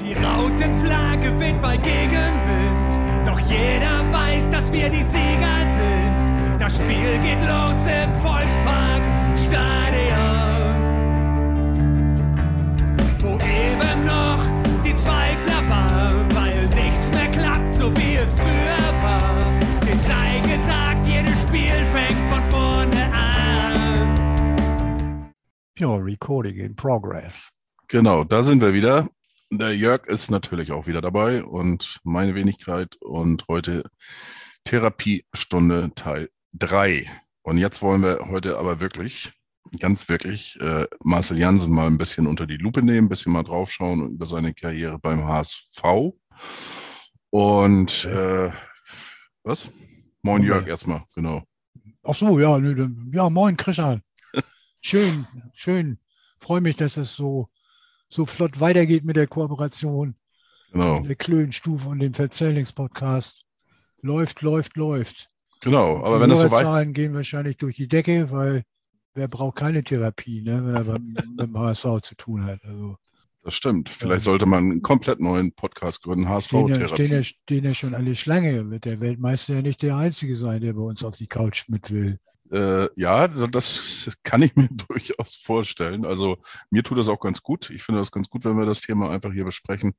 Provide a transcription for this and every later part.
Die Rautenflagge weht bei Gegenwind, doch jeder weiß, dass wir die Sieger sind. Das Spiel geht los im Volkspark Stadion, wo eben noch die Zweifler waren, weil nichts mehr klappt, so wie es früher war. Den sei gesagt, jedes Spiel fängt von vorne an. Ja, Recording in Progress. Genau, da sind wir wieder. Der Jörg ist natürlich auch wieder dabei und meine Wenigkeit und heute Therapiestunde Teil 3. Und jetzt wollen wir heute aber wirklich, ganz wirklich, äh, Marcel Jansen mal ein bisschen unter die Lupe nehmen, ein bisschen mal draufschauen über seine Karriere beim HSV. Und äh, was? Moin Jörg erstmal, genau. Ach so, ja, ja, moin Christian. Schön, schön. Freue mich, dass es so, so flott weitergeht mit der Kooperation, Genau, der Klönstufe und dem Verzellnix-Podcast. Läuft, läuft, läuft. genau. Aber Die wenn es soweit Hörerzahlen gehen wahrscheinlich durch die Decke, weil wer braucht keine Therapie, ne, wenn er mit dem HSV zu tun hat. Also Das stimmt. Vielleicht sollte man einen komplett neuen Podcast gründen, stehen ja, HSV-Therapie. stehen, ja, stehen ja schon alle Schlange. Wird der Weltmeister ja nicht der Einzige sein, der bei uns auf die Couch mit will. Äh, ja, das kann ich mir durchaus vorstellen. Also mir tut das auch ganz gut. Ich finde das ganz gut, wenn wir das Thema einfach hier besprechen.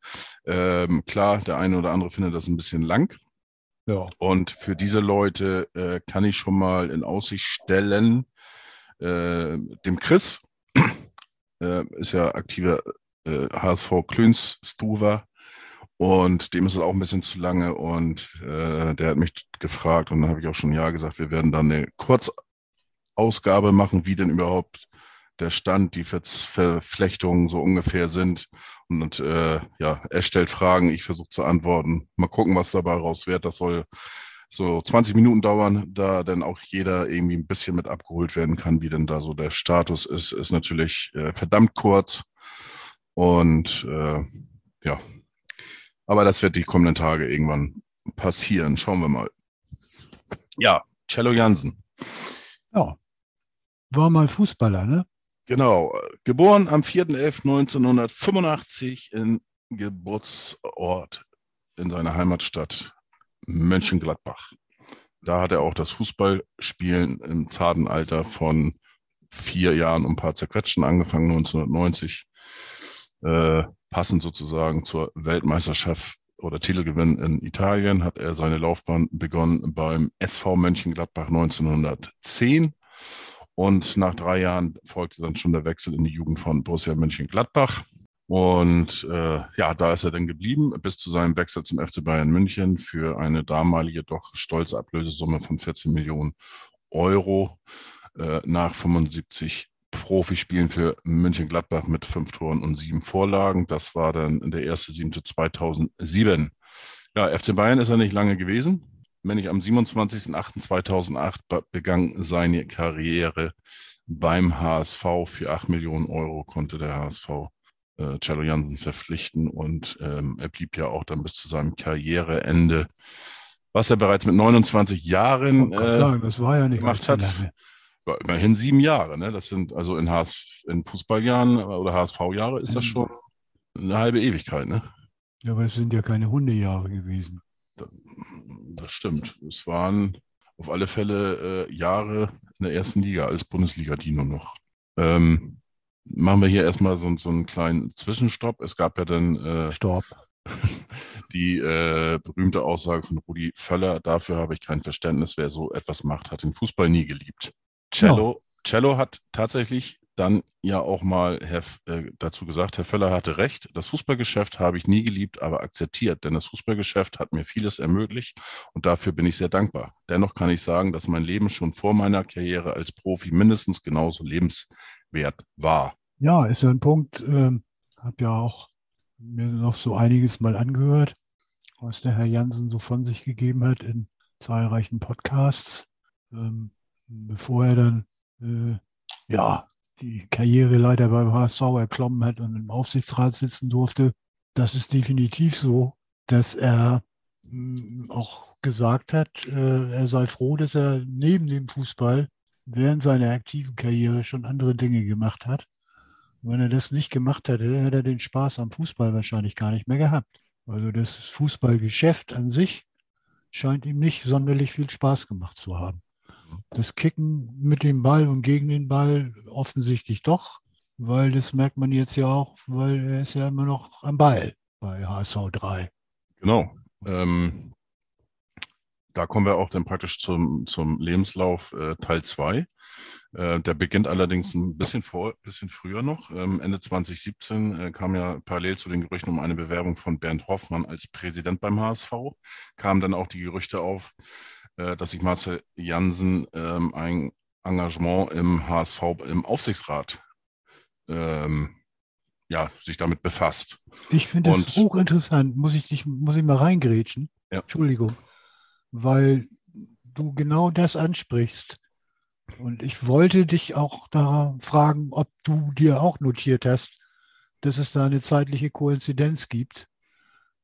Ähm, klar, der eine oder andere findet das ein bisschen lang. Ja. Und für diese Leute äh, kann ich schon mal in Aussicht stellen, äh, dem Chris, äh, ist ja aktiver äh, HSV Klöns-Stuver und dem ist es auch ein bisschen zu lange und äh, der hat mich gefragt und dann habe ich auch schon Ja gesagt, wir werden dann eine Kurzausgabe machen, wie denn überhaupt der Stand, die Ver Verflechtungen so ungefähr sind. Und äh, ja, er stellt Fragen, ich versuche zu antworten. Mal gucken, was dabei raus wird. Das soll so 20 Minuten dauern, da dann auch jeder irgendwie ein bisschen mit abgeholt werden kann, wie denn da so der Status ist. Ist natürlich äh, verdammt kurz. Und äh, ja, aber das wird die kommenden Tage irgendwann passieren. Schauen wir mal. Ja, Cello Jansen. Ja. War mal Fußballer, ne? Genau, geboren am 4.11.1985 in Geburtsort in seiner Heimatstadt Mönchengladbach. Da hat er auch das Fußballspielen im zarten Alter von vier Jahren und ein paar zerquetschen angefangen, 1990. Äh, passend sozusagen zur Weltmeisterschaft oder Titelgewinn in Italien hat er seine Laufbahn begonnen beim SV Mönchengladbach 1910. Und nach drei Jahren folgte dann schon der Wechsel in die Jugend von Borussia Mönchengladbach. Und äh, ja, da ist er dann geblieben, bis zu seinem Wechsel zum FC Bayern München für eine damalige doch stolze Ablösesumme von 14 Millionen Euro äh, nach 75 Profispielen für München-Gladbach mit fünf Toren und sieben Vorlagen. Das war dann der erste siebte 2007. Ja, FC Bayern ist er nicht lange gewesen. Wenn ich am 27.08.2008 be- begann seine Karriere beim HSV für 8 Millionen Euro konnte der HSV äh, Cello Jansen verpflichten und ähm, er blieb ja auch dann bis zu seinem Karriereende, was er bereits mit 29 Jahren äh, sagen, ja gemacht hat. lange. Ja, immerhin sieben Jahre. Ne? Das sind also in, HS, in Fußballjahren oder HSV-Jahre ist das Mhm. schon eine halbe Ewigkeit. Ne? Ja, aber es sind ja keine Hundejahre gewesen. Das stimmt. Es waren auf alle Fälle äh, Jahre in der ersten Liga als Bundesliga-Dino noch. Ähm, machen wir hier erstmal so, so einen kleinen Zwischenstopp. Es gab ja dann äh, Stopp. die äh, berühmte Aussage von Rudi Völler, dafür habe ich kein Verständnis, wer so etwas macht, hat den Fußball nie geliebt. Cello, Cello hat tatsächlich dann ja auch mal Herr, äh, dazu gesagt, Herr Völler hatte recht, das Fußballgeschäft habe ich nie geliebt, aber akzeptiert, denn das Fußballgeschäft hat mir vieles ermöglicht und dafür bin ich sehr dankbar. Dennoch kann ich sagen, dass mein Leben schon vor meiner Karriere als Profi mindestens genauso lebenswert war. Ja, ist ja ein Punkt. Ähm, habe ja auch mir noch so einiges mal angehört, was der Herr Jansen so von sich gegeben hat in zahlreichen Podcasts, ähm, bevor er dann äh, ja die Karriereleiter beim HSV erklommen hat und im Aufsichtsrat sitzen durfte. Das ist definitiv so, dass er mh, auch gesagt hat, äh, er sei froh, dass er neben dem Fußball während seiner aktiven Karriere schon andere Dinge gemacht hat Wenn er das nicht gemacht hätte, hätte er den Spaß am Fußball wahrscheinlich gar nicht mehr gehabt. Also das Fußballgeschäft an sich scheint ihm nicht sonderlich viel Spaß gemacht zu haben. Das Kicken mit dem Ball und gegen den Ball offensichtlich doch, weil das merkt man jetzt ja auch, weil er ist ja immer noch am Ball bei HSV 3. Genau. Ähm, da kommen wir auch dann praktisch zum, zum Lebenslauf äh, Teil 2. Äh, der beginnt allerdings ein bisschen, vor, bisschen früher noch. Ähm, Ende 2017 äh, kam ja parallel zu den Gerüchten um eine Bewerbung von Bernd Hoffmann als Präsident beim HSV, kamen dann auch die Gerüchte auf, dass sich Marcel Jansen ähm, ein Engagement im HSV, im Aufsichtsrat ähm, ja, sich damit befasst. Ich finde es hochinteressant, muss ich, dich, muss ich mal reingrätschen? Ja. Entschuldigung, weil du genau das ansprichst. Und ich wollte dich auch da fragen, ob du dir auch notiert hast, dass es da eine zeitliche Koinzidenz gibt,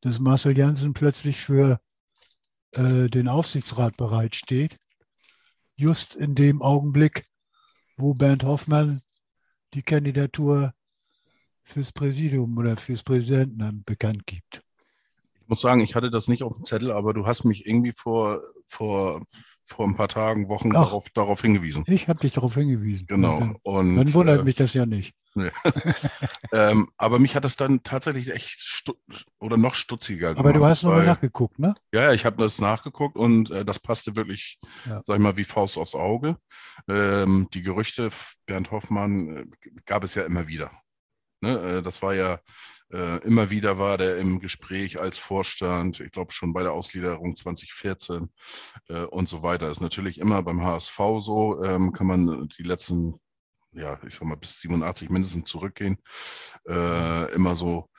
dass Marcel Janssen plötzlich für äh, den Aufsichtsrat bereitsteht, just in dem Augenblick, wo Bernd Hoffmann die Kandidatur fürs Präsidium oder fürs Präsidentenamt bekannt gibt. Ich muss sagen, ich hatte das nicht auf dem Zettel, aber du hast mich irgendwie vor, vor, vor ein paar Tagen, Wochen Ach. darauf, darauf hingewiesen. Ich habe dich darauf hingewiesen. Genau. Dann, Und, dann wundert äh, mich das ja nicht. ähm, aber mich hat das dann tatsächlich echt oder noch stutziger gemacht. Aber du hast nochmal nachgeguckt, ne? Ja, ja, ich habe das nachgeguckt und äh, das passte wirklich, Ja. sag ich mal, wie Faust aufs Auge. Ähm, die Gerüchte, Bernd Hoffmann, äh, gab es ja immer wieder. Ne? Äh, das war ja, äh, immer wieder war der im Gespräch als Vorstand, ich glaube schon bei der Ausgliederung 2014 äh, und so weiter. Ist natürlich immer beim HSV so, ähm, kann man die letzten, ja, ich sag mal, bis 87 mindestens zurückgehen, äh, immer so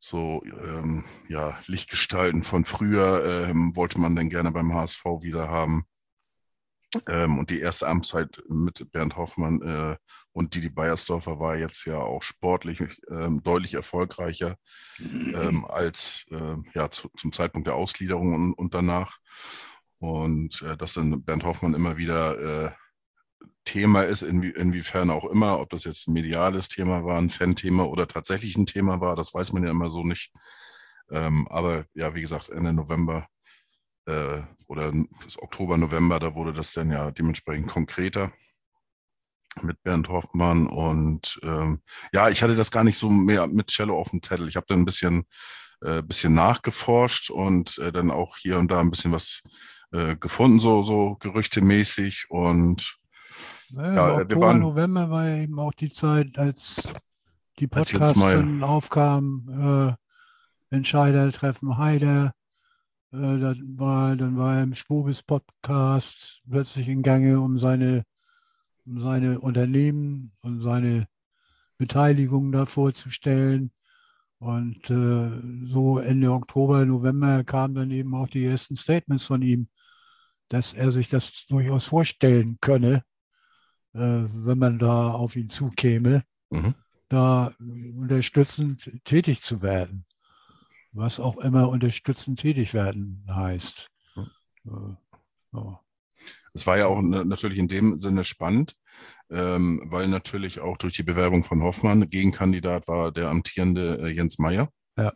so ähm, ja, Lichtgestalten von früher ähm, wollte man dann gerne beim HSV wieder haben. Ähm, und die erste Amtszeit mit Bernd Hoffmann äh, und Didi Beiersdorfer war jetzt ja auch sportlich ähm, deutlich erfolgreicher ähm, als ähm, ja, zu, zum Zeitpunkt der Ausgliederung und, und danach. Und äh, dass dann Bernd Hoffmann immer wieder äh, Thema ist, inwie, inwiefern auch immer, ob das jetzt ein mediales Thema war, ein Fan-Thema oder tatsächlich ein Thema war, das weiß man ja immer so nicht. Ähm, aber ja, wie gesagt, Ende November äh, oder Oktober, November, da wurde das dann ja dementsprechend konkreter mit Bernd Hoffmann. Und ähm, ja, ich hatte das gar nicht so mehr mit Cello auf dem Zettel. Ich habe dann ein bisschen, äh, bisschen nachgeforscht und äh, dann auch hier und da ein bisschen was äh, gefunden, so, so gerüchtemäßig. Und Ja, Ja, im wir Oktober, waren- November war ja eben auch die Zeit, als die Podcasts mal- aufkamen, äh, Entscheider treffen Heider. Äh, dann, war, dann war er im Spobis Podcast plötzlich in Gange, um seine, seine Unternehmen und seine Beteiligung da vorzustellen. Und äh, so Ende Oktober, November kamen dann eben auch die ersten Statements von ihm, dass er sich das durchaus vorstellen könne, äh, wenn man da auf ihn zukäme, Mhm. da unterstützend tätig zu werden. Was auch immer unterstützend tätig werden heißt. Äh, ja. Es war ja auch na- natürlich in dem Sinne spannend, ähm, weil natürlich auch durch die Bewerbung von Hoffmann Gegenkandidat war der amtierende äh, Jens Meyer. Ja.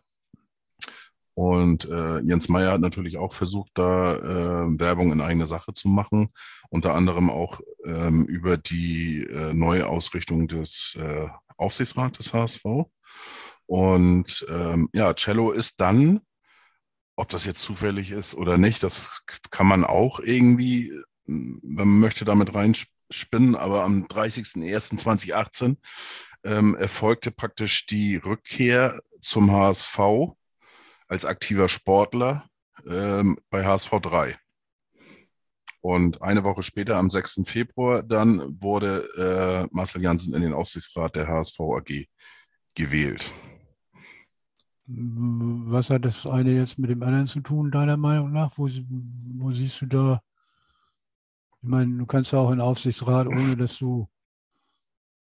Und äh, Jens Meyer hat natürlich auch versucht, da äh, Werbung in eigene Sache zu machen, unter anderem auch ähm, über die äh, neue Ausrichtung des äh, Aufsichtsrats des HSV. Und ähm, ja, Cello ist dann, ob das jetzt zufällig ist oder nicht, das kann man auch irgendwie, äh, wenn man möchte, damit reinspinnen. Aber am 30.01.2018 ähm, erfolgte praktisch die Rückkehr zum HSV als aktiver Sportler ähm, bei HSV 3. Und eine Woche später, am 6. Februar, dann wurde äh, Marcel Janssen in den Aufsichtsrat der HSV AG gewählt. Was hat das eine jetzt mit dem anderen zu tun, deiner Meinung nach? Wo, wo siehst du da? Ich meine, du kannst ja auch in den Aufsichtsrat, ohne dass du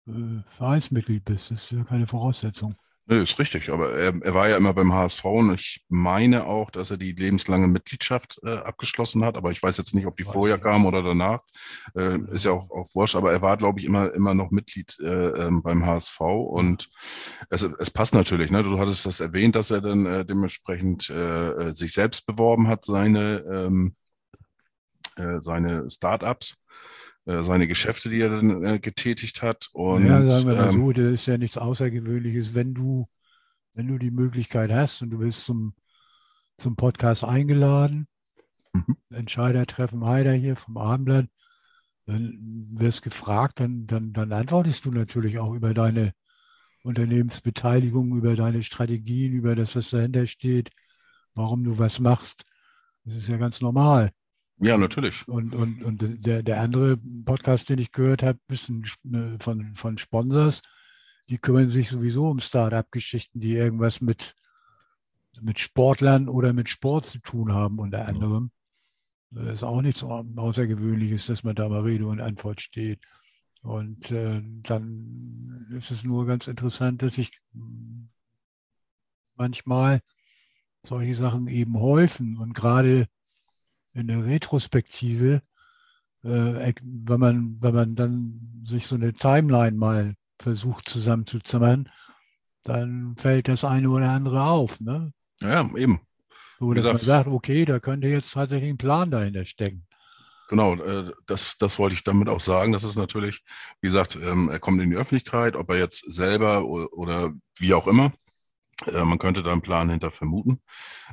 äh, Vereinsmitglied bist. Das ist ja keine Voraussetzung. Nee, ist richtig, aber er, er war ja immer beim HSV und ich meine auch, dass er die lebenslange Mitgliedschaft äh, abgeschlossen hat, aber ich weiß jetzt nicht, ob die vorher kam oder danach. Äh, ist ja auch, auch wurscht, aber er war, glaube ich, immer, immer noch Mitglied äh, ähm, beim HSV und es, es passt natürlich, ne? Du hattest das erwähnt, dass er dann äh, dementsprechend äh, äh, sich selbst beworben hat, seine, ähm, äh, seine Startups, äh, seine Geschäfte, die er dann äh, getätigt hat. Und ja, sagen wir mal ähm, so, das ist ja nichts Außergewöhnliches, wenn du, wenn du die Möglichkeit hast und du bist zum, zum Podcast eingeladen, Mhm. Entscheidertreffen Heider hier vom Abendblatt, dann wirst gefragt, dann, dann, dann antwortest du natürlich auch über deine Unternehmensbeteiligung, über deine Strategien, über das, was dahinter steht, warum du was machst. Das ist ja ganz normal. Ja, natürlich. Und, und, und der, der andere Podcast, den ich gehört habe, ist ein, Sp- von, von Sponsors, die kümmern sich sowieso um Start-up-Geschichten, die irgendwas mit, mit Sportlern oder mit Sport zu tun haben, unter anderem. Das ist auch nichts Au- Außergewöhnliches, dass man da mal Rede und Antwort steht. Und äh, dann ist es nur ganz interessant, dass sich manchmal solche Sachen eben häufen und gerade in der Retrospektive, äh, wenn man, wenn man dann sich so eine Timeline mal versucht zusammenzuzimmern, dann fällt das eine oder andere auf. Ne? Ja, eben. So, dass man sagt, okay, da könnte jetzt tatsächlich ein Plan dahinter stecken. Genau, äh, das, das wollte ich damit auch sagen. Das ist natürlich, wie gesagt, ähm, er kommt in die Öffentlichkeit, ob er jetzt selber oder wie auch immer. Äh, Man könnte da einen Plan hinter vermuten,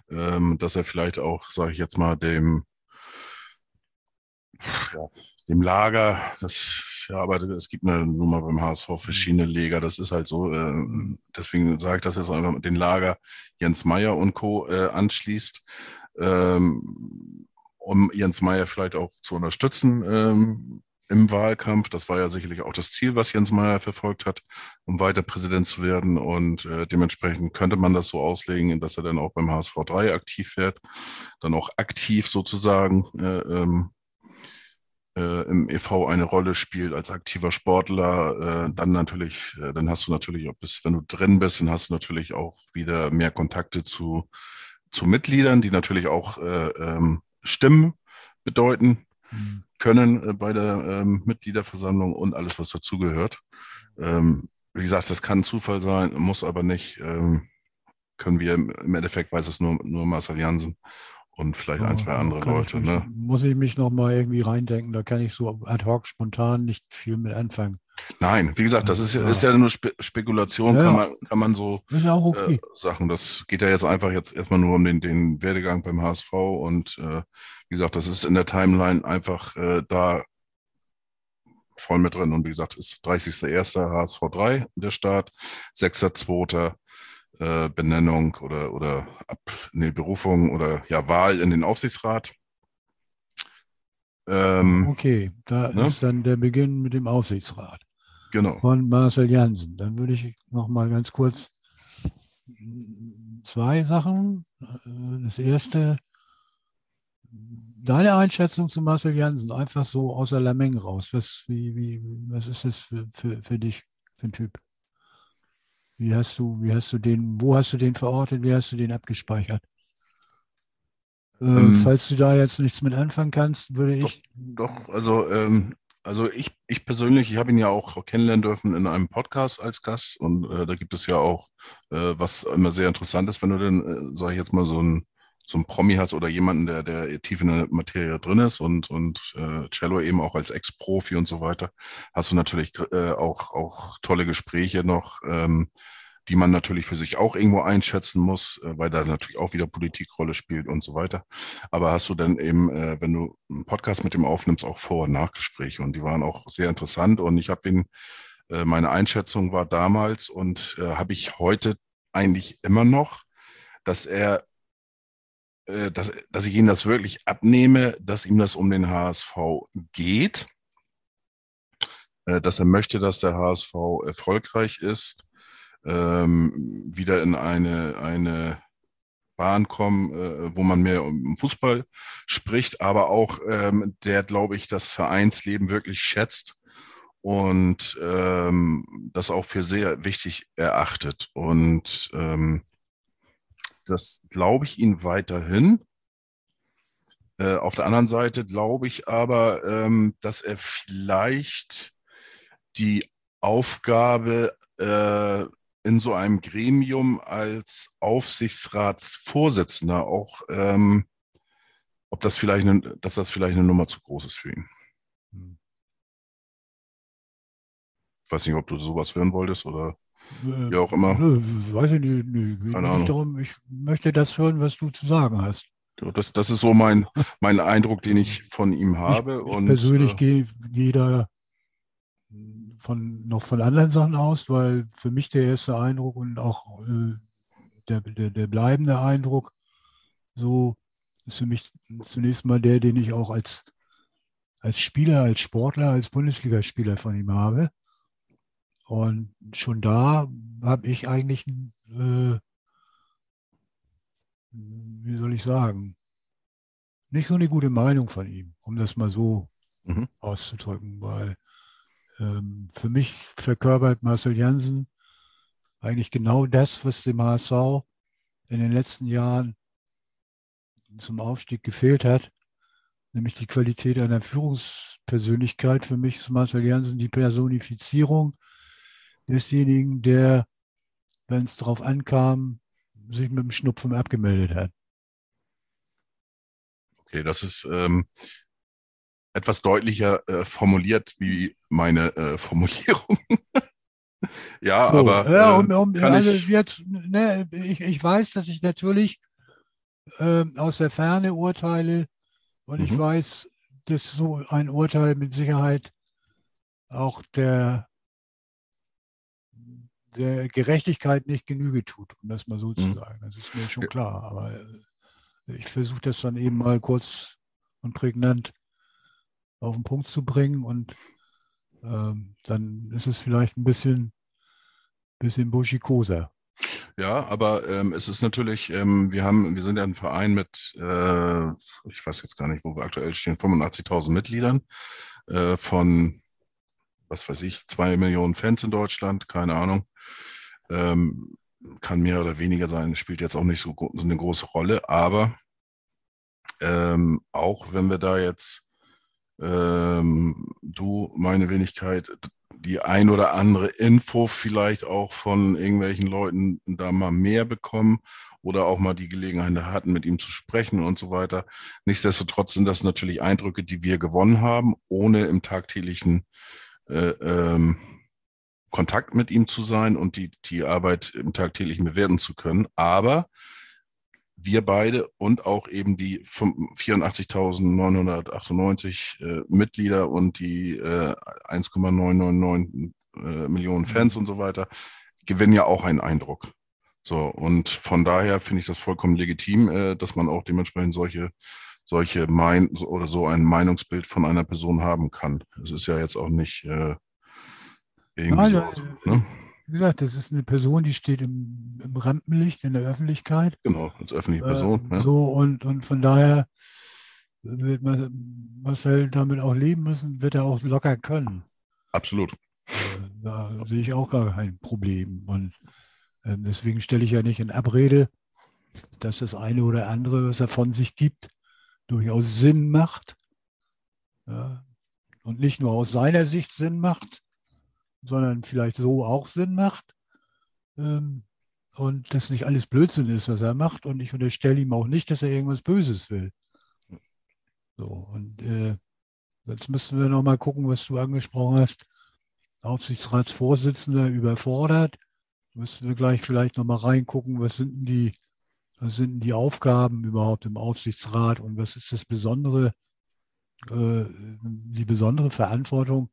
ähm, dass er vielleicht auch, sage ich jetzt mal, dem, ja, dem Lager, das, ja, aber es gibt eine, nun mal beim HSV verschiedene Lager, das ist halt so. äh, Deswegen sage ich das jetzt einfach, den Lager Jens Meyer und Co. äh, anschließt. Ähm, um Jens Meyer vielleicht auch zu unterstützen ähm, im Wahlkampf. Das war ja sicherlich auch das Ziel, was Jens Meyer verfolgt hat, um weiter Präsident zu werden. Und äh, dementsprechend könnte man das so auslegen, dass er dann auch beim HSV 3 aktiv wird, dann auch aktiv sozusagen äh, ähm, äh, im EV eine Rolle spielt als aktiver Sportler, äh, dann natürlich, äh, dann hast du natürlich auch bis, wenn du drin bist, dann hast du natürlich auch wieder mehr Kontakte zu, zu Mitgliedern, die natürlich auch äh, ähm, Stimmen bedeuten Hm. können äh, bei der ähm, Mitgliederversammlung und alles, was dazugehört. Ähm, wie gesagt, das kann Zufall sein, muss aber nicht. Ähm, können wir im im Endeffekt weiß es nur, nur Marcel Jansen und vielleicht ein, zwei andere Leute. ich mich, Ne? Muss ich mich noch mal irgendwie reindenken, da kann ich so ad hoc spontan nicht viel mit anfangen. Nein, wie gesagt, das ist, ja- ist ja nur Spe Spekulation, Ja, kann, man, kann man so äh, okay. Sachen. Das geht ja jetzt einfach jetzt erstmal nur um den, den Werdegang beim HSV und äh, wie gesagt, das ist in der Timeline einfach äh, da voll mit drin. Und wie gesagt, ist 30.01. HSV 3 der Start, 6.2. Äh, Benennung oder, oder ab, nee, Berufung oder ja, Wahl in den Aufsichtsrat. Ähm, Okay, da ne? ist dann der Beginn mit dem Aufsichtsrat Genau. von Marcel Jansen. Dann würde ich noch mal ganz kurz zwei Sachen. Das erste, deine Einschätzung zu Marcel Jansen, einfach so außer der Menge raus. Was, wie, wie, was ist das für, für, für dich für ein Typ? Wie hast du, wie hast du den, wo hast du den verortet, wie hast du den abgespeichert? Äh, Ähm, falls du da jetzt nichts mit anfangen kannst, würde Doch, ich. Doch, also, ähm, also ich, ich persönlich, ich habe ihn ja auch kennenlernen dürfen in einem Podcast als Gast und äh, da gibt es ja auch, äh, was immer sehr interessant ist, wenn du dann, äh, sage ich jetzt mal, so ein, so ein Promi hast oder jemanden, der, der tief in der Materie drin ist und, und äh, Cello eben auch als Ex-Profi und so weiter, hast du natürlich äh, auch, auch tolle Gespräche noch, ähm, die man natürlich für sich auch irgendwo einschätzen muss, äh, weil da natürlich auch wieder Politikrolle spielt und so weiter. Aber hast du dann eben, äh, wenn du einen Podcast mit dem aufnimmst, auch Vor- und Nachgespräche und die waren auch sehr interessant und ich habe ihn, äh, meine Einschätzung war damals und äh, habe ich heute eigentlich immer noch, dass er, äh, dass, dass ich ihm das wirklich abnehme, dass ihm das um den HSV geht, äh, dass er möchte, dass der HSV erfolgreich ist, ähm, wieder in eine, eine Bahn kommen, äh, wo man mehr um Fußball spricht, aber auch ähm, der, glaube ich, das Vereinsleben wirklich schätzt und ähm, das auch für sehr wichtig erachtet. Und das glaube ich Ihnen weiterhin. Äh, auf der anderen Seite glaube ich aber, ähm, dass er vielleicht die Aufgabe äh, in so einem Gremium als Aufsichtsratsvorsitzender auch, ähm, ob das vielleicht, eine, dass das vielleicht eine Nummer zu groß ist für ihn. Hm. Ich weiß nicht, ob du sowas hören wolltest oder Äh, wie auch immer. Nö, weiß ich nicht. Nö, Keine Ahnung. darum. Ich möchte das hören, was du zu sagen hast. Das, das ist so mein, mein Eindruck, den ich von ihm habe. ich, ich und persönlich äh, gehe, gehe da von, noch von anderen Sachen aus, weil für mich der erste Eindruck und auch äh, der, der, der bleibende Eindruck so ist für mich zunächst mal der, den ich auch als, als Spieler, als Sportler, als Bundesligaspieler von ihm habe. Und schon da habe ich eigentlich, äh, wie soll ich sagen, nicht so eine gute Meinung von ihm, um das mal so Mhm. auszudrücken, weil ähm, für mich verkörpert Marcel Janssen eigentlich genau das, was dem HSV in den letzten Jahren zum Aufstieg gefehlt hat, nämlich die Qualität einer Führungspersönlichkeit. Für mich ist Marcel Janssen die Personifizierung desjenigen, der, wenn es darauf ankam, sich mit dem Schnupfen abgemeldet hat. Okay, das ist ähm, etwas deutlicher äh, formuliert wie meine äh, Formulierung. ja, So, aber ja, äh, um, um, also ich, jetzt, ne, ich, ich weiß, dass ich natürlich ähm, aus der Ferne urteile und ich Mhm. weiß, dass so ein Urteil mit Sicherheit auch der, der Gerechtigkeit nicht Genüge tut, um das mal so zu Mhm. sagen. Das ist mir schon klar. Aber äh, ich versuche das dann eben mal kurz und prägnant auf den Punkt zu bringen und ähm, dann ist es vielleicht ein bisschen, bisschen buschikoser. ja, aber ähm, es ist natürlich, ähm, wir haben, wir sind ja ein Verein mit, äh, ich weiß jetzt gar nicht, wo wir aktuell stehen, 85.000 Mitgliedern äh, von, was weiß ich, zwei Millionen Fans in Deutschland, keine Ahnung. Ähm, kann mehr oder weniger sein, spielt jetzt auch nicht so, so eine große Rolle, aber ähm, auch wenn wir da jetzt ähm, du, meine Wenigkeit, die ein oder andere Info vielleicht auch von irgendwelchen Leuten da mal mehr bekommen oder auch mal die Gelegenheit hatten, mit ihm zu sprechen und so weiter. Nichtsdestotrotz sind das natürlich Eindrücke, die wir gewonnen haben, ohne im tagtäglichen äh, ähm, Kontakt mit ihm zu sein und die, die Arbeit im tagtäglichen bewerten zu können. Aber wir beide und auch eben die 84.998 äh, Mitglieder und die äh, 1,999 äh, Millionen Fans und so weiter gewinnen ja auch einen Eindruck. So, und von daher finde ich das vollkommen legitim, äh, dass man auch dementsprechend solche, solche mein oder so ein Meinungsbild von einer Person haben kann. Es ist ja jetzt auch nicht äh, irgendwie Nein, so. nein, Ne? Wie gesagt, das ist eine Person, die steht im, im Rampenlicht in der Öffentlichkeit. Genau, als öffentliche Äh, Person. ja. So und, und von daher wird Ma- Marcel damit auch leben müssen, wird er auch locker können. Absolut. Äh, Da sehe ich auch gar kein Problem. Und ähm, deswegen stelle ich ja nicht in Abrede, dass das eine oder andere, was er von sich gibt, durchaus Sinn macht. Ja. Und nicht nur aus seiner Sicht Sinn macht, sondern vielleicht so auch Sinn macht. Ähm, und das nicht alles Blödsinn ist, was er macht. Und ich unterstelle ihm auch nicht, dass er irgendwas Böses will. So, und äh, jetzt müssen wir nochmal gucken, was du angesprochen hast. Aufsichtsratsvorsitzender überfordert. Müssen wir gleich vielleicht nochmal reingucken, was sind denn die, was sind die Aufgaben überhaupt im Aufsichtsrat und was ist das Besondere, äh, die besondere Verantwortung,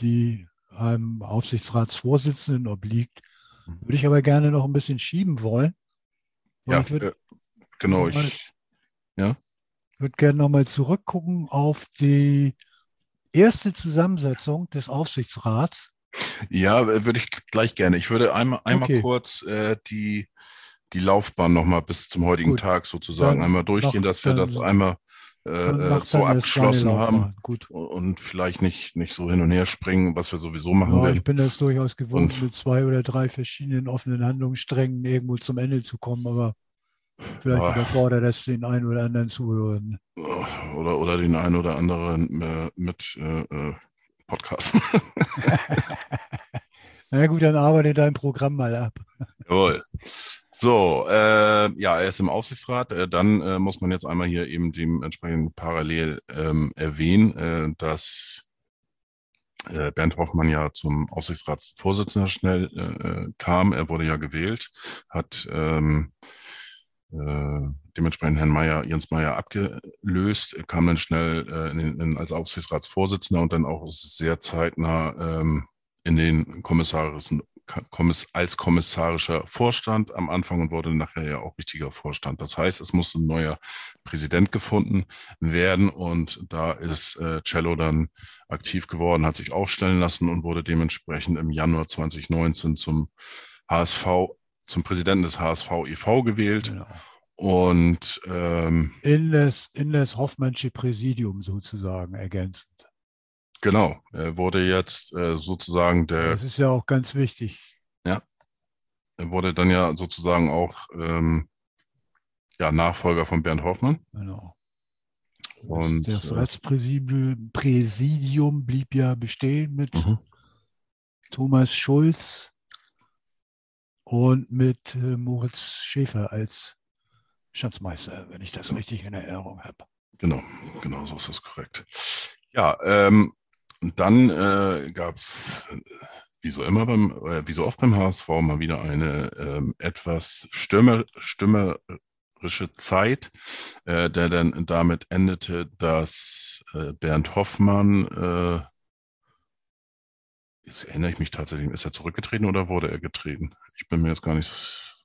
die einem Aufsichtsratsvorsitzenden obliegt. Würde ich aber gerne noch ein bisschen schieben wollen. Ja, ich würde äh, genau. mal- Ich, würde gerne nochmal zurückgucken auf die erste Zusammensetzung des Aufsichtsrats. Ja, würde ich gleich gerne. Ich würde einmal, einmal Okay. kurz äh, die, die Laufbahn nochmal bis zum heutigen Gut. Tag sozusagen Dann einmal durchgehen, noch- dass wir das einmal äh, äh, so abgeschlossen haben. Gut. und vielleicht nicht, nicht so hin und her springen, was wir sowieso machen Ja, werden. ich bin das durchaus gewohnt, Und- mit zwei oder drei verschiedenen offenen Handlungssträngen irgendwo zum Ende zu kommen, aber vielleicht Ja. überfordert das den einen oder anderen Zuhörenden. Oder, oder den einen oder anderen äh, mit äh, äh, Podcast. Na gut, dann arbeite dein Programm mal ab. Jawohl. So, äh, ja, er ist im Aufsichtsrat. Äh, dann äh, muss man jetzt einmal hier eben dementsprechend parallel ähm, erwähnen, äh, dass äh, Bernd Hoffmann ja zum Aufsichtsratsvorsitzender schnell äh, kam. Er wurde ja gewählt, hat ähm, äh, dementsprechend Herrn Meier, Jens Meier abgelöst, kam dann schnell in, in, als Aufsichtsratsvorsitzender und dann auch sehr zeitnah ähm, in den kommissarischen Kommiss als kommissarischer Vorstand am Anfang und wurde nachher ja auch richtiger Vorstand. Das heißt, es musste ein neuer Präsident gefunden werden und da ist äh, Cello dann aktiv geworden, hat sich aufstellen lassen und wurde dementsprechend im Januar 2019 zum HSV, zum Präsidenten des HSV e.V. gewählt Genau. und ähm, In, das, in das Hoffmannsche Präsidium sozusagen ergänzend. Genau, er wurde jetzt äh, sozusagen der Das ist ja auch ganz wichtig. Er wurde dann ja sozusagen auch ähm, ja, Nachfolger von Bernd Hoffmann. Genau. Und, das äh, Ratspräsidium Präsidium blieb ja bestehen mit Mhm. Thomas Schulz und mit äh, Moritz Schäfer als Schatzmeister, wenn ich das richtig in Erinnerung habe. Genau, genau, so ist das korrekt. Ja, ähm, und dann äh, gab es, wie so immer beim, äh, wie so oft beim HSV, mal wieder eine ähm, etwas stürmer, stürmerische Zeit, äh, der dann damit endete, dass äh, Bernd Hoffmann, äh, jetzt erinnere ich mich tatsächlich, ist er zurückgetreten oder wurde er getreten? Ich bin mir jetzt gar nicht,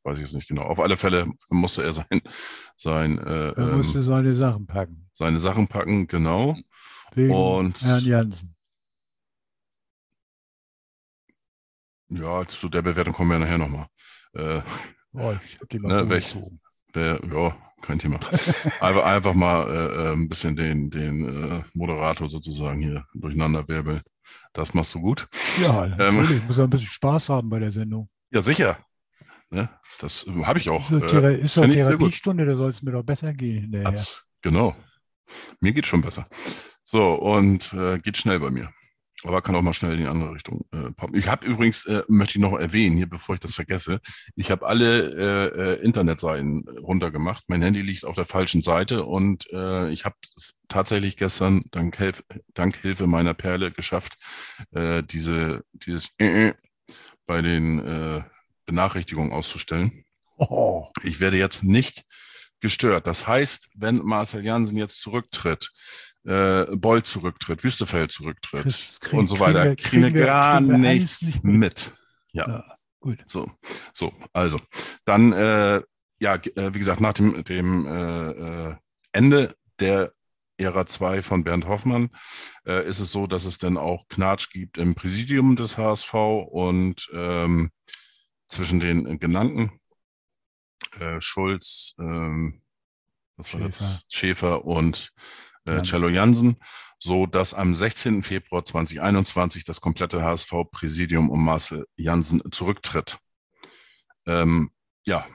weiß ich jetzt nicht genau. Auf alle Fälle musste er sein, sein äh, Er ähm, musste seine Sachen packen. seine Sachen packen, genau. Wegen Und- Herrn Jansen. Ja, zu der Bewertung kommen wir nachher nochmal. Äh, Oh, ich habe die Ne, mal welch- vorgezogen. wer, ja, kein Thema. Einfach, einfach mal äh, äh, ein bisschen den, den äh, Moderator sozusagen hier durcheinander wirbeln. Das machst du gut. Ja, Ähm. natürlich. Muss auch ein bisschen Spaß haben bei der Sendung. Ja, sicher. Ne? Das äh, habe ich auch. Ist doch, Äh. Therapiestunde, da soll es mir doch besser gehen hinterher. Hat's, genau. Mir geht schon besser. So, und äh, geht schnell bei mir. Aber kann auch mal schnell in die andere Richtung äh, poppen. Ich habe übrigens, äh, möchte ich noch erwähnen, hier, bevor ich das vergesse, ich habe alle äh, äh, Internetseiten runtergemacht. Mein Handy liegt auf der falschen Seite und äh, ich habe es tatsächlich gestern dank, Hilf dank Hilfe meiner Perle geschafft, äh, diese, dieses äh, äh, bei den äh, Benachrichtigungen auszustellen. Oh, Ich werde jetzt nicht gestört. Das heißt, wenn Marcel Jansen jetzt zurücktritt, äh, Boll zurücktritt, Wüstefeld zurücktritt krieg- und so weiter, kriegen kriegen wir- gar kriegen wir nichts nicht mit. mit. Ja. ja, gut. So, so, also dann, äh, ja, äh, wie gesagt, nach dem, dem äh, äh, Ende der Ära 2 von Bernd Hoffmann äh, ist es so, dass es dann auch Knatsch gibt im Präsidium des HSV und ähm, zwischen den genannten äh, Schulz, ähm, was war das? Schäfer und äh. Cello Jansen, so dass am 16. Februar 2021 das komplette HSV-Präsidium um Marcel Jansen zurücktritt. Ähm, ja,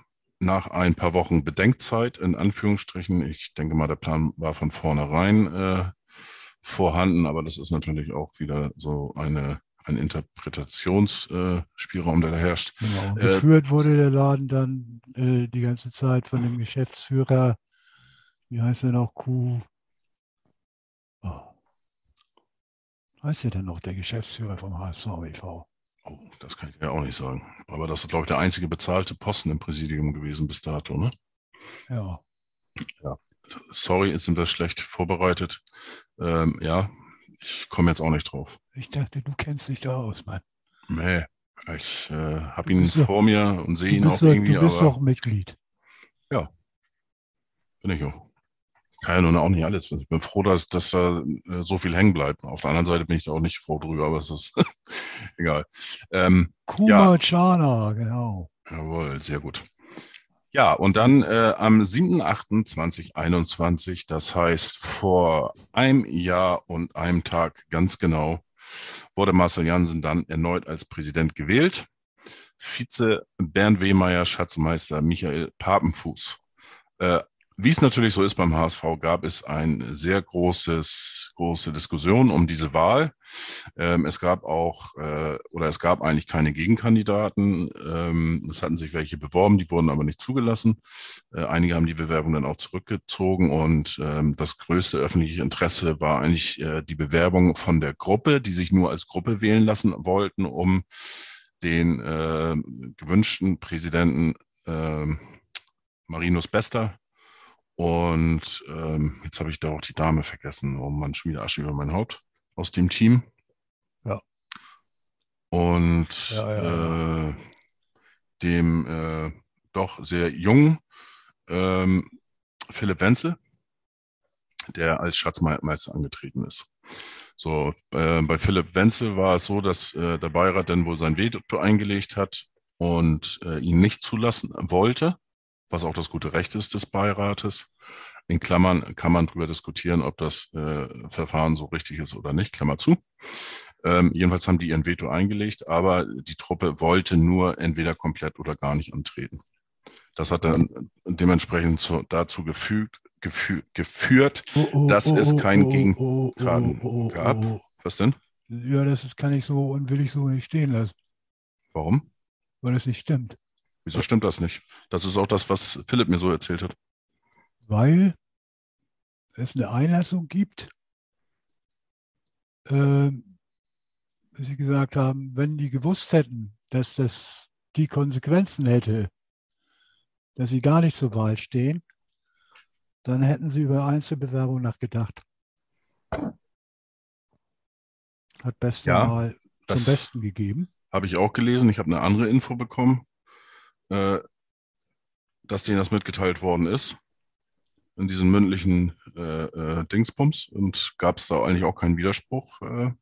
nach ein paar Wochen Bedenkzeit, in Anführungsstrichen. Ich denke mal, der Plan war von vornherein äh, vorhanden, aber das ist natürlich auch wieder so eine, ein Interpretationsspielraum, der da herrscht. Genau. Äh, Geführt wurde der Laden dann äh, die ganze Zeit von dem Geschäftsführer, wie heißt er noch, Q. Oh. Heißt der denn noch, der Geschäftsführer vom HSV e.V.? Oh, das kann ich ja auch nicht sagen. Aber das ist, glaube ich, der einzige bezahlte Posten im Präsidium gewesen bis dato, ne? Ja, Sorry, jetzt sind wir schlecht vorbereitet. Ähm, ja, ich komme jetzt auch nicht drauf. ich dachte, du kennst dich da aus, Mann. Nee, ich äh, habe ihn doch- vor mir und sehe ihn auch irgendwie, du bist aber doch Mitglied. bin ich auch. Kann ja nun auch nicht alles. Ich bin froh, dass, dass da äh, so viel hängen bleibt. Auf der anderen Seite bin ich da auch nicht froh drüber, aber es ist egal. Ähm, Kuma Chana, genau. jawohl, sehr gut. Ja, und dann äh, am 7.8.2021, das heißt vor einem Jahr und einem Tag ganz genau, wurde Marcel Jansen dann erneut als Präsident gewählt. Vize Bernd Wehmeier, Schatzmeister Michael Papenfuß. Äh, wie es natürlich so ist beim HSV, gab es eine sehr großes, große Diskussion um diese Wahl. Ähm, es gab auch, äh, oder es gab eigentlich keine Gegenkandidaten. Ähm, es hatten sich welche beworben, die wurden aber nicht zugelassen. Äh, einige haben die Bewerbung dann auch zurückgezogen und ähm, das größte öffentliche Interesse war eigentlich äh, die Bewerbung von der Gruppe, die sich nur als Gruppe wählen lassen wollten, um den äh, gewünschten Präsidenten äh, Marinus Bester und ähm, jetzt habe ich da auch die Dame vergessen. Oh Mann, Schmiede Asche über mein Haupt aus dem Team. Ja. Und Ja, ja, Äh, dem äh, doch sehr jungen ähm, Philipp Wenzel, der als Schatzmeister angetreten ist. So, äh, bei Philipp Wenzel war es so, dass äh, der Beirat dann wohl sein Veto eingelegt hat und äh, ihn nicht zulassen wollte was auch das gute Recht ist des Beirates. In Klammern kann man darüber diskutieren, ob das äh, Verfahren so richtig ist oder nicht, Klammer zu. Ähm, jedenfalls haben die ihren Veto eingelegt, aber die Truppe wollte nur entweder komplett oder gar nicht antreten. Das hat dann dementsprechend zu, dazu gefügt, gefü geführt, Oh, oh, dass oh, es keinen oh, Gegenkandidaten oh, oh, gab. Was denn? Ja, das kann ich so und will ich so nicht stehen lassen, Warum? weil es nicht stimmt. Wieso stimmt das nicht? Das ist auch das, was Philipp mir so erzählt hat. Weil es eine Einlassung gibt, dass sie gesagt haben, wenn die gewusst hätten, dass das die Konsequenzen hätte, dass sie gar nicht zur Wahl stehen, dann hätten sie über Einzelbewerbung nachgedacht. Hat Beste Ja, mal zum das- Besten gegeben. Habe ich auch gelesen. Ich habe eine andere Info bekommen, äh, dass denen das mitgeteilt worden ist in diesen mündlichen äh, äh, Dingsbums und gab es da eigentlich auch keinen Widerspruch, äh,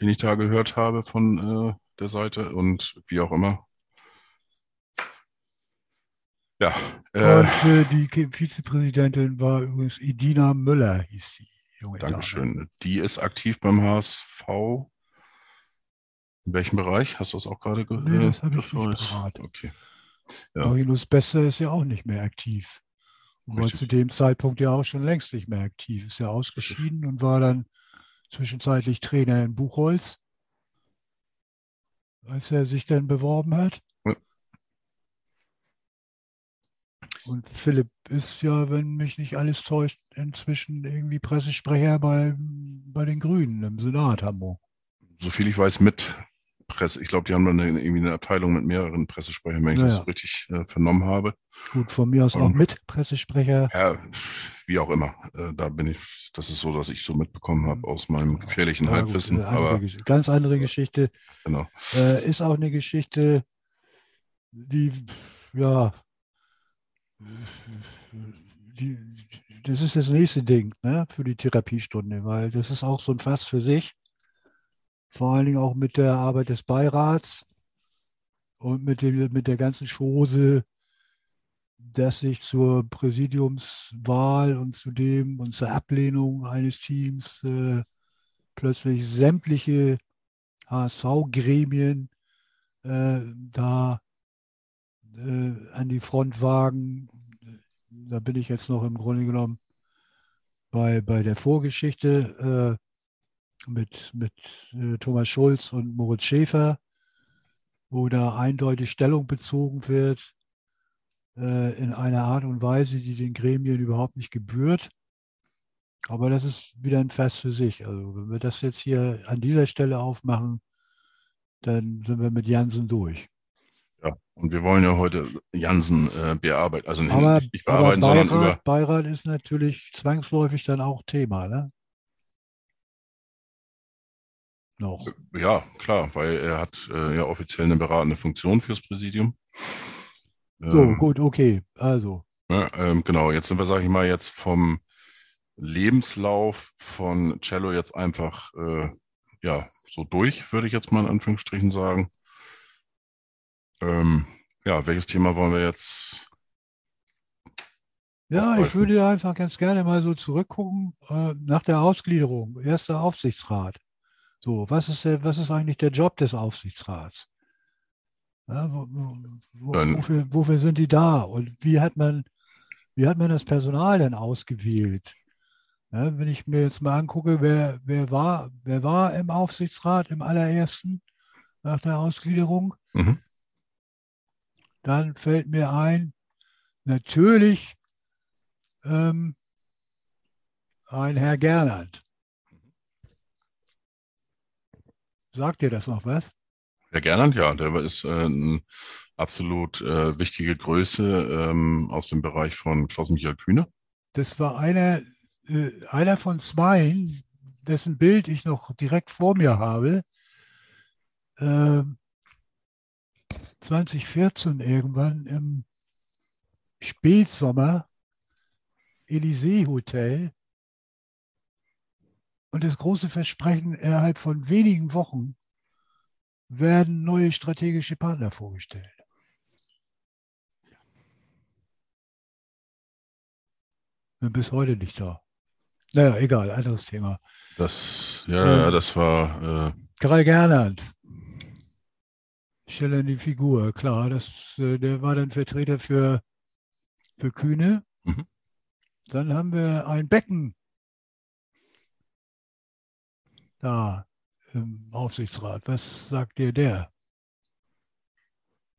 den ich da gehört habe von äh, der Seite und wie auch immer. Ja, äh, Und äh, die Vizepräsidentin war übrigens Idina Müller, hieß die junge Dame. Dankeschön. Die ist aktiv beim HSV. In welchem Bereich? Hast du das auch gerade gehört? Nee, das habe ich nicht parat. Okay. Ja. Marinus Bester ist ja auch nicht mehr aktiv. Und war zu dem Zeitpunkt ja auch schon längst nicht mehr aktiv. Ist ja ausgeschieden und war dann zwischenzeitlich Trainer in Buchholz, als er sich dann beworben hat. Ja. Und Philipp ist ja, wenn mich nicht alles täuscht, inzwischen irgendwie Pressesprecher bei, bei den Grünen im Senat Hamburg. soviel ich weiß, mit Presse. Ich glaube, die haben dann eine, irgendwie eine Abteilung mit mehreren Pressesprechern, wenn ich Ja, das so richtig äh, vernommen habe. Gut, von mir aus auch Ähm. mit Pressesprecher. Ja, wie auch immer. Äh, da bin ich, das ist so, dass ich so mitbekommen habe aus meinem gefährlichen Ja, gut, Halbwissen. andere Aber Gesch- ganz andere Geschichte. genau. Äh, ist auch eine Geschichte, die, ja, die, das ist das nächste Ding ne, für die Therapiestunde, weil das ist auch so ein Fass für sich. Vor allen Dingen auch mit der Arbeit des Beirats und mit, dem, mit der ganzen Chose, dass sich zur Präsidiumswahl und zu dem und zur Ablehnung eines Teams äh, plötzlich sämtliche HSV-Gremien äh, da äh, an die Front wagen. Da bin ich jetzt noch im Grunde genommen bei, bei der Vorgeschichte äh, mit, mit äh, Thomas Schulz und Moritz Schäfer, wo da eindeutig Stellung bezogen wird äh, in einer Art und Weise, die den Gremien überhaupt nicht gebührt. Aber das ist wieder ein Vers für sich. Also wenn wir das jetzt hier an dieser Stelle aufmachen, dann sind wir mit Jansen durch. Ja. Und wir wollen ja heute Jansen äh, bearbeiten. Also nicht, Aber, nicht aber bearbeiten, sondern über. Beirat, Beirat ist natürlich zwangsläufig dann auch Thema, ne? Noch. Ja, klar, weil er hat äh, ja offiziell eine beratende Funktion fürs Präsidium. So, Ähm, gut, okay. Also, Ja, ähm, genau, jetzt sind wir, sage ich mal, jetzt vom Lebenslauf von Cello jetzt einfach äh, ja so durch, würde ich jetzt mal in Anführungsstrichen sagen. Ähm, ja, welches Thema wollen wir jetzt Ja, ich würde einfach ganz gerne mal so zurückgucken äh, nach der Ausgliederung. Erster Aufsichtsrat. So, was ist der, was ist eigentlich der Job des Aufsichtsrats? Ja, wo, wo, wofür, wofür sind die da? Und wie hat man, wie hat man das Personal denn ausgewählt? Ja, wenn ich mir jetzt mal angucke, wer, wer war, wer war im Aufsichtsrat im allerersten nach der Ausgliederung, Mhm. dann fällt mir ein, natürlich ähm, ein Herr Gernand. Sagt dir das noch was? Herr Gernand, ja, der ist äh, eine absolut äh, wichtige Größe ähm, aus dem Bereich von Klaus-Michael Kühne. Das war einer, äh, einer von zweien, dessen Bild ich noch direkt vor mir habe. Ähm, 2014 irgendwann im Spätsommer, Elysee Hotel. Und das große Versprechen, innerhalb von wenigen Wochen werden neue strategische Partner vorgestellt. Bin bis heute nicht da. Naja, egal, anderes Thema. Das, ja, Ja. das war, äh, Karl Gernand. Stelle in die Figur, klar. Das, äh, der war dann Vertreter für, für Kühne. Mhm. Dann haben wir ein Becken da im Aufsichtsrat. Was sagt dir der?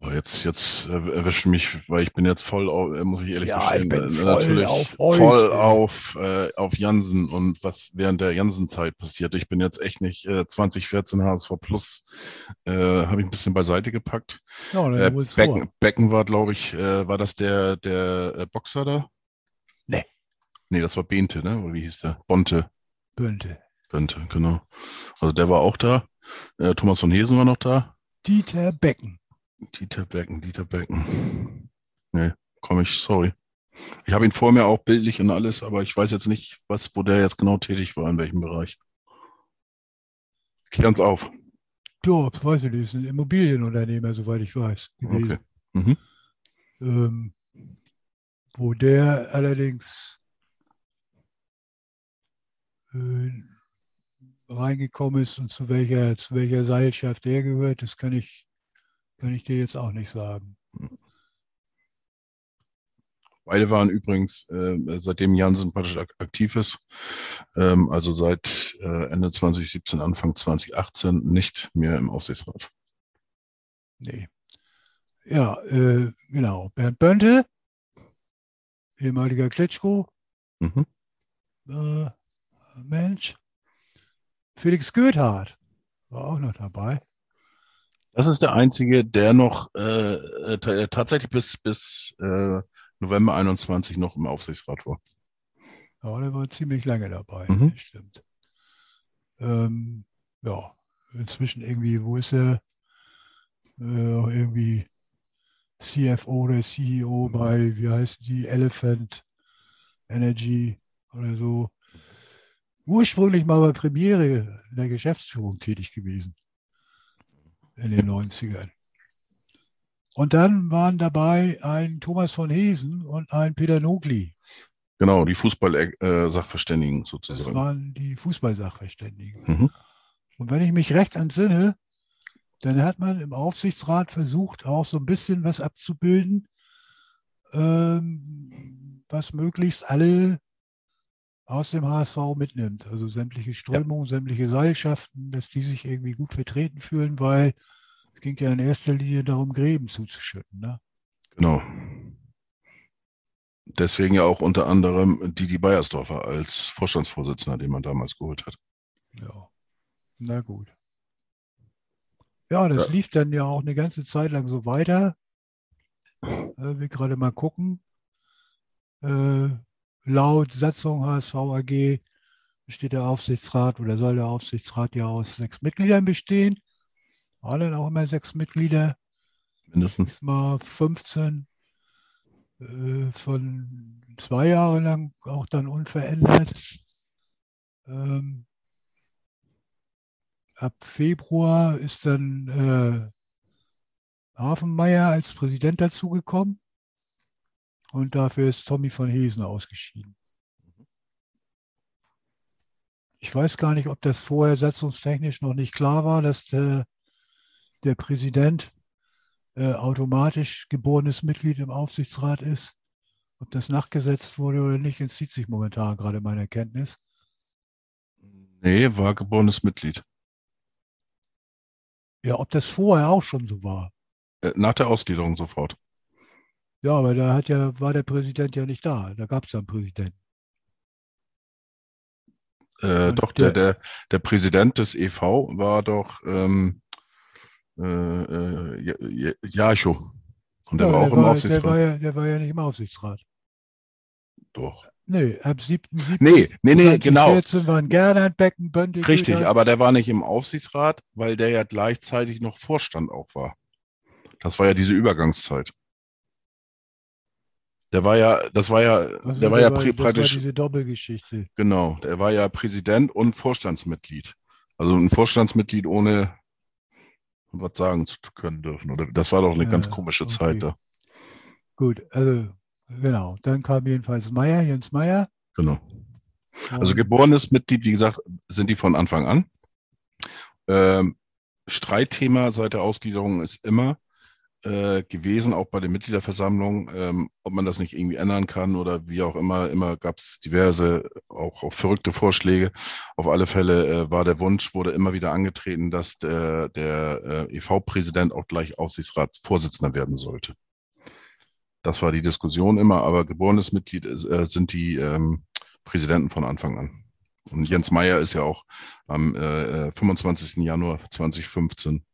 oh, jetzt, jetzt erw- erwischt mich, weil ich bin jetzt voll, auf, äh, muss ich ehrlich Ja, gestehen, ich bin äh, voll natürlich auf voll auf, äh, auf Jansen und was während der Jansen-Zeit passiert. Ich bin jetzt echt nicht äh, 2014 HSV Plus, äh, habe ich ein bisschen beiseite gepackt. Ja, Äh. Becken, Becken war, glaube ich, äh, war das der, der äh, Boxer da? Nee. Nee, das war Bente, ne? Oder wie hieß der? Bonte. Bünte. Bente, genau. Also der war auch da. Äh, Thomas von Hesen war noch da. Dieter Becken. Dieter Becken, Dieter Becken. Nee, komm ich, sorry. Ich habe ihn vor mir auch bildlich und alles, aber ich weiß jetzt nicht, was, wo der jetzt genau tätig war, in welchem Bereich. Klär uns auf. Ja, das weiß ich nicht, ist ein Immobilienunternehmer, soweit ich weiß. gewesen. Okay. Mhm. ähm, wo der allerdings äh, reingekommen ist und zu welcher, zu welcher Seilschaft der gehört, das kann ich, kann ich dir jetzt auch nicht sagen. Beide waren übrigens, äh, seitdem Jansen praktisch ak aktiv ist, ähm, also seit äh, Ende 2017, Anfang 2018, nicht mehr im Aufsichtsrat. Nee. Ja, äh, genau. Bernd Bönte, ehemaliger Klitschko, Mhm. äh, Mensch. Felix Goethardt war auch noch dabei. Das ist der einzige, der noch äh, äh, ta- tatsächlich bis, bis äh, November 21 noch im Aufsichtsrat war. Ja, der war ziemlich lange dabei, Mhm. das stimmt. Ähm, ja, inzwischen irgendwie, wo ist er? Äh, irgendwie CFO oder CEO bei, wie heißt die, Elephant Energy oder so. Ursprünglich mal bei Premiere in der Geschäftsführung tätig gewesen in den 90ern. Und dann waren dabei ein Thomas von Hesen und ein Peter Nogli. Genau, die Fußball-Sachverständigen Das sozusagen. waren die Fußballsachverständigen. Mhm. Und wenn ich mich recht entsinne, dann hat man im Aufsichtsrat versucht, auch so ein bisschen was abzubilden, ähm, was möglichst alle aus dem HSV mitnimmt. Also sämtliche Strömungen, sämtliche Seilschaften, dass die sich irgendwie gut vertreten fühlen, weil es ging ja in erster Linie darum, Gräben zuzuschütten. Ne? Genau. Deswegen ja auch unter anderem Didi Beiersdorfer als Vorstandsvorsitzender, den man damals geholt hat. Ja, na gut. Ja, das Ja. lief dann ja auch eine ganze Zeit lang so weiter. Äh, wir gerade mal gucken. Äh, laut Satzung HSV AG besteht der Aufsichtsrat oder soll der Aufsichtsrat ja aus sechs Mitgliedern bestehen. Waren dann auch immer sechs Mitglieder, Mindestens. mal 15 äh, von zwei Jahre lang auch dann unverändert. Ähm, ab Februar ist dann äh, Hafenmeier als Präsident dazugekommen. Und dafür ist Tommy von Hesen ausgeschieden. Ich weiß gar nicht, ob das vorher satzungstechnisch noch nicht klar war, dass der, der Präsident äh, automatisch geborenes Mitglied im Aufsichtsrat ist. Ob das nachgesetzt wurde oder nicht, entzieht sich momentan gerade meiner Kenntnis. Nee, war geborenes Mitglied. Ja, ob das vorher auch schon so war. Äh, nach der Ausgliederung sofort. Ja, aber da hat ja, war der Präsident ja nicht da. Da gab es ja einen Präsidenten. Äh, doch, der, der- der, der Präsident des EV war doch ähm, äh, äh, Ja- Ja- Jarcho. Und der ja, war auch der, im war, der, Aufsichtsrat. war ja, der war ja nicht im Aufsichtsrat. Doch. Nee, ab 7.7. Nee, nee, nee, genau. 2014 waren Gernot Becken, Bönte, Richtig, Güter. aber der war nicht im Aufsichtsrat, weil der ja gleichzeitig noch Vorstand auch war. Das war ja diese Übergangszeit. Der war ja, das war ja, Also der war ja war praktisch, diese Doppelgeschichte. genau, der war ja Präsident und Vorstandsmitglied. Also ein Vorstandsmitglied ohne was sagen zu können dürfen. Oder das war doch eine Ja, ganz komische okay. Zeit da. Gut, also genau. Dann kam jedenfalls Meier, Jens Meier. Genau. Also geborenes Mitglied, wie gesagt, sind die von Anfang an. Ähm, Streitthema seit der Ausgliederung ist immer äh, gewesen, auch bei den Mitgliederversammlungen, ähm, ob man das nicht irgendwie ändern kann oder wie auch immer. Immer gab es diverse, auch, auch verrückte Vorschläge. Auf alle Fälle äh, war der Wunsch, wurde immer wieder angetreten, dass der, der äh, EV-Präsident auch gleich Aufsichtsratsvorsitzender werden sollte. Das war die Diskussion immer, aber geborenes Mitglied äh, sind die ähm, Präsidenten von Anfang an. Und Jens Meyer ist ja auch am äh, äh, 25. Januar 2015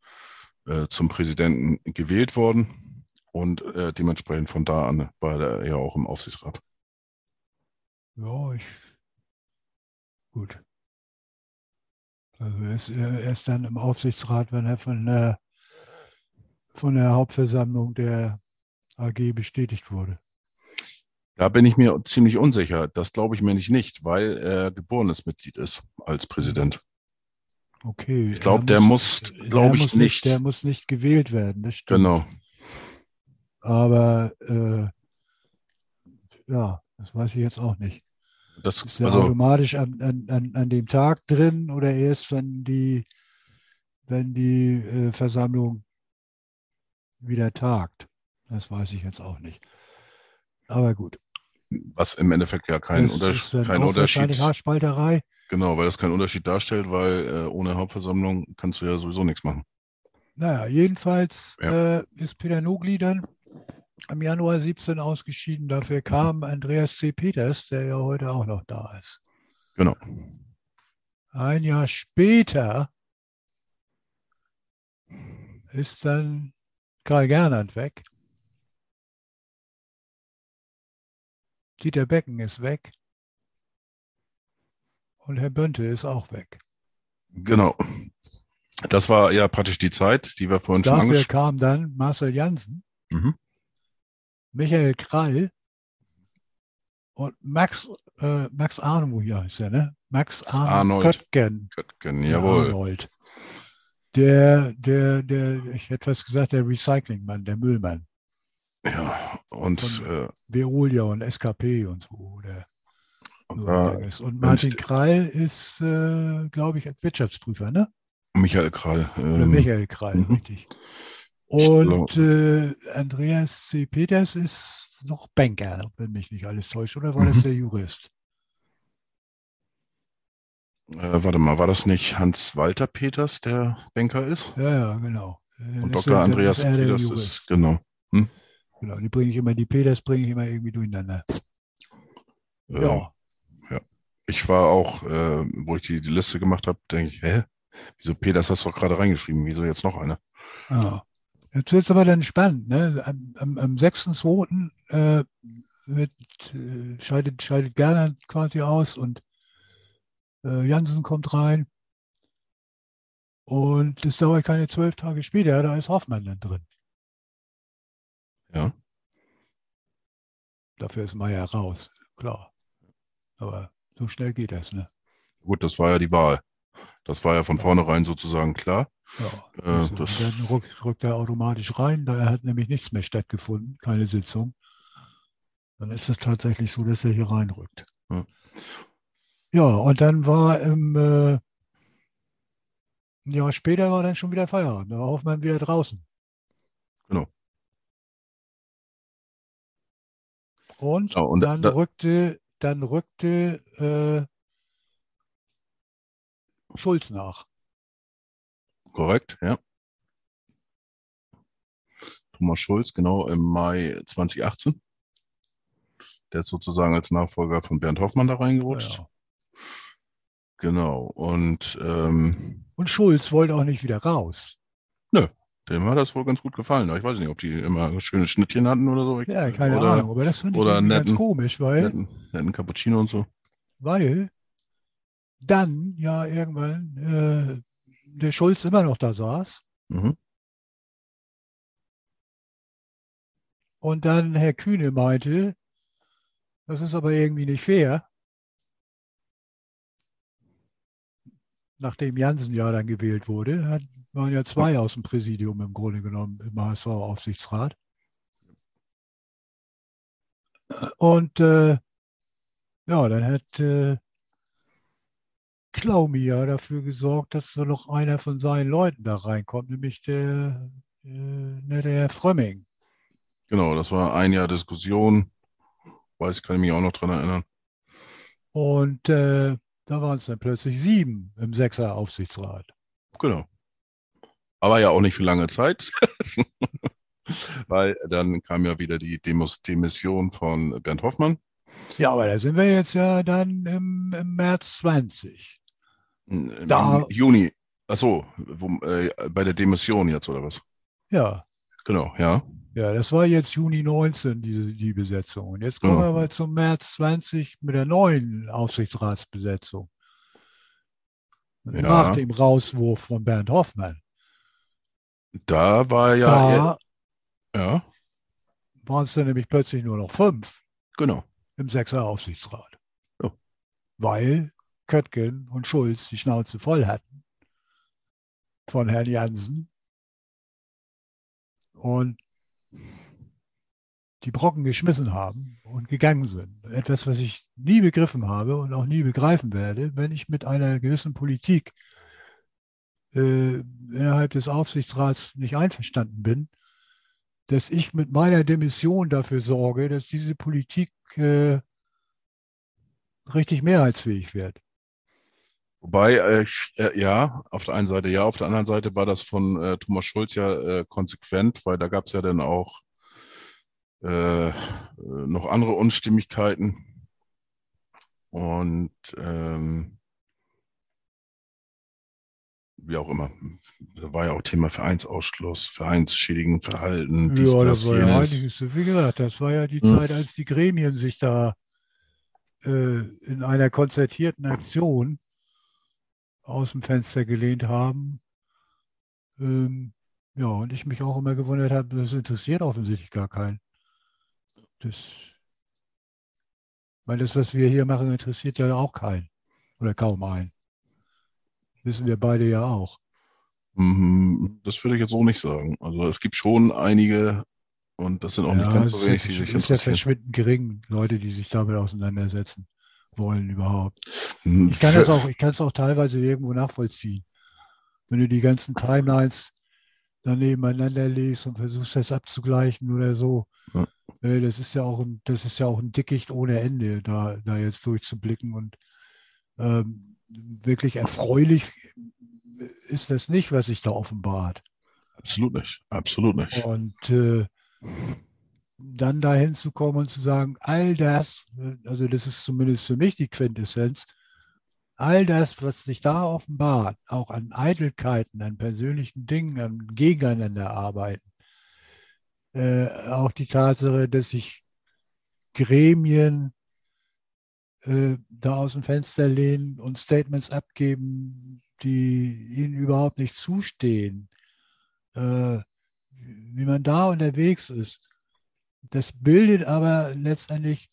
äh, zum Präsidenten gewählt worden und äh, dementsprechend von da an war er ja auch im Aufsichtsrat. Ja, ich. Gut. Also er ist, er ist dann im Aufsichtsrat, wenn er von der, von der Hauptversammlung der AG bestätigt wurde. Da bin ich mir ziemlich unsicher. Das glaube ich mir nicht, nicht, weil er geborenes Mitglied ist als Präsident. Okay. Ich glaube, er der muss, glaube ich, muss nicht. Der muss nicht gewählt werden, das stimmt. Genau. Aber äh, ja, das weiß ich jetzt auch nicht. Das, Ist er also, automatisch an, an, an, dem Tag drin oder erst, wenn die, wenn die äh, Versammlung wieder tagt? Das weiß ich jetzt auch nicht. Aber gut. was im Endeffekt ja kein, das Unterschied, ist kein Unterschied, Haarspalterei. Genau, weil das keinen Unterschied darstellt, weil äh, ohne Hauptversammlung kannst du ja sowieso nichts machen. Naja, jedenfalls Ja. äh, ist Peter Nogli dann im Januar 17 ausgeschieden. Dafür kam Andreas C. Peters, der ja heute auch noch da ist. Genau. Ein Jahr später ist dann Karl Gernand weg. Dieter Becken ist weg. Und Herr Bönte ist auch weg. Genau. Das war ja praktisch die Zeit, die wir vorhin schon Dafür angesprochen kam dann Marcel Janssen, Mhm. Michael Krall und Max, äh, Max Arno hier heißt er, ne? Max Max Arno Arnold. Köttgen. Köttgen, der Jawohl. Arnold. Der, der, der, ich hätte fast gesagt, der Recyclingmann, der Müllmann. Ja, und Von- äh, Veolia und SKP und so. Der und so ist. Und Martin Krall ist, äh, glaube ich, Wirtschaftsprüfer, ne? Michael Krall. Oder ähm, Michael Krall, mhm. richtig. Und äh, Andreas C. Peters ist noch Banker, wenn mich nicht alles täuscht, oder war Mhm. das der Jurist? Äh, warte mal, war das nicht Hans-Walter Peters, der Banker ist? Ja, ja, genau. Dann Und ist Dr. dann Andreas ist er Peters ist, genau. Genau, die bringe ich immer, die Peters bringe ich immer irgendwie durcheinander. Äh, Ja, Ich war auch, äh, wo ich die, die Liste gemacht habe, denke ich, hä? Wieso Peters hast du doch gerade reingeschrieben? Wieso jetzt noch einer? ja. Jetzt wird es aber dann spannend. Ne? Am, am, am 6.2. Äh, wird, äh, scheidet, scheidet Gernand quasi aus und äh, Jansen kommt rein. Und es dauert keine zwölf Tage später, da ist Hoffmann dann drin. Ja. Dafür ist Meier raus, klar. Aber so schnell geht das, ne? Gut, das war ja die Wahl. Das war ja von Ja. vornherein sozusagen klar. Ja, Äh, siehst du, das- dann rückt, rückt er automatisch rein. Da hat nämlich nichts mehr stattgefunden, keine Sitzung. Dann ist es tatsächlich so, dass er hier reinrückt. Ja. Ja, und dann war im äh, ein Jahr später war dann schon wieder Feierabend. Da war Hoffmann wieder draußen. Genau. Und, Ja, und dann da- rückte, dann rückte äh, Schulz nach. Korrekt, ja. Thomas Schulz, genau im Mai 2018. Der ist sozusagen als Nachfolger von Bernd Hoffmann da reingerutscht. Ja. Genau. Und ähm, Und Schulz wollte auch nicht wieder raus. Dem hat das wohl ganz gut gefallen. Ich weiß nicht, ob die immer schöne Schnittchen hatten oder so. Ja, keine oder Ahnung. Aber das finde ich oder irgendwie ganz netten- komisch, weil, Netten, netten Cappuccino und so. weil dann ja irgendwann äh, der Schulz immer noch da saß Mhm. und dann Herr Kühne meinte, das ist aber irgendwie nicht fair. Nachdem Jansen ja dann gewählt wurde, hat, waren ja zwei aus dem Präsidium im Grunde genommen im HSV-Aufsichtsrat. Und äh, ja, dann hat äh, Klaumi ja dafür gesorgt, dass da noch einer von seinen Leuten da reinkommt, nämlich der, äh, ne, der Herr Frömming. Genau, das war ein Jahr Diskussion. Weiß, kann ich mich auch noch dran erinnern. Und äh, da waren es dann plötzlich sieben im Sechser-Aufsichtsrat. Genau. Aber ja auch nicht für lange Zeit. Weil dann kam ja wieder die Demos Demission von Bernd Hoffmann. Ja, aber da sind wir jetzt ja dann im, im März 20. Im Da- Juni. Achso, wo, äh, bei der Demission jetzt oder was? Ja, Genau, ja. ja, das war jetzt Juni 19, die, die Besetzung. Und jetzt kommen Genau. wir aber zum März 20 mit der neuen Aufsichtsratsbesetzung. Ja. Nach dem Rauswurf von Bernd Hoffmann. Da war ja, Da ja, waren es dann nämlich plötzlich nur noch fünf genau. im Sechser-Aufsichtsrat. Ja. Weil Köttgen und Schulz die Schnauze voll hatten von Herrn Jansen und die Brocken geschmissen haben und gegangen sind. Etwas, was ich nie begriffen habe und auch nie begreifen werde, wenn ich mit einer gewissen Politik äh, innerhalb des Aufsichtsrats nicht einverstanden bin, dass ich mit meiner Demission dafür sorge, dass diese Politik äh, richtig mehrheitsfähig wird. Wobei, äh, äh, ja, auf der einen Seite ja, auf der anderen Seite war das von äh, Thomas Schulz ja äh, konsequent, weil da gab es ja dann auch äh, noch andere Unstimmigkeiten. Und ähm, wie auch immer, da war ja auch Thema Vereinsausschluss, vereinsschädigend Verhalten, dies, ja, das, das war ja einiges. Wie gesagt, das war ja die Hm. Zeit, als die Gremien sich da äh, in einer konzertierten Aktion aus dem Fenster gelehnt haben. Ähm, ja, und ich mich auch immer gewundert habe, das interessiert offensichtlich gar keinen. Das, weil das, was wir hier machen, interessiert ja auch keinen oder kaum einen. Wissen wir beide ja auch. Mhm, Das würde ich jetzt so nicht sagen. Also es gibt schon einige, und das sind auch nicht Ja, ganz so es wenig, die sich ist ja interessieren. verschwindend gering, Leute, die sich damit auseinandersetzen wollen überhaupt. Hm, Ich kann das auch, ich kann es auch teilweise irgendwo nachvollziehen. Wenn du die ganzen Timelines dann nebeneinander legst und versuchst das abzugleichen oder so. Ja. äh, Das ist ja auch ein, das ist ja auch ein Dickicht ohne Ende, da, da jetzt durchzublicken. Und ähm, wirklich erfreulich ist das nicht, was sich da offenbart. Absolut nicht. Absolut nicht. Und äh, dann dahin zu kommen und zu sagen, all das, also das ist zumindest für mich die Quintessenz, all das, was sich da offenbart, auch an Eitelkeiten, an persönlichen Dingen, an Gegeneinanderarbeiten, äh, auch die Tatsache, dass sich Gremien äh, da aus dem Fenster lehnen und Statements abgeben, die ihnen überhaupt nicht zustehen, äh, wie man da unterwegs ist. Das bildet aber letztendlich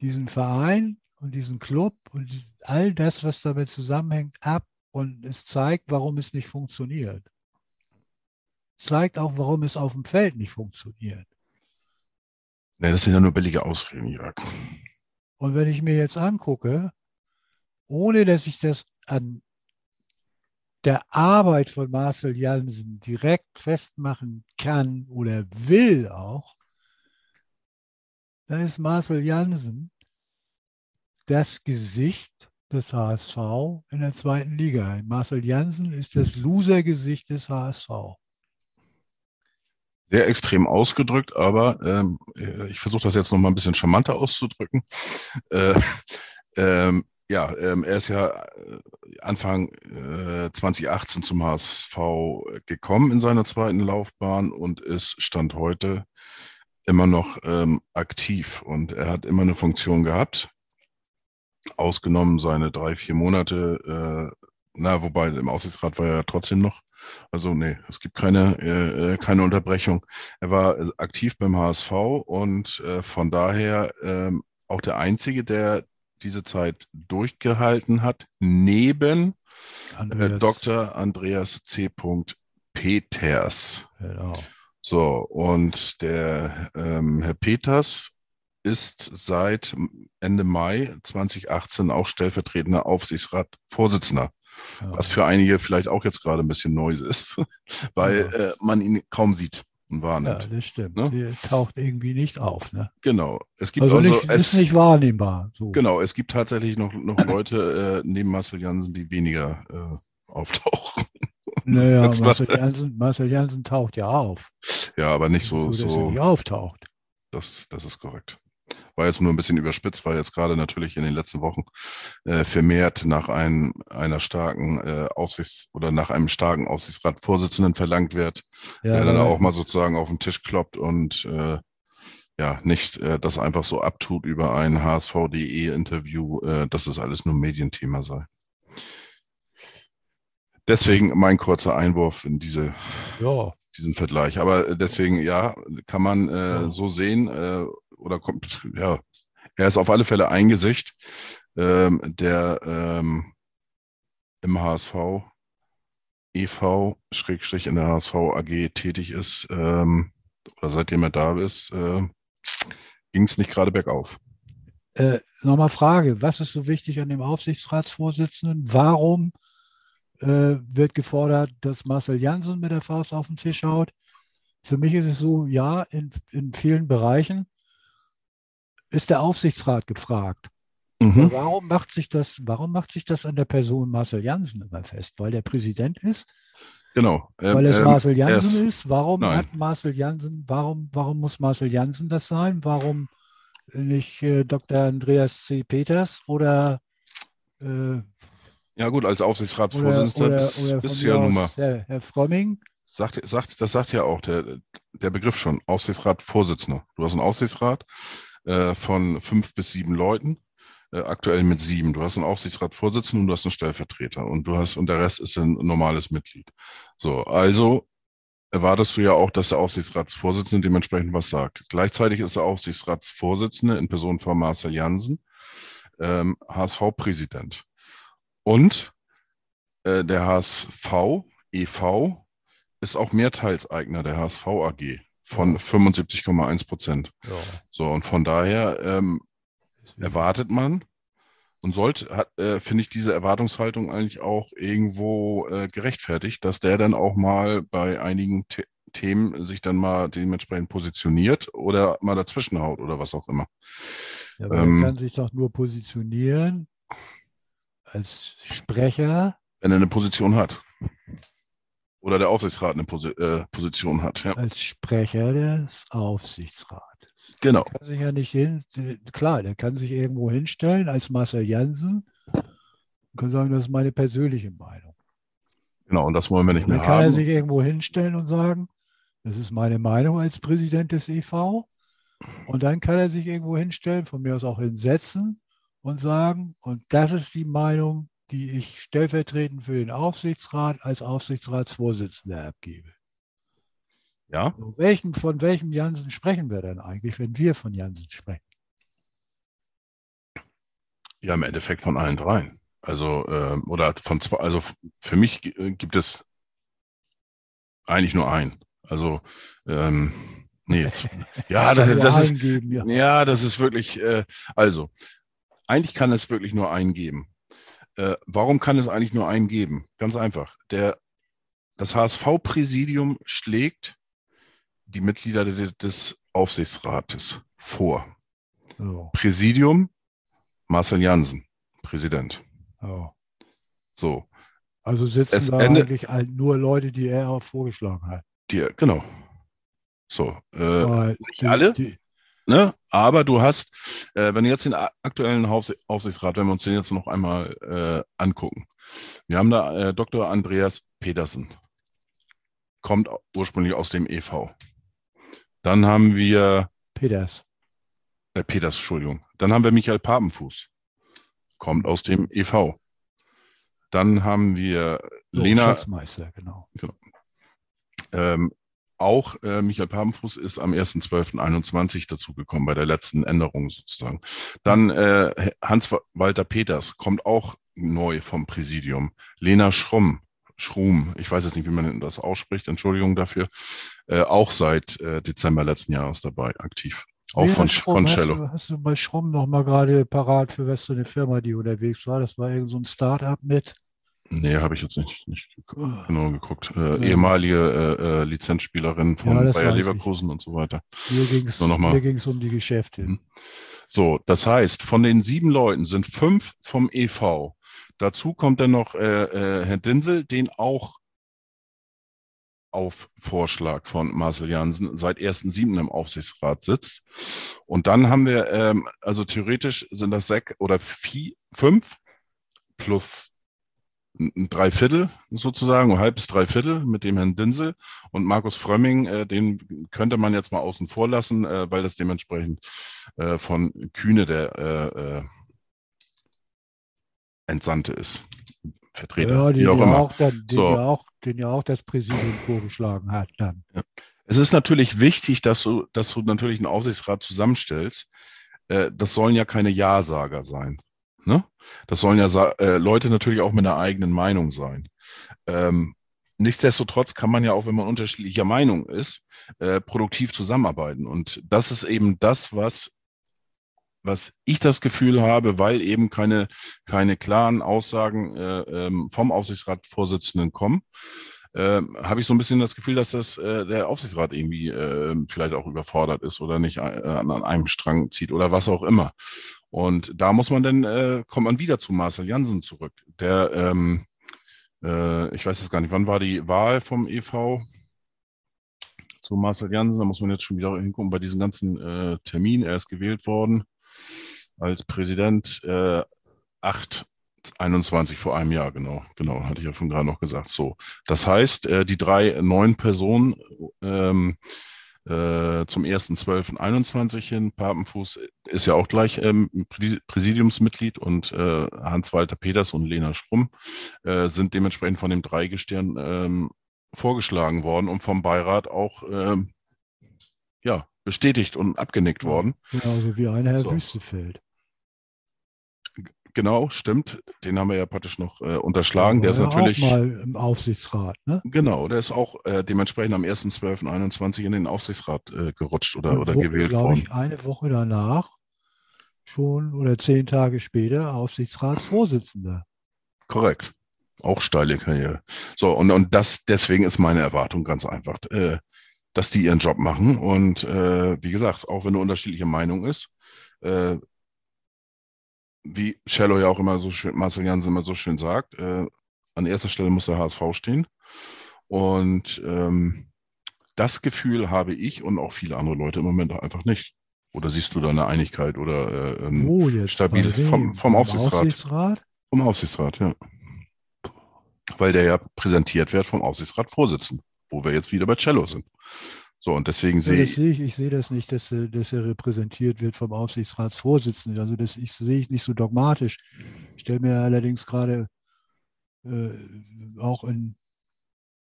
diesen Verein und diesen Club und all das, was damit zusammenhängt, ab und es zeigt, warum es nicht funktioniert. Zeigt auch, warum es auf dem Feld nicht funktioniert. Nee, das sind ja nur billige Ausreden, Jörg. Und wenn ich mir jetzt angucke, ohne dass ich das an der Arbeit von Marcel Jansen direkt festmachen kann oder will auch, dann ist Marcel Jansen das Gesicht des HSV in der zweiten Liga. Marcel Jansen ist das Loser-Gesicht des HSV. Sehr extrem ausgedrückt, aber ähm, ich versuche das jetzt noch mal ein bisschen charmanter auszudrücken. Äh, ähm, ja, ähm, er ist ja äh, Anfang äh, 2018 zum HSV gekommen in seiner zweiten Laufbahn und ist Stand heute immer noch ähm, aktiv und er hat immer eine Funktion gehabt, ausgenommen seine drei, vier Monate, äh, na, wobei im Aussichtsrat war er trotzdem noch. Also nee, es gibt keine, äh, äh keine Unterbrechung. Er war äh, aktiv beim HSV und äh, von daher ähm, auch der Einzige, der diese Zeit durchgehalten hat, neben äh, Andreas. Dr. Andreas C. Peters. Genau. So, und der ähm, Herr Peters ist seit Ende Mai 2018 auch stellvertretender Aufsichtsratsvorsitzender. Ja. Was für einige vielleicht auch jetzt gerade ein bisschen neu ist, weil ja. äh, man ihn kaum sieht und wahrnimmt. Ja, das stimmt. Ne? Die taucht irgendwie nicht auf. Ne? Genau. Es gibt also, also nicht, es, ist nicht wahrnehmbar. So. Genau, es gibt tatsächlich noch, noch Leute äh, neben Marcel Jansen, die weniger äh, auftauchen. Naja, Marcel Jansen, Marcel Jansen taucht ja auf. Ja, aber nicht so. so, dass er nicht auftaucht. Das, das ist korrekt war jetzt nur ein bisschen überspitzt, weil jetzt gerade natürlich in den letzten Wochen äh, vermehrt nach einem, einer starken äh, Aufsichts- oder nach einem starken Aufsichtsratsvorsitzenden verlangt wird, ja, der dann auch mal sozusagen auf den Tisch kloppt und äh, ja, nicht äh, das einfach so abtut über ein HSV.de-Interview, äh, dass es alles nur Medienthema sei. Deswegen mein kurzer Einwurf in diese, ja. diesen Vergleich. Aber deswegen, ja, kann man äh, ja. so sehen, äh, oder kommt, ja, er ist auf alle Fälle ein Gesicht, ähm, der ähm, im HSV e.V. Schrägstrich in der HSV AG tätig ist, ähm, oder seitdem er da ist, äh, ging es nicht gerade bergauf. Äh, Nochmal Frage, was ist so wichtig an dem Aufsichtsratsvorsitzenden? Warum äh, wird gefordert, dass Marcel Janssen mit der Faust auf den Tisch haut? Für mich ist es so, ja, in, in vielen Bereichen ist der Aufsichtsrat gefragt. Mhm. Warum macht sich das, warum macht sich das an der Person Marcel Janssen immer fest? Weil der Präsident ist? Genau. Ähm, Weil es ähm, Marcel Janssen ist? Warum nein. hat Marcel Janssen, warum, warum muss Marcel Janssen das sein? Warum nicht äh, Dr. Andreas C. Peters oder äh, ja gut, als Aufsichtsratsvorsitzender bist, du ja nun mal. Herr, Herr Fromming. Sagt, sagt, das sagt ja auch der, der Begriff schon, Aufsichtsratsvorsitzender. Du hast einen Aufsichtsrat, äh, von fünf bis sieben Leuten, äh, aktuell mit sieben. Du hast einen Aufsichtsratsvorsitzenden und du hast einen Stellvertreter und du hast, und der Rest ist ein normales Mitglied. So, also erwartest du ja auch, dass der Aufsichtsratsvorsitzende dementsprechend was sagt. Gleichzeitig ist der Aufsichtsratsvorsitzende in Person von Marcel Jansen ähm, HSV-Präsident. Und äh, der HSV e.V. ist auch Mehrteilseigner der HSV AG von 75,1 Prozent. Ja. So, und von daher ähm, erwartet man und sollte, hat, äh, finde ich diese Erwartungshaltung eigentlich auch irgendwo äh, gerechtfertigt, dass der dann auch mal bei einigen The Themen sich dann mal dementsprechend positioniert oder mal dazwischen haut oder was auch immer. Ja, aber ähm, er kann sich doch nur positionieren als Sprecher. Wenn er eine Position hat. Oder der Aufsichtsrat eine Posi äh, Position hat. Ja. Als Sprecher des Aufsichtsrates. Genau. Der kann sich ja nicht hin, klar, der kann sich irgendwo hinstellen als Marcel Jansen und kann sagen, das ist meine persönliche Meinung. Genau, und das wollen wir nicht mehr haben. Dann kann er sich irgendwo hinstellen und sagen, das ist meine Meinung als Präsident des EV. Und dann kann er sich irgendwo hinstellen, von mir aus auch hinsetzen und sagen, und das ist die Meinung die ich stellvertretend für den Aufsichtsrat als Aufsichtsratsvorsitzender abgebe. Ja. So, welchen, von welchem Jansen sprechen wir denn eigentlich, wenn wir von Jansen sprechen? Ja, im Endeffekt von allen dreien. Also, äh, oder von zwei, also für mich äh, gibt es eigentlich nur einen. Also, ähm, Nee, jetzt, ja, das, das ist, ja. das ist wirklich, äh, also, eigentlich kann es wirklich nur einen geben. Äh, warum kann es eigentlich nur einen geben? Ganz einfach. Der, das HSV-Präsidium schlägt die Mitglieder des Aufsichtsrates vor. Oh. Präsidium Marcel Jansen, Präsident. Oh. So. Also sitzen es da eigentlich nur Leute, die er auch vorgeschlagen hat. Die, genau. So. Äh, nicht die, alle. Die, Ne? Aber du hast, äh, wenn du jetzt den aktuellen Aufsichtsrat, wenn wir uns den jetzt noch einmal äh, angucken, wir haben da äh, Dr. Andreas Petersen, kommt ursprünglich aus dem EV. Dann haben wir Peters. Äh, Peters, Entschuldigung. Dann haben wir Michael Papenfuß, kommt aus dem EV. Dann haben wir so, Lena. Schatzmeister, genau. genau. Ähm, auch äh, Michael Papenfuß ist am 1.12.21 dazugekommen bei der letzten Änderung sozusagen. Dann äh, Hans-Walter Peters kommt auch neu vom Präsidium. Lena Schrumm, Schrum, ich weiß jetzt nicht, wie man das ausspricht, Entschuldigung dafür, äh, auch seit äh, Dezember letzten Jahres dabei aktiv. Auch von, von Cello. Hast du, hast du bei Schrumm noch mal gerade parat für was so eine Firma, die unterwegs war? Das war irgend so ein Start-up mit Nee, habe ich jetzt nicht, nicht ah. genau geguckt. Äh, ja. Ehemalige äh, äh, Lizenzspielerin von ja, Bayer Leverkusen ich. und so weiter. Hier ging es um die Geschäfte. Mhm. So, das heißt, von den sieben Leuten sind fünf vom EV. Dazu kommt dann noch äh, äh, Herr Dinsel, den auch auf Vorschlag von Marcel Jansen seit 1.7. im Aufsichtsrat sitzt. Und dann haben wir, ähm, also theoretisch sind das sechs oder vier, fünf plus ein Dreiviertel sozusagen, ein halbes Dreiviertel mit dem Herrn Dinsel und Markus Frömming, äh, den könnte man jetzt mal außen vor lassen, äh, weil das dementsprechend äh, von Kühne der äh, äh, Entsandte ist. Vertreter, ja, den, auch immer. Auch dann, den, so. ja auch, den ja auch das Präsidium vorgeschlagen hat dann. Ja. Es ist natürlich wichtig, dass du, dass du natürlich einen Aufsichtsrat zusammenstellst. Äh, das sollen ja keine Ja-Sager sein. Ne? Das sollen ja äh, Leute natürlich auch mit einer eigenen Meinung sein. Ähm, nichtsdestotrotz kann man ja auch, wenn man unterschiedlicher Meinung ist, äh, produktiv zusammenarbeiten. Und das ist eben das, was was ich das Gefühl habe, weil eben keine, keine klaren Aussagen äh, ähm, vom Aufsichtsratsvorsitzenden kommen, äh, habe ich so ein bisschen das Gefühl, dass das äh, der Aufsichtsrat irgendwie äh, vielleicht auch überfordert ist oder nicht äh, an, an einem Strang zieht oder was auch immer. Und da muss man dann, äh, kommt man wieder zu Marcel Jansen zurück. Der, ähm, äh, ich weiß jetzt gar nicht, wann war die Wahl vom EV zu Marcel Jansen? Da muss man jetzt schon wieder hingucken bei diesen ganzen äh, Terminen. Er ist gewählt worden als Präsident äh, 8, 21 vor einem Jahr, genau. Genau, hatte ich ja von gerade noch gesagt. So, das heißt, äh, die drei neuen Personen ähm, äh, zum 1.12.21 hin. Papenfuß ist ja auch gleich ähm, Präsidiumsmitglied und äh, Hans-Walter Peters und Lena Schrumm äh, sind dementsprechend von dem Dreigestirn ähm, vorgeschlagen worden und vom Beirat auch ähm, ja, bestätigt und abgenickt worden. Genauso wie ein Herr so. Wüstefeld. Genau, stimmt. Den haben wir ja praktisch noch äh, unterschlagen. der ist natürlich. Auch mal im Aufsichtsrat, ne? Genau, der ist auch äh, dementsprechend am 1.12.21 in den Aufsichtsrat äh, gerutscht oder, oder gewählt worden. Ich, eine Woche danach schon oder zehn Tage später Aufsichtsratsvorsitzender. Korrekt. Auch steile Karriere. So, und, und das, deswegen ist meine Erwartung ganz einfach, äh, dass die ihren Job machen. Und äh, wie gesagt, auch wenn eine unterschiedliche Meinung ist, äh, wie Cello ja auch immer so schön, Marcel Jansen immer so schön sagt, äh, an erster Stelle muss der HSV stehen. Und ähm, das Gefühl habe ich und auch viele andere Leute im Moment einfach nicht. Oder siehst du da eine Einigkeit oder äh, ein oh, stabil vom, vom Aufsichtsrat? Aufsichtsrat? Vom Aufsichtsrat, ja. Weil der ja präsentiert wird vom Aufsichtsratsvorsitzenden, wo wir jetzt wieder bei Cello sind. So, und deswegen ja, sehe ich. ich. Ich sehe das nicht, dass, dass er repräsentiert wird vom Aufsichtsratsvorsitzenden. Also das ich, sehe ich nicht so dogmatisch. Ich stelle mir allerdings gerade äh, auch in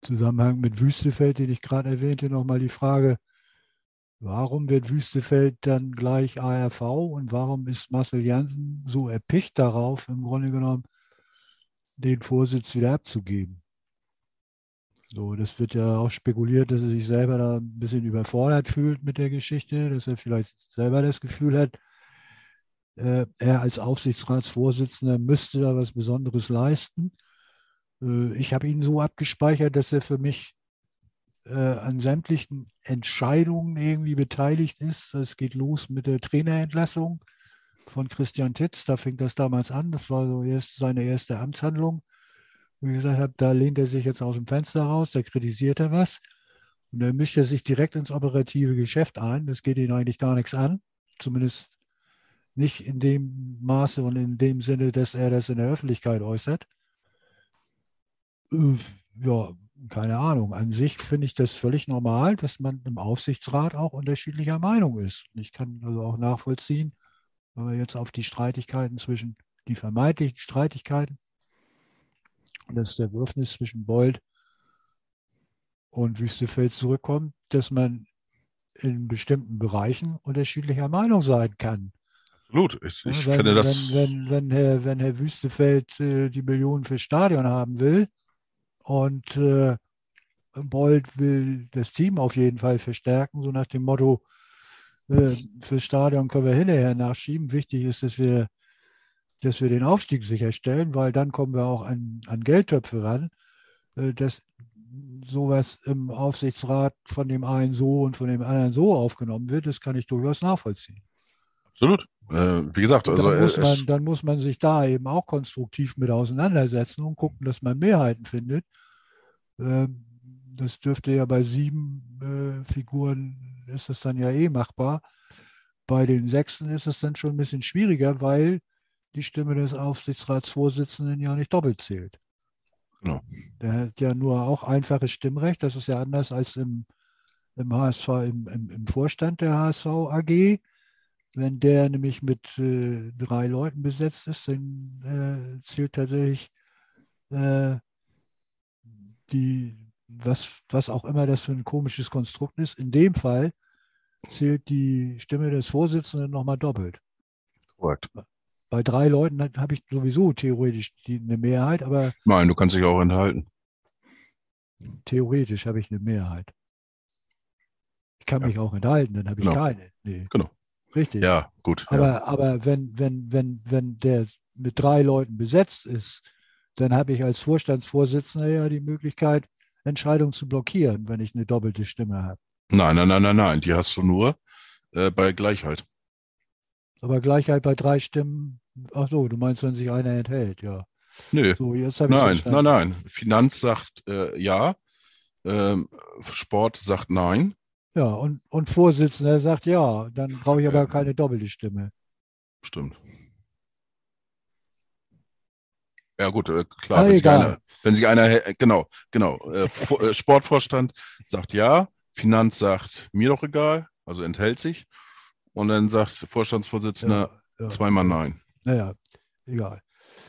Zusammenhang mit Wüstefeld, den ich gerade erwähnte, nochmal die Frage, warum wird Wüstefeld dann gleich ARV und warum ist Marcel Janssen so erpicht darauf, im Grunde genommen den Vorsitz wieder abzugeben? So, das wird ja auch spekuliert, dass er sich selber da ein bisschen überfordert fühlt mit der Geschichte, dass er vielleicht selber das Gefühl hat, äh, er als Aufsichtsratsvorsitzender müsste da was Besonderes leisten. Äh, ich habe ihn so abgespeichert, dass er für mich äh, an sämtlichen Entscheidungen irgendwie beteiligt ist. Es geht los mit der Trainerentlassung von Christian Titz. Da fing das damals an. Das war so erst seine erste Amtshandlung. Wie gesagt habe, da lehnt er sich jetzt aus dem Fenster raus, da kritisiert er was. Und dann mischt er sich direkt ins operative Geschäft ein. Das geht ihn eigentlich gar nichts an. Zumindest nicht in dem Maße und in dem Sinne, dass er das in der Öffentlichkeit äußert. Äh, ja, keine Ahnung. An sich finde ich das völlig normal, dass man im Aufsichtsrat auch unterschiedlicher Meinung ist. Ich kann also auch nachvollziehen, wenn wir jetzt auf die Streitigkeiten zwischen, die vermeintlichen Streitigkeiten, das Zerwürfnis zwischen Bold und Wüstefeld zurückkommt, dass man in bestimmten Bereichen unterschiedlicher Meinung sein kann. Absolut. Ich, ich wenn, finde das. Wenn, wenn, wenn, Herr, wenn Herr Wüstefeld äh, die Millionen fürs Stadion haben will und äh, Bold will das Team auf jeden Fall verstärken, so nach dem Motto, äh, fürs Stadion können wir hinterher nachschieben. Wichtig ist, dass wir dass wir den Aufstieg sicherstellen, weil dann kommen wir auch an, an Geldtöpfe ran, äh, dass sowas im Aufsichtsrat von dem einen so und von dem anderen so aufgenommen wird, das kann ich durchaus nachvollziehen. Absolut. Äh, wie gesagt, also dann muss, man, dann muss man sich da eben auch konstruktiv mit auseinandersetzen und gucken, dass man Mehrheiten findet. Ähm, das dürfte ja bei sieben äh, Figuren ist das dann ja eh machbar. Bei den sechsten ist es dann schon ein bisschen schwieriger, weil die Stimme des Aufsichtsratsvorsitzenden ja nicht doppelt zählt. Genau. Der hat ja nur auch einfaches Stimmrecht. Das ist ja anders als im, im HSV, im, im, im Vorstand der HSV AG. Wenn der nämlich mit äh, drei Leuten besetzt ist, dann äh, zählt tatsächlich äh, die, was, was auch immer das für ein komisches Konstrukt ist. In dem Fall zählt die Stimme des Vorsitzenden nochmal doppelt. Korrekt. Bei drei Leuten habe ich sowieso theoretisch die, eine Mehrheit, aber. Nein, du kannst dich auch enthalten. Theoretisch habe ich eine Mehrheit. Ich kann ja. mich auch enthalten, dann habe ich genau. keine. Nee. Genau. Richtig. Ja, gut. Aber, ja. aber wenn, wenn, wenn, wenn der mit drei Leuten besetzt ist, dann habe ich als Vorstandsvorsitzender ja die Möglichkeit, Entscheidungen zu blockieren, wenn ich eine doppelte Stimme habe. Nein, nein, nein, nein, nein. Die hast du nur äh, bei Gleichheit. Aber Gleichheit bei drei Stimmen, ach so, du meinst, wenn sich einer enthält, ja. Nö. So, nein, nein, nein. Finanz sagt äh, ja, ähm, Sport sagt nein. Ja, und, und Vorsitzender sagt ja, dann brauche ich aber keine doppelte Stimme. Stimmt. Ja gut, äh, klar, Ah, wenn sich, einer, wenn sich einer, äh, genau, genau, äh, äh, Sportvorstand sagt ja, Finanz sagt mir doch egal, also enthält sich. Und dann sagt Vorstandsvorsitzender Ja, ja. zweimal nein. Naja, egal.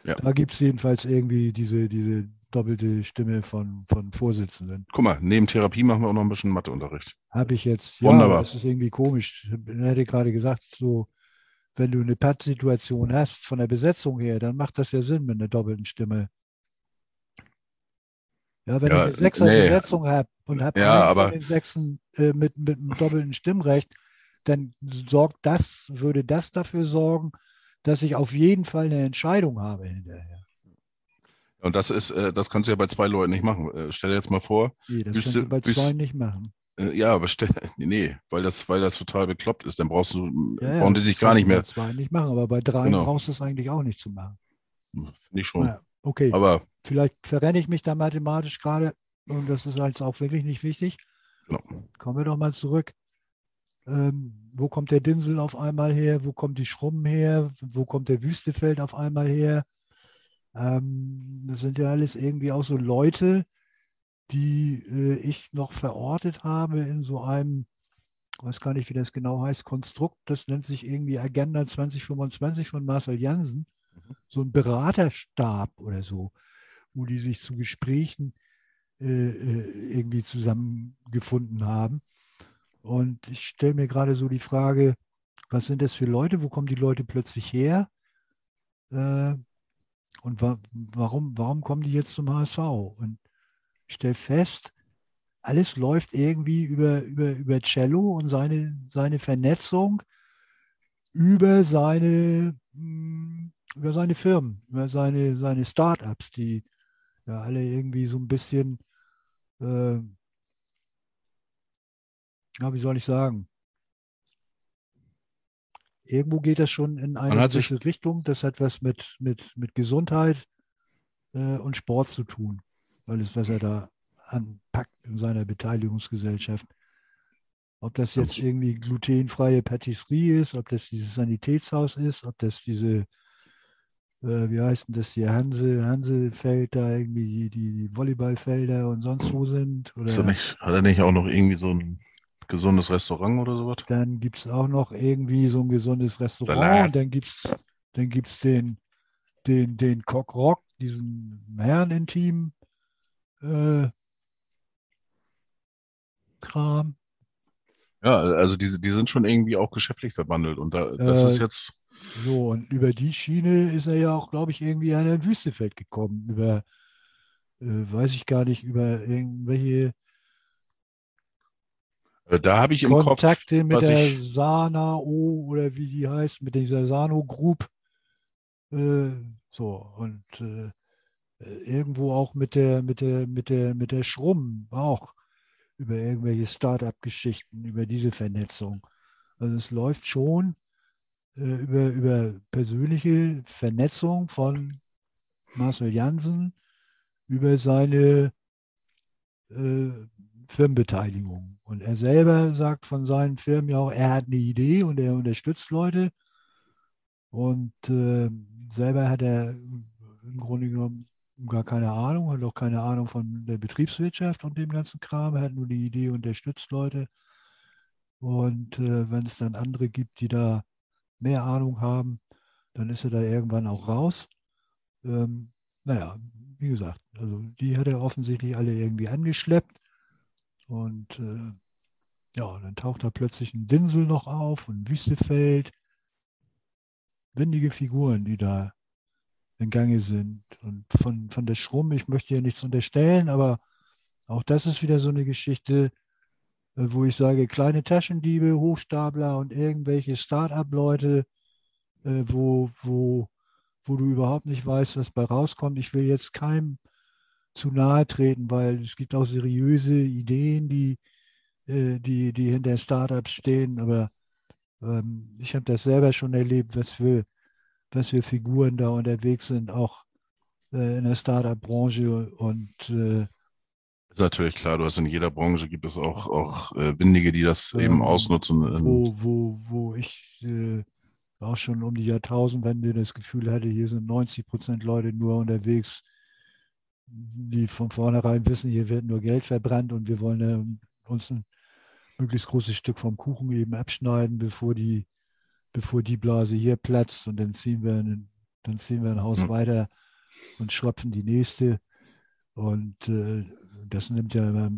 Ja. Da gibt es jedenfalls irgendwie diese, diese doppelte Stimme von, von Vorsitzenden. Guck mal, neben Therapie machen wir auch noch ein bisschen Matheunterricht. Habe ich jetzt, Wunderbar. ja, das ist irgendwie komisch. Ich hätte gerade gesagt, so, wenn du eine Pattsituation hast von der Besetzung her, dann macht das ja Sinn mit einer doppelten Stimme. Ja, wenn Ja, ich eine sechser nee. Besetzung habe und habe Ja, aber- den Sechsen äh, mit, mit einem doppelten Stimmrecht, dann sorgt das, würde das dafür sorgen, dass ich auf jeden Fall eine Entscheidung habe hinterher. Und das ist, äh, das kannst du ja bei zwei Leuten nicht machen. Äh, stell dir jetzt mal vor, Nee, das kannst du bei zwei nicht machen. äh, ja, aber stell, nee, weil das, weil das total bekloppt ist, dann brauchst du, Ja, ja, brauchen die sich gar nicht mehr. Bei zwei nicht machen, aber bei drei Genau. brauchst du es eigentlich auch nicht zu machen. Finde ich schon. Naja, okay. Aber Vielleicht verrenne ich mich da mathematisch gerade und das ist jetzt auch wirklich nicht wichtig. genau. Kommen wir doch mal zurück. Ähm, wo kommt der Dinsel auf einmal her? Wo kommt die Schrumm her? Wo kommt der Wüstefeld auf einmal her? Ähm, das sind ja alles irgendwie auch so Leute, die äh, ich noch verortet habe in so einem, ich weiß gar nicht, wie das genau heißt, Konstrukt. Das nennt sich irgendwie Agenda 2025 von Marcel Jansen. So ein Beraterstab oder so, wo die sich zu Gesprächen äh, äh, irgendwie zusammengefunden haben. Und ich stelle mir gerade so die Frage, was sind das für Leute? Wo kommen die Leute plötzlich her? Äh, und wa warum, warum kommen die jetzt zum HSV? Und ich stelle fest, alles läuft irgendwie über, über, über Cello und seine, seine Vernetzung über seine, hm, über seine Firmen, über seine, seine Startups, die ja alle irgendwie so ein bisschen, äh, ja, wie soll ich sagen, irgendwo geht das schon in eine gewisse Richtung. Das hat was mit, mit, mit Gesundheit äh, und Sport zu tun, weil es, was er da anpackt in seiner Beteiligungsgesellschaft. Ob das jetzt irgendwie glutenfreie Patisserie ist, ob das dieses Sanitätshaus ist, ob das diese, äh, wie heißt denn das hier, Hanse, Hansefeld da irgendwie die, die Volleyballfelder und sonst wo sind. Oder, nicht, hat er nicht auch noch irgendwie so ein gesundes Restaurant oder sowas? Dann gibt es auch noch irgendwie so ein gesundes Restaurant Salat. und dann gibt es dann gibt's den, den, den Coq Rock, diesen Herrenintim äh, Kram. Ja, also diese, die sind schon irgendwie auch geschäftlich verbandelt und da, das Äh, ist jetzt, So, und über die Schiene ist er ja auch, glaube ich, irgendwie an der Wüstefeld gekommen. Über, äh, weiß ich gar nicht, über irgendwelche da habe ich im Kontakte Kopf, mit der ich, Sanao oder wie die heißt, mit dieser Sano Group. Äh, so, und äh, äh, irgendwo auch mit der, mit der, mit der, mit der Schrumm auch über irgendwelche Start-up-Geschichten, über diese Vernetzung. Also es läuft schon äh, über, über persönliche Vernetzung von Marcel Jansen über seine äh, Firmenbeteiligung. Und er selber sagt von seinen Firmen ja auch, er hat eine Idee und er unterstützt Leute. Und äh, selber hat er im Grunde genommen gar keine Ahnung, hat auch keine Ahnung von der Betriebswirtschaft und dem ganzen Kram. Er hat nur die Idee, unterstützt Leute. Und äh, wenn es dann andere gibt, die da mehr Ahnung haben, dann ist er da irgendwann auch raus. Ähm, naja, wie gesagt, also die hat er offensichtlich alle irgendwie angeschleppt. Und äh, ja, dann taucht da plötzlich ein Dinsel noch auf und Wüstefeld. Windige Figuren, die da in Gange sind. Und von, von der Schrumm, ich möchte ja nichts unterstellen, aber auch das ist wieder so eine Geschichte, äh, wo ich sage, kleine Taschendiebe, Hochstapler und irgendwelche Start-up-Leute, äh, wo, wo, wo du überhaupt nicht weißt, was bei rauskommt. Ich will jetzt keinem zu nahe treten, weil es gibt auch seriöse Ideen, die, äh, die, die hinter Startups stehen, aber ähm, ich habe das selber schon erlebt, was für, was für Figuren da unterwegs sind, auch äh, in der Startup-Branche und äh, ist natürlich klar, du hast in jeder Branche gibt es auch, auch äh, Windige, die das eben Ähm, ausnutzen. ähm, wo, wo, wo ich äh, auch schon um die Jahrtausendwende das Gefühl hatte, hier sind 90 Prozent Leute nur unterwegs, die von vornherein wissen, hier wird nur Geld verbrannt und wir wollen äh, uns ein möglichst großes Stück vom Kuchen eben abschneiden, bevor die, bevor die Blase hier platzt und dann ziehen wir ein, dann ziehen wir ein Haus Hm. weiter und schröpfen die nächste. Und äh, das nimmt ja immer,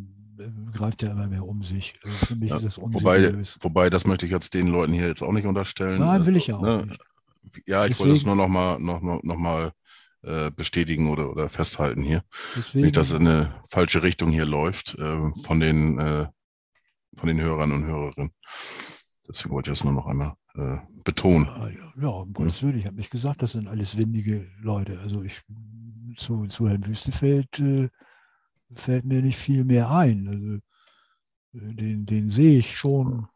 greift ja immer mehr um sich. Also für mich Ja, ist das wobei, unseriös. wobei, das möchte ich jetzt den Leuten hier jetzt auch nicht unterstellen. Nein, will ich ja auch ne, nicht. Ja, ich wollte es Deswegen- nur nochmal noch, mal- noch mal, äh, bestätigen oder, oder festhalten hier. Deswegen, Nicht, dass es in eine falsche Richtung hier läuft äh, von, den, äh, von den Hörern und Hörerinnen. Deswegen wollte ich das nur noch einmal äh, betonen. Ja, ja, ja, um Gottes Willen, ich habe nicht gesagt, das sind alles windige Leute. Also ich zu, zu Herrn Wüstefeld äh, fällt mir nicht viel mehr ein. Also äh, den, den sehe ich schon.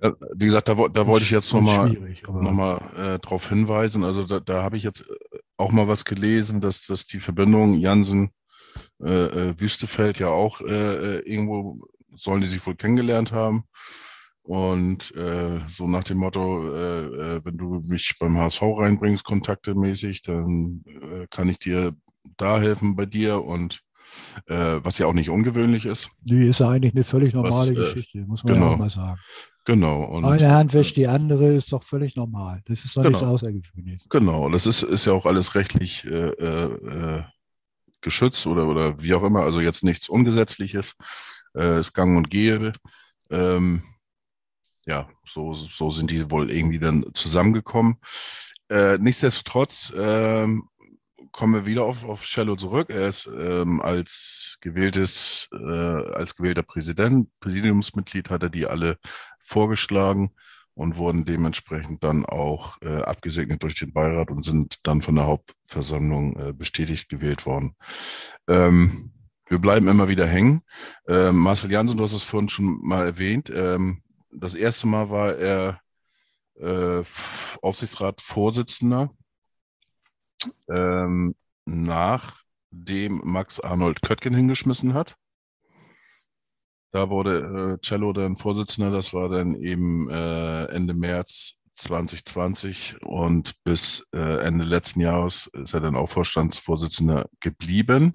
Äh, wie gesagt, da, da wollte ich jetzt nochmal noch mal, äh, darauf hinweisen. Also da, da habe ich jetzt äh, auch mal was gelesen, dass, dass die Verbindung Jansen äh, äh, Wüstefeld ja auch äh, irgendwo sollen die sich wohl kennengelernt haben. Und äh, so nach dem Motto, äh, wenn du mich beim HSV reinbringst, kontaktemäßig, dann kann ich dir da helfen bei dir und äh, was ja auch nicht ungewöhnlich ist. die ist ja eigentlich eine völlig normale äh, Geschichte, muss man ja genau. auch mal sagen. Genau. Und, Eine Hand wäscht die andere, ist doch völlig normal. Das ist doch nichts Genau. Außergewöhnliches. Genau, das ist, ist ja auch alles rechtlich äh, äh, äh, geschützt oder, oder wie auch immer, also jetzt nichts Ungesetzliches, äh, ist gang und gäbe. Ähm, ja, so, so sind die wohl irgendwie dann zusammengekommen. Äh, nichtsdestotrotz ähm, kommen wir wieder auf, auf Cello zurück. Er ist ähm, als gewähltes, äh, als gewählter Präsident, Präsidiumsmitglied hat er die alle vorgeschlagen und wurden dementsprechend dann auch äh, abgesegnet durch den Beirat und sind dann von der Hauptversammlung äh, bestätigt gewählt worden. Ähm, wir bleiben immer wieder hängen. Ähm, Marcel Jansen, du hast es vorhin schon mal erwähnt. Ähm, das erste Mal war er äh, Aufsichtsratsvorsitzender, ähm, nachdem Max Arnold Köttgen hingeschmissen hat. Da wurde äh, Cello dann Vorsitzender, das war dann eben äh, Ende März 2020 und bis äh, Ende letzten Jahres ist er dann auch Vorstandsvorsitzender geblieben.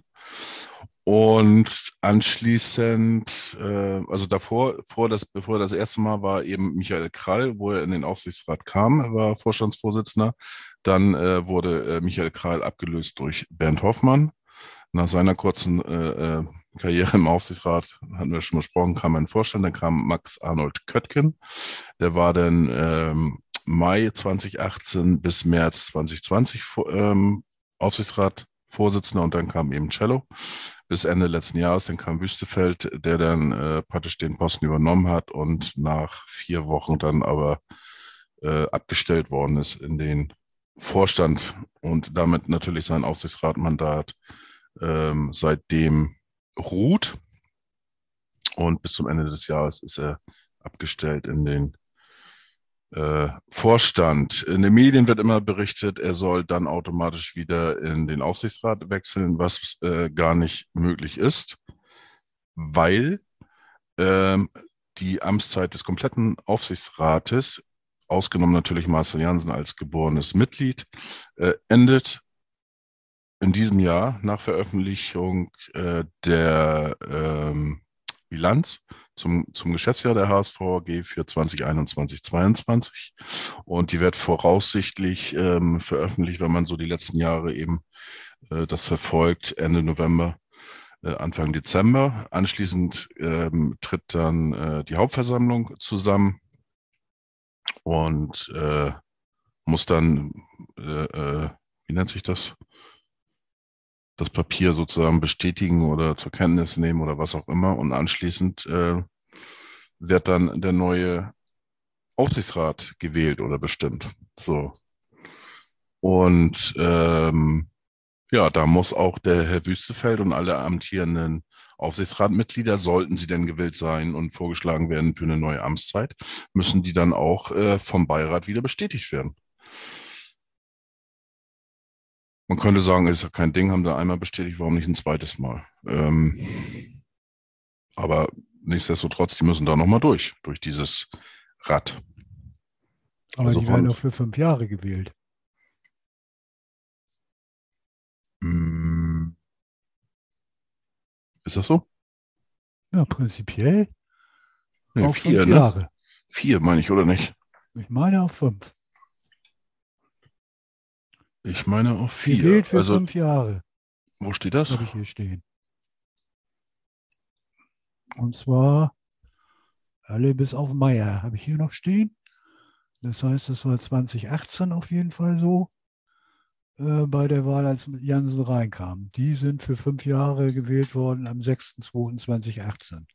Und anschließend, äh, also davor, vor das, bevor das erste Mal war eben Michael Krall, wo er in den Aufsichtsrat kam, war Vorstandsvorsitzender. Dann äh, wurde äh, Michael Krall abgelöst durch Bernd Hoffmann. Nach seiner kurzen äh, äh Karriere im Aufsichtsrat, hatten wir schon besprochen, kam ein Vorstand, dann kam Max Arnold Köttgen. Der war dann ähm, Mai 2018 bis März 2020 ähm, Aufsichtsrat und dann kam eben Cello bis Ende letzten Jahres. Dann kam Wüstefeld, der dann äh, praktisch den Posten übernommen hat und nach vier Wochen dann aber äh, abgestellt worden ist in den Vorstand und damit natürlich sein Aufsichtsratmandat ähm, seitdem ruht. Und bis zum Ende des Jahres ist er abgestellt in den äh, Vorstand. In den Medien wird immer berichtet, er soll dann automatisch wieder in den Aufsichtsrat wechseln, was äh, gar nicht möglich ist, weil ähm, die Amtszeit des kompletten Aufsichtsrates, ausgenommen natürlich Marcel Jansen als geborenes Mitglied, äh, endet in diesem Jahr nach Veröffentlichung äh, der ähm, Bilanz zum, zum Geschäftsjahr der HSVG für 2021, 2022. Und die wird voraussichtlich ähm, veröffentlicht, wenn man so die letzten Jahre eben äh, das verfolgt, Ende November, äh, Anfang Dezember. Anschließend ähm, tritt dann äh, die Hauptversammlung zusammen und äh, muss dann, äh, äh, wie nennt sich das? das Papier sozusagen bestätigen oder zur Kenntnis nehmen oder was auch immer. Und anschließend äh, wird dann der neue Aufsichtsrat gewählt oder bestimmt. So. Und ähm, ja, da muss auch der Herr Wüstefeld und alle amtierenden Aufsichtsratmitglieder, sollten sie denn gewählt sein und vorgeschlagen werden für eine neue Amtszeit, müssen die dann auch äh, vom Beirat wieder bestätigt werden. Man könnte sagen, es ist ja kein Ding, haben da einmal bestätigt, warum nicht ein zweites Mal? Ähm, aber nichtsdestotrotz, die müssen da nochmal durch, durch dieses Rad. Aber also die werden doch für fünf Jahre gewählt. Ist das so? Ja, prinzipiell. Nee, auf vier, fünf ne? Jahre. Vier, meine ich, oder nicht? Ich meine auf fünf. Ich meine auf vier. Gewählt für also, fünf Jahre. Wo steht das? Habe ich hier stehen. Und zwar alle bis auf Meier habe ich hier noch stehen. Das heißt, es war 2018 auf jeden Fall so äh, bei der Wahl, als Jansen reinkam. Die sind für fünf Jahre gewählt worden am 6.2.2018.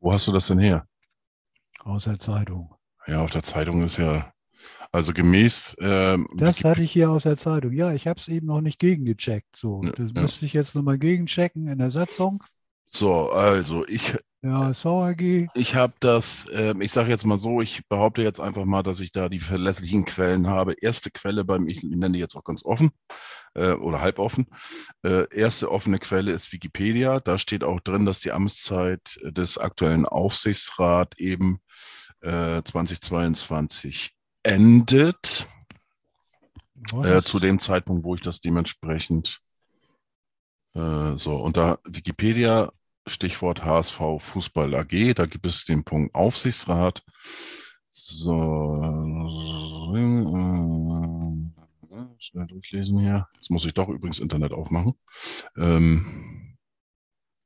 Wo hast du das denn her? Aus der Zeitung. Ja, auf der Zeitung ist ja also gemäß. Ähm, das hatte ich hier aus der Zeitung. Ja, ich habe es eben noch nicht gegengecheckt. So, das ja. müsste ich jetzt nochmal gegenchecken in der Satzung. So, also ich. Ja, VAG. Ich habe das, äh, ich sage jetzt mal so, ich behaupte jetzt einfach mal, dass ich da die verlässlichen Quellen habe. Erste Quelle beim, ich nenne die jetzt auch ganz offen äh, oder halboffen. Äh, erste offene Quelle ist Wikipedia. Da steht auch drin, dass die Amtszeit des aktuellen Aufsichtsrats eben 2022 äh, endet. Äh, zu dem Zeitpunkt, wo ich das dementsprechend äh, so unter Wikipedia Stichwort HSV Fußball AG, da gibt es den Punkt Aufsichtsrat. So, äh, schnell durchlesen hier. Jetzt muss ich doch übrigens Internet aufmachen. Ähm,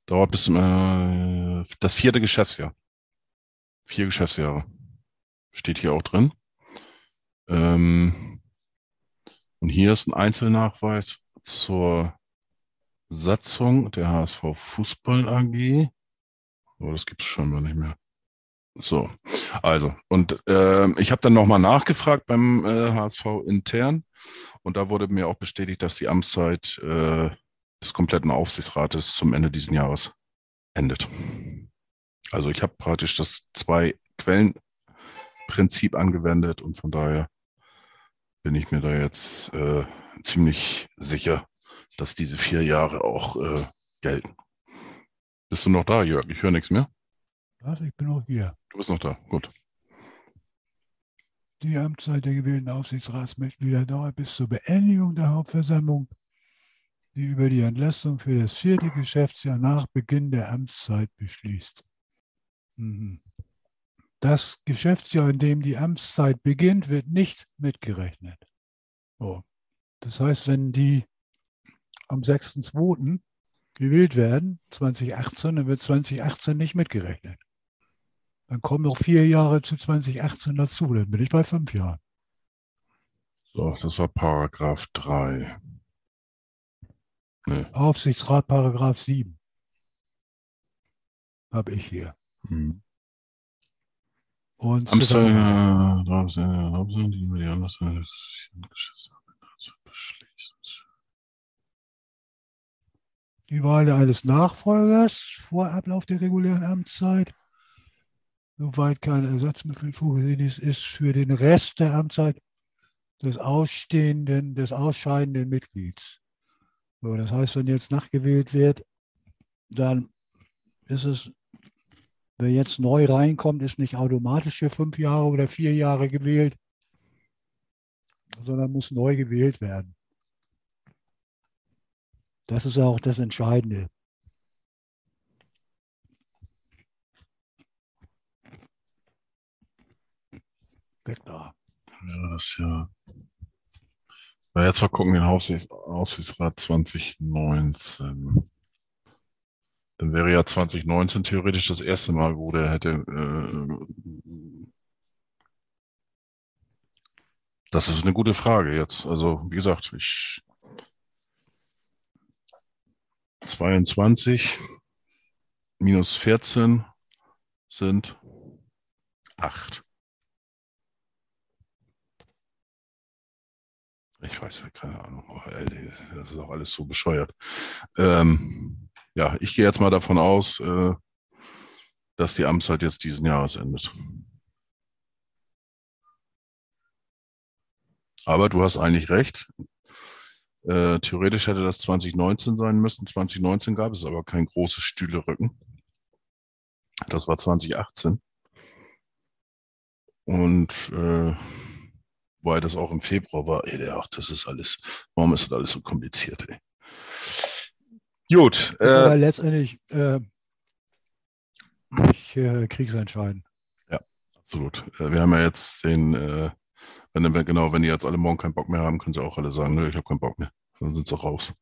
dauert bis äh, das vierte Geschäftsjahr. Vier Geschäftsjahre. Steht hier auch drin. Ähm, Und hier ist ein Einzelnachweis zur Satzung der HSV Fußball AG. Aber das gibt es scheinbar nicht mehr. So, also, und äh, ich habe dann nochmal nachgefragt beim äh, HSV intern und da wurde mir auch bestätigt, dass die Amtszeit äh, des kompletten Aufsichtsrates zum Ende dieses Jahres endet. Also ich habe praktisch das Zwei-Quellen-Prinzip angewendet und von daher bin ich mir da jetzt äh, ziemlich sicher, dass diese vier Jahre auch äh, gelten. Bist du noch da, Jörg? Ich höre nichts mehr. Was? Ich bin noch hier. Du bist noch da, gut. Die Amtszeit der gewählten Aufsichtsratsmitglieder dauert bis zur Beendigung der Hauptversammlung, die über die Entlastung für das vierte Geschäftsjahr nach Beginn der Amtszeit beschließt. Mhm. Das Geschäftsjahr, in dem die Amtszeit beginnt, wird nicht mitgerechnet. So. Das heißt, wenn die am 6.2. gewählt werden, 2018, dann wird 2018 nicht mitgerechnet. Dann kommen noch vier Jahre zu 2018 dazu, dann bin ich bei fünf Jahren. So, das war Paragraph 3. Nee. Aufsichtsrat Paragraph 7. Habe ich hier. Hm. Und Amtszeit, äh, die Wahl eines Nachfolgers vor Ablauf der regulären Amtszeit soweit kein Ersatzmittel vorgesehen ist, ist für den Rest der Amtszeit des ausstehenden, des ausscheidenden Mitglieds. So, das heißt, wenn jetzt nachgewählt wird, dann ist es, wer jetzt neu reinkommt, ist nicht automatisch für fünf Jahre oder vier Jahre gewählt, sondern muss neu gewählt werden. Das ist auch das Entscheidende. Weg da. Ja, das ja. Na, jetzt mal gucken, den Aufsichts Aufsichtsrat 2019. Dann wäre ja 2019 theoretisch das erste Mal, wo der hätte. Äh, das ist eine gute Frage jetzt. Also, wie gesagt, ich. 22 minus 14 sind 8. Ich weiß, keine Ahnung. Oh, das ist auch alles so bescheuert. Ähm, ja, ich gehe jetzt mal davon aus, äh, dass die Amtszeit jetzt diesen Jahres endet. Aber du hast eigentlich recht. Äh, theoretisch hätte das 2019 sein müssen. 2019 gab es aber kein großes Stühlerücken. Das war 2018. Und äh, weil das auch im Februar war. Ey, ach, das ist alles, warum ist das alles so kompliziert, ey? Gut. Äh, aber letztendlich äh, nicht äh, kriegsentscheidend. Ja, absolut. Äh, wir haben ja jetzt den, wenn, genau, wenn die jetzt alle morgen keinen Bock mehr haben, können sie auch alle sagen, nö, ich habe keinen Bock mehr. Dann sind sie raus.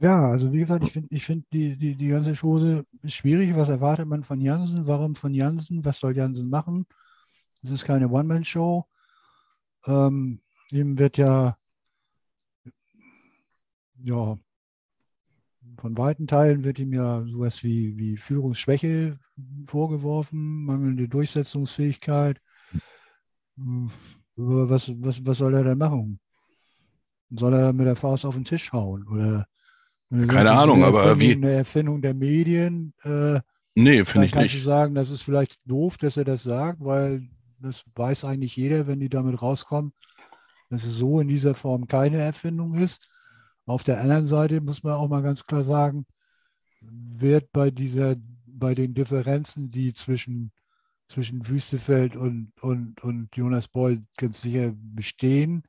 Ja, also wie gesagt, ich finde ich find die, die, die ganze Chose schwierig. Was erwartet man von Jansen? Warum von Jansen? Was soll Jansen machen? Es ist keine One-Man-Show. Ähm, ihm wird ja, ja, von weiten Teilen wird ihm ja sowas wie, wie Führungsschwäche vorgeworfen, mangelnde Durchsetzungsfähigkeit. Was, was, was soll er denn machen? Soll er mit der Faust auf den Tisch hauen? Oder keine Ahnung, aber wie. Eine Erfindung der Medien. Äh, nee, finde ich nicht. Du sagen, das ist vielleicht doof, dass er das sagt, weil das weiß eigentlich jeder, wenn die damit rauskommen, dass es so in dieser Form keine Erfindung ist. Auf der anderen Seite muss man auch mal ganz klar sagen, wird bei dieser, bei den Differenzen, die zwischen, zwischen Wüstefeld und, und, und Jonas Boll ganz sicher bestehen,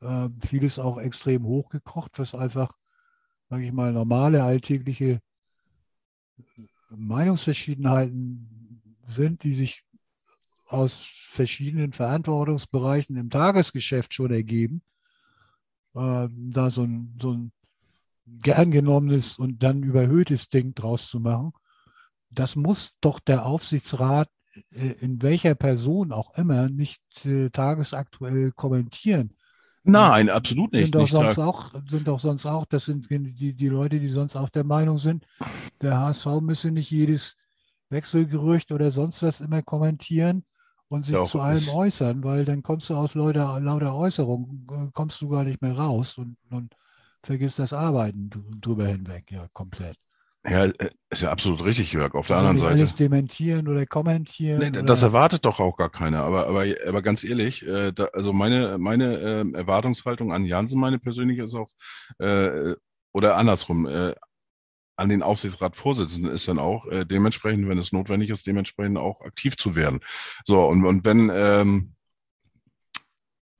äh, vieles auch extrem hochgekocht, was einfach, sage ich mal, normale alltägliche Meinungsverschiedenheiten sind, die sich aus verschiedenen Verantwortungsbereichen im Tagesgeschäft schon ergeben, äh, da so ein, so ein gern genommenes und dann überhöhtes Ding draus zu machen, das muss doch der Aufsichtsrat in welcher Person auch immer nicht äh, tagesaktuell kommentieren. Nein, absolut nicht. sind doch nicht sonst auch, sind doch sonst auch, das sind die, die Leute, die sonst auch der Meinung sind, der HSV müsse nicht jedes Wechselgerücht oder sonst was immer kommentieren und sich auch zu allem äußern, weil dann kommst du aus lauter, lauter Äußerung, äh, kommst du gar nicht mehr raus und, und vergisst das Arbeiten dr- drüber hinweg, ja, komplett. Ja, äh, ist ja absolut richtig, Jörg. Auf der Also anderen nicht Seite. Alles dementieren oder kommentieren. Nee, oder, das erwartet doch auch gar keiner. Aber, aber, aber ganz ehrlich, äh, da, also meine, meine ähm, Erwartungshaltung an Jansen, meine persönliche, ist auch, äh, oder andersrum, äh, an den Aufsichtsratsvorsitzenden ist dann auch äh, dementsprechend, wenn es notwendig ist, dementsprechend auch aktiv zu werden. So, und, und wenn ähm,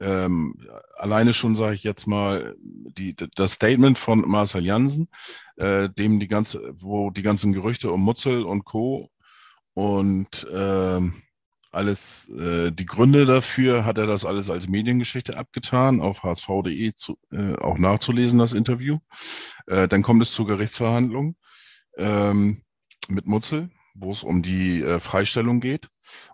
ähm, alleine schon, sage ich jetzt mal, die, das Statement von Marcel Jansen, äh, dem die ganze, wo die ganzen Gerüchte um Mutzel und Co. und ähm, alles, äh, die Gründe dafür hat er das alles als Mediengeschichte abgetan, auf hsv.de äh, auch nachzulesen, das Interview. Äh, dann kommt es zur Gerichtsverhandlung ähm, mit Mutzel, wo es um die äh, Freistellung geht.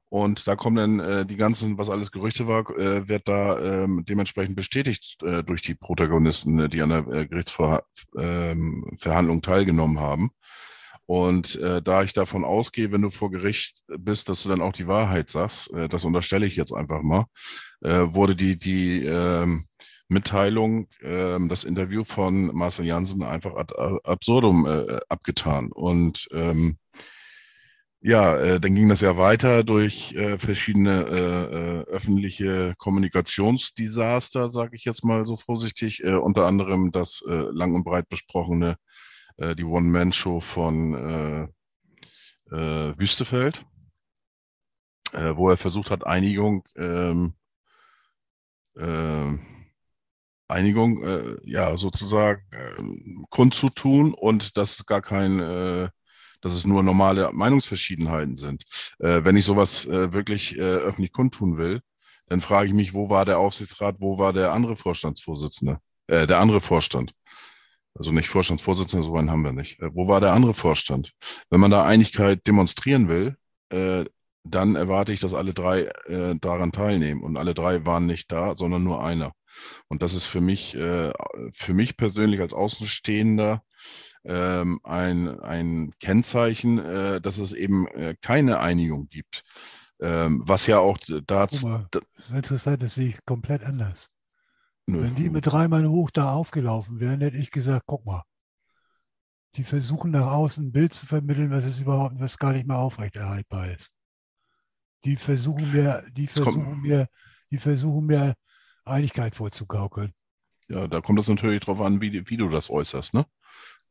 Und da kommen dann äh, die ganzen, was alles Gerüchte war, äh, wird da ähm, dementsprechend bestätigt äh, durch die Protagonisten, äh, die an der äh, Gerichtsverhandlung teilgenommen haben. Und äh, da ich davon ausgehe, wenn du vor Gericht bist, dass du dann auch die Wahrheit sagst, das unterstelle ich jetzt einfach mal, wurde die, die ähm, Mitteilung, ähm, das Interview von Marcel Janssen einfach ad absurdum äh, abgetan. Und ähm, ja, äh, dann ging das ja weiter durch äh, verschiedene äh, äh, öffentliche Kommunikationsdesaster, sage ich jetzt mal so vorsichtig. Äh, unter anderem das äh, lang und breit besprochene, äh, die One-Man-Show von äh, äh, Wüstefeld, äh, wo er versucht hat, Einigung, ähm, äh, Einigung, äh, ja, sozusagen äh, kundzutun und das gar kein äh, dass es nur normale Meinungsverschiedenheiten sind. Äh, wenn ich sowas äh, wirklich äh, öffentlich kundtun will, dann frage ich mich, wo war der Aufsichtsrat, wo war der andere Vorstandsvorsitzende, äh, der andere Vorstand. Also nicht Vorstandsvorsitzender, so einen haben wir nicht. Äh, wo war der andere Vorstand? Wenn man da Einigkeit demonstrieren will, äh, dann erwarte ich, dass alle drei äh, daran teilnehmen. Und alle drei waren nicht da, sondern nur einer. Und das ist für mich, äh, für mich persönlich als Außenstehender ähm, ein, ein Kennzeichen, äh, dass es eben äh, keine Einigung gibt. Ähm, was ja auch dazu. mal, da- das ist interessant, das sehe ich komplett anders. Nö. Wenn die mit drei Mann hoch da aufgelaufen wären, hätte ich gesagt, guck mal, die versuchen nach außen ein Bild zu vermitteln, was es überhaupt, was gar nicht mehr aufrechterhaltbar ist. Die versuchen mir, die versuchen mir, die versuchen mir Einigkeit vorzugaukeln. Ja, da kommt es natürlich drauf an, wie, wie du das äußerst, ne?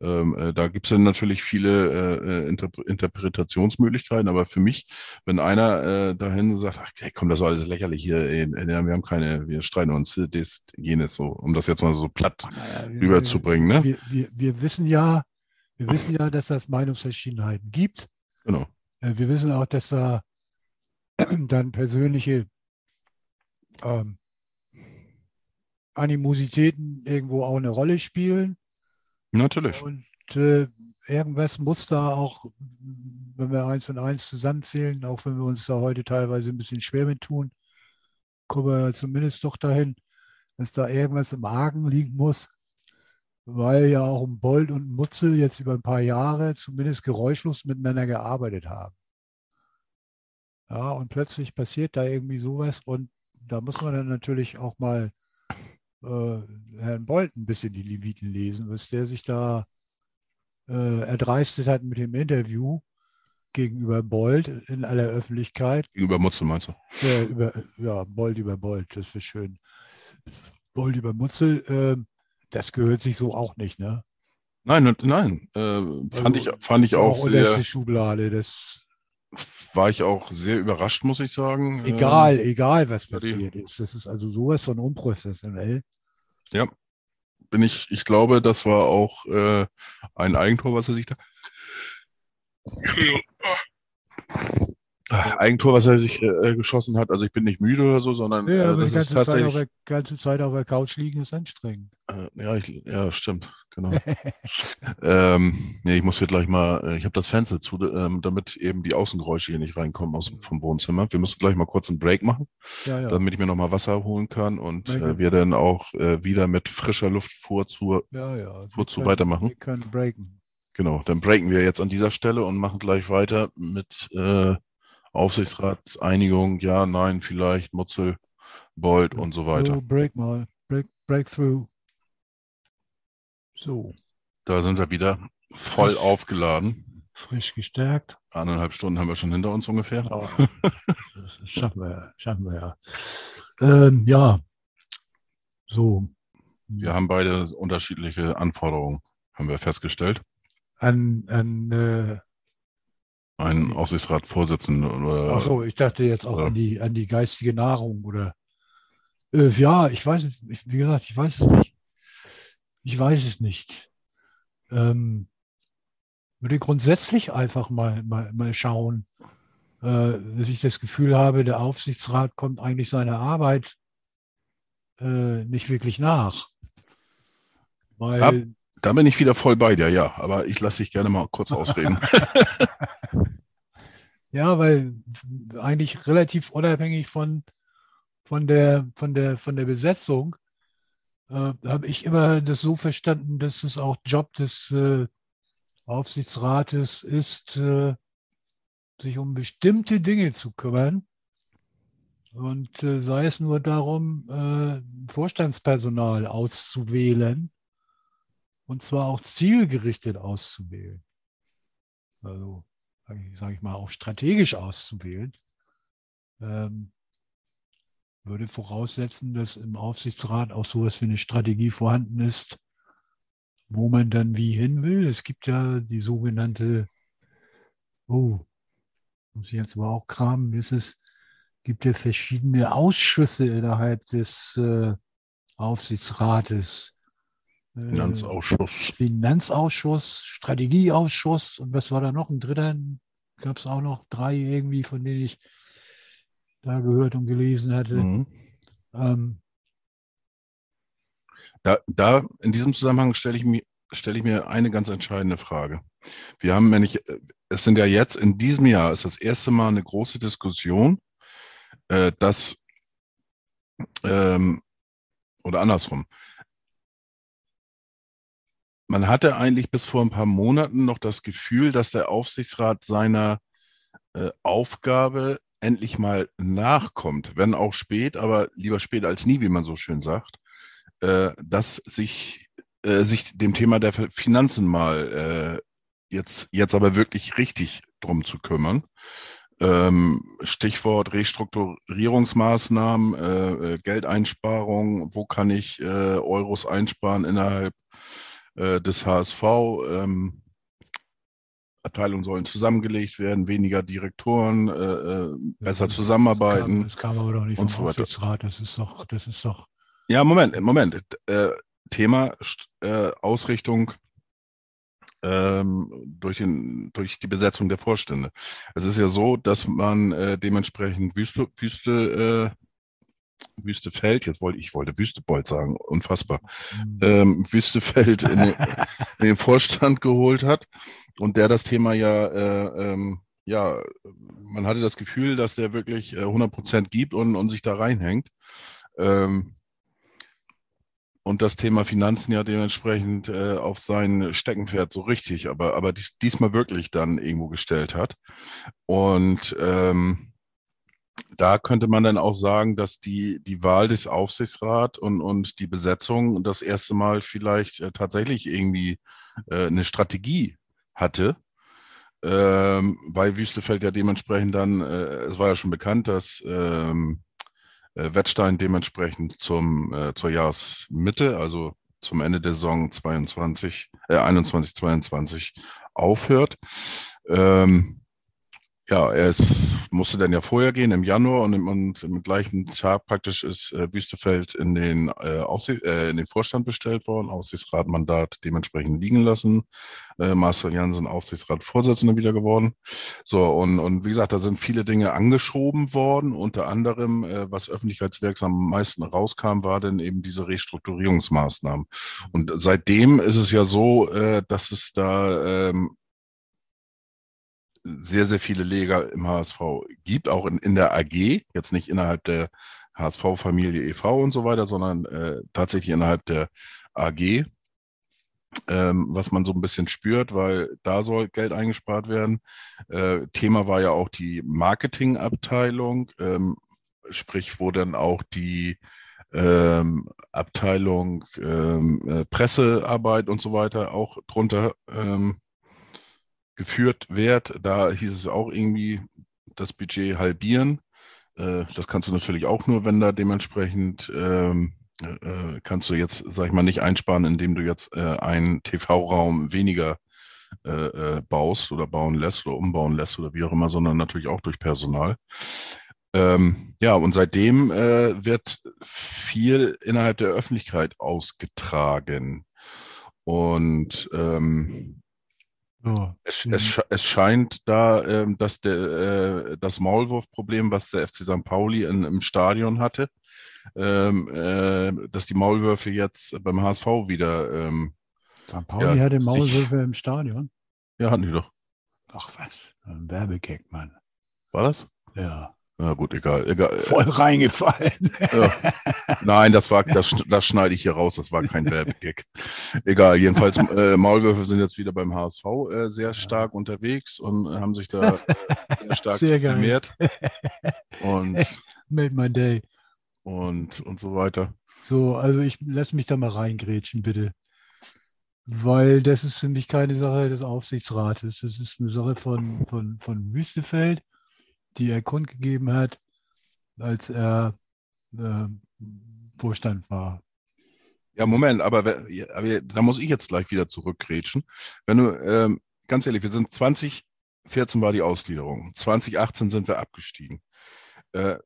Ähm, äh, da gibt es dann natürlich viele äh, äh, Interp Interpretationsmöglichkeiten, aber für mich, wenn einer äh, dahin sagt, ach, hey, komm, das ist alles lächerlich hier, äh, wir haben keine, wir streiten uns, das, jenes, so, um das jetzt mal so platt Naja, wir- rüberzubringen, ne? Wir, wir, wir wissen ja, wir wissen ja, dass es Meinungsverschiedenheiten gibt. Genau. Äh, Wir wissen auch, dass da dann persönliche ähm, Animositäten irgendwo auch eine Rolle spielen. Natürlich. Und äh, irgendwas muss da auch, wenn wir eins und eins zusammenzählen, auch wenn wir uns da heute teilweise ein bisschen schwer mit tun, kommen wir zumindest doch dahin, dass da irgendwas im Argen liegen muss, weil ja auch ein Bold und ein Mutzel jetzt über ein paar Jahre zumindest geräuschlos miteinander gearbeitet haben. Ja, und plötzlich passiert da irgendwie sowas und da muss man dann natürlich auch mal Herrn Bolt ein bisschen die Leviten lesen, was der sich da äh, erdreistet hat mit dem Interview gegenüber Bolt in aller Öffentlichkeit. Gegenüber Mutzel meinst du? Äh, über, ja, Bolt über Bolt, das wäre schön. Bolt über Mutzel, ähm, das gehört sich so auch nicht, ne? Nein, nein. Äh, fand, Also, ich, fand ich auch unterste sehr, Schublade, das war ich auch sehr überrascht, muss ich sagen. egal, egal was ja, die- passiert ist. Das ist also sowas von unprofessionell. Ähm, bin ich, ich glaube, das war auch äh, ein Eigentor, was er sich da. Eigentor, was er sich äh, geschossen hat. Also ich bin nicht müde oder so, sondern Ja, äh, das die ist ganze Zeit, auf tatsächlich. der, ganze Zeit auf der Couch liegen ist anstrengend. Äh, ja, ich, ja, stimmt. Genau. ähm, nee, ich muss hier gleich mal, äh, ich habe das Fenster zu, ähm, damit eben die Außengeräusche hier nicht reinkommen aus, vom Wohnzimmer. Wir müssen gleich mal kurz einen Break machen, Ja, ja. damit ich mir noch mal Wasser holen kann und äh, wir dann auch äh, wieder mit frischer Luftfuhr zur, ja, ja. Wir können- weitermachen? Wir können breaken. genau, dann breaken wir jetzt an dieser Stelle und machen gleich weiter mit äh, Aufsichtsratseinigung, ja, nein, vielleicht, Mutzel, Bold und so weiter. Break mal. Break, breakthrough. So, Da sind wir wieder voll Frisch. aufgeladen. frisch gestärkt. Eineinhalb Stunden haben wir schon hinter uns ungefähr. Ja, das schaffen wir, ja, schaffen wir ja. Ähm, ja, so. Wir haben beide unterschiedliche Anforderungen, haben wir festgestellt. An, an äh, Ein Aufsichtsratsvorsitzenden oder ach so, ich dachte jetzt auch an die, an die geistige Nahrung oder äh, ja, ich weiß ich, wie gesagt, ich weiß es nicht. Ich weiß es nicht. Ähm, würde grundsätzlich einfach mal, mal, mal schauen, äh, dass ich das Gefühl habe, der Aufsichtsrat kommt eigentlich seiner Arbeit äh, nicht wirklich nach. Weil, Ab- da bin ich wieder voll bei dir, ja. Aber ich lasse dich gerne mal kurz ausreden. Ja, weil eigentlich relativ unabhängig von, von, der, von, der, von der Besetzung äh, habe ich immer das so verstanden, dass es auch Job des äh, Aufsichtsrates ist, äh, sich um bestimmte Dinge zu kümmern. Und äh, sei es nur darum, äh, Vorstandspersonal auszuwählen und zwar auch zielgerichtet auszuwählen. Also sage ich mal, auch strategisch auszuwählen, ähm, würde voraussetzen, dass im Aufsichtsrat auch sowas wie eine Strategie vorhanden ist, wo man dann wie hin will. Es gibt ja die sogenannte, oh, muss ich jetzt aber auch kramen, ist es, gibt ja verschiedene Ausschüsse innerhalb des äh, Aufsichtsrates. Äh, Finanzausschuss. Finanzausschuss, Strategieausschuss und was war da noch? Ein dritter, gab es auch noch drei irgendwie, von denen ich da gehört und gelesen hatte. Mhm. Ähm, Da, da in diesem Zusammenhang stelle ich, mir, stelle ich mir eine ganz entscheidende Frage. Wir haben, wenn ich, es sind ja jetzt in diesem Jahr ist das erste Mal eine große Diskussion, äh, dass ähm, oder andersrum. Man hatte eigentlich bis vor ein paar Monaten noch das Gefühl, dass der Aufsichtsrat seiner äh, Aufgabe endlich mal nachkommt, wenn auch spät, aber lieber spät als nie, wie man so schön sagt, äh, dass sich, äh, sich dem Thema der Finanzen mal äh, jetzt, jetzt aber wirklich richtig drum zu kümmern. Ähm, Stichwort Restrukturierungsmaßnahmen, äh, äh, Geldeinsparung, wo kann ich äh, Euros einsparen innerhalb äh, des HSV? Ähm, Abteilungen sollen zusammengelegt werden, weniger Direktoren, äh, äh, besser das- zusammenarbeiten. Das kam, das kam aber doch nicht vom so. Aufsichtsrat. Das ist doch, das ist doch, Ja, Moment, Moment. Äh, Thema äh, Ausrichtung ähm, durch, den, durch die Besetzung der Vorstände. Es ist ja so, dass man äh, dementsprechend Wüste, Wüste, äh, Wüstefeld, jetzt wollte ich wollte Wüstebold sagen, unfassbar, hm, ähm, Wüstefeld in den, in den Vorstand geholt hat und der das Thema ja, äh, ähm, ja, man hatte das Gefühl, dass der wirklich äh, 100 Prozent gibt und, und sich da reinhängt. Ähm, und das Thema Finanzen ja dementsprechend äh, auf sein Steckenpferd so richtig, aber, aber dies, diesmal wirklich dann irgendwo gestellt hat. Und ähm, da könnte man dann auch sagen, dass die, die Wahl des Aufsichtsrats und, und die Besetzung das erste Mal vielleicht äh, tatsächlich irgendwie äh, eine Strategie hatte. Ähm, weil Wüstefeld ja dementsprechend dann, äh, es war ja schon bekannt, dass ähm, äh, Wettstein dementsprechend zum, äh, zur Jahresmitte, also zum Ende der Saison 22, äh, 21, 22 aufhört. Ähm, Ja, ist, musste dann ja vorher gehen, im Januar und im, und im gleichen Tag praktisch ist äh, Wüstefeld in den, äh, Aufsicht, äh, in den Vorstand bestellt worden, Aufsichtsratmandat dementsprechend liegen lassen. Äh, Marcel Jansen Aufsichtsratsvorsitzender wieder geworden. So, und, und wie gesagt, da sind viele Dinge angeschoben worden. Unter anderem, äh, was öffentlichkeitswirksam am meisten rauskam, war dann eben diese Restrukturierungsmaßnahmen. Und seitdem ist es ja so, äh, dass es da ähm, sehr, sehr viele Leger im HSV gibt, auch in, in der AG, jetzt nicht innerhalb der HSV-Familie e.V. und so weiter, sondern äh, tatsächlich innerhalb der AG, ähm, was man so ein bisschen spürt, weil da soll Geld eingespart werden. Äh, Thema war ja auch die Marketingabteilung, ähm, sprich, wo dann auch die ähm, Abteilung ähm, äh, Pressearbeit und so weiter auch drunter ähm, geführt wird. Da hieß es auch irgendwie, das Budget halbieren. Äh, das kannst du natürlich auch nur, wenn da dementsprechend ähm, äh, kannst du jetzt, sag ich mal, nicht einsparen, indem du jetzt äh, einen TV-Raum weniger äh, äh, baust oder bauen lässt oder umbauen lässt oder wie auch immer, sondern natürlich auch durch Personal. Ähm, ja, und seitdem äh, wird viel innerhalb der Öffentlichkeit ausgetragen. Und ähm, Oh, es, es, es, scheint da, ähm, dass der, äh, das Maulwurfproblem, was der FC St. Pauli in, im Stadion hatte, ähm, äh, dass die Maulwürfe jetzt beim HSV wieder. Ähm, St. Pauli ja, hatte Maulwürfe sich, im Stadion? Ja, hatten die doch. Ach was, ein Werbegag, Mann. War das? Ja. Na gut, egal. egal. Voll reingefallen. Ja. Nein, das war, das, das schneide ich hier raus, das war kein Werbegag. Egal, jedenfalls, äh, Maulwürfe sind jetzt wieder beim HSV äh, sehr stark unterwegs und haben sich da äh, sehr stark sehr vermehrt. Und, Made my day. Und, und so weiter. So, also ich lasse mich da mal reingrätschen, bitte. Weil das ist für mich keine Sache des Aufsichtsrates. Das ist eine Sache von, von, von Wüstefeld die er kundgegeben hat, als er äh, Vorstand war. Ja, Moment, aber, aber, da muss ich jetzt gleich wieder zurückgrätschen. Wenn du, ähm, ganz ehrlich, wir sind 2014 war die Ausgliederung, 2018 sind wir abgestiegen. Äh,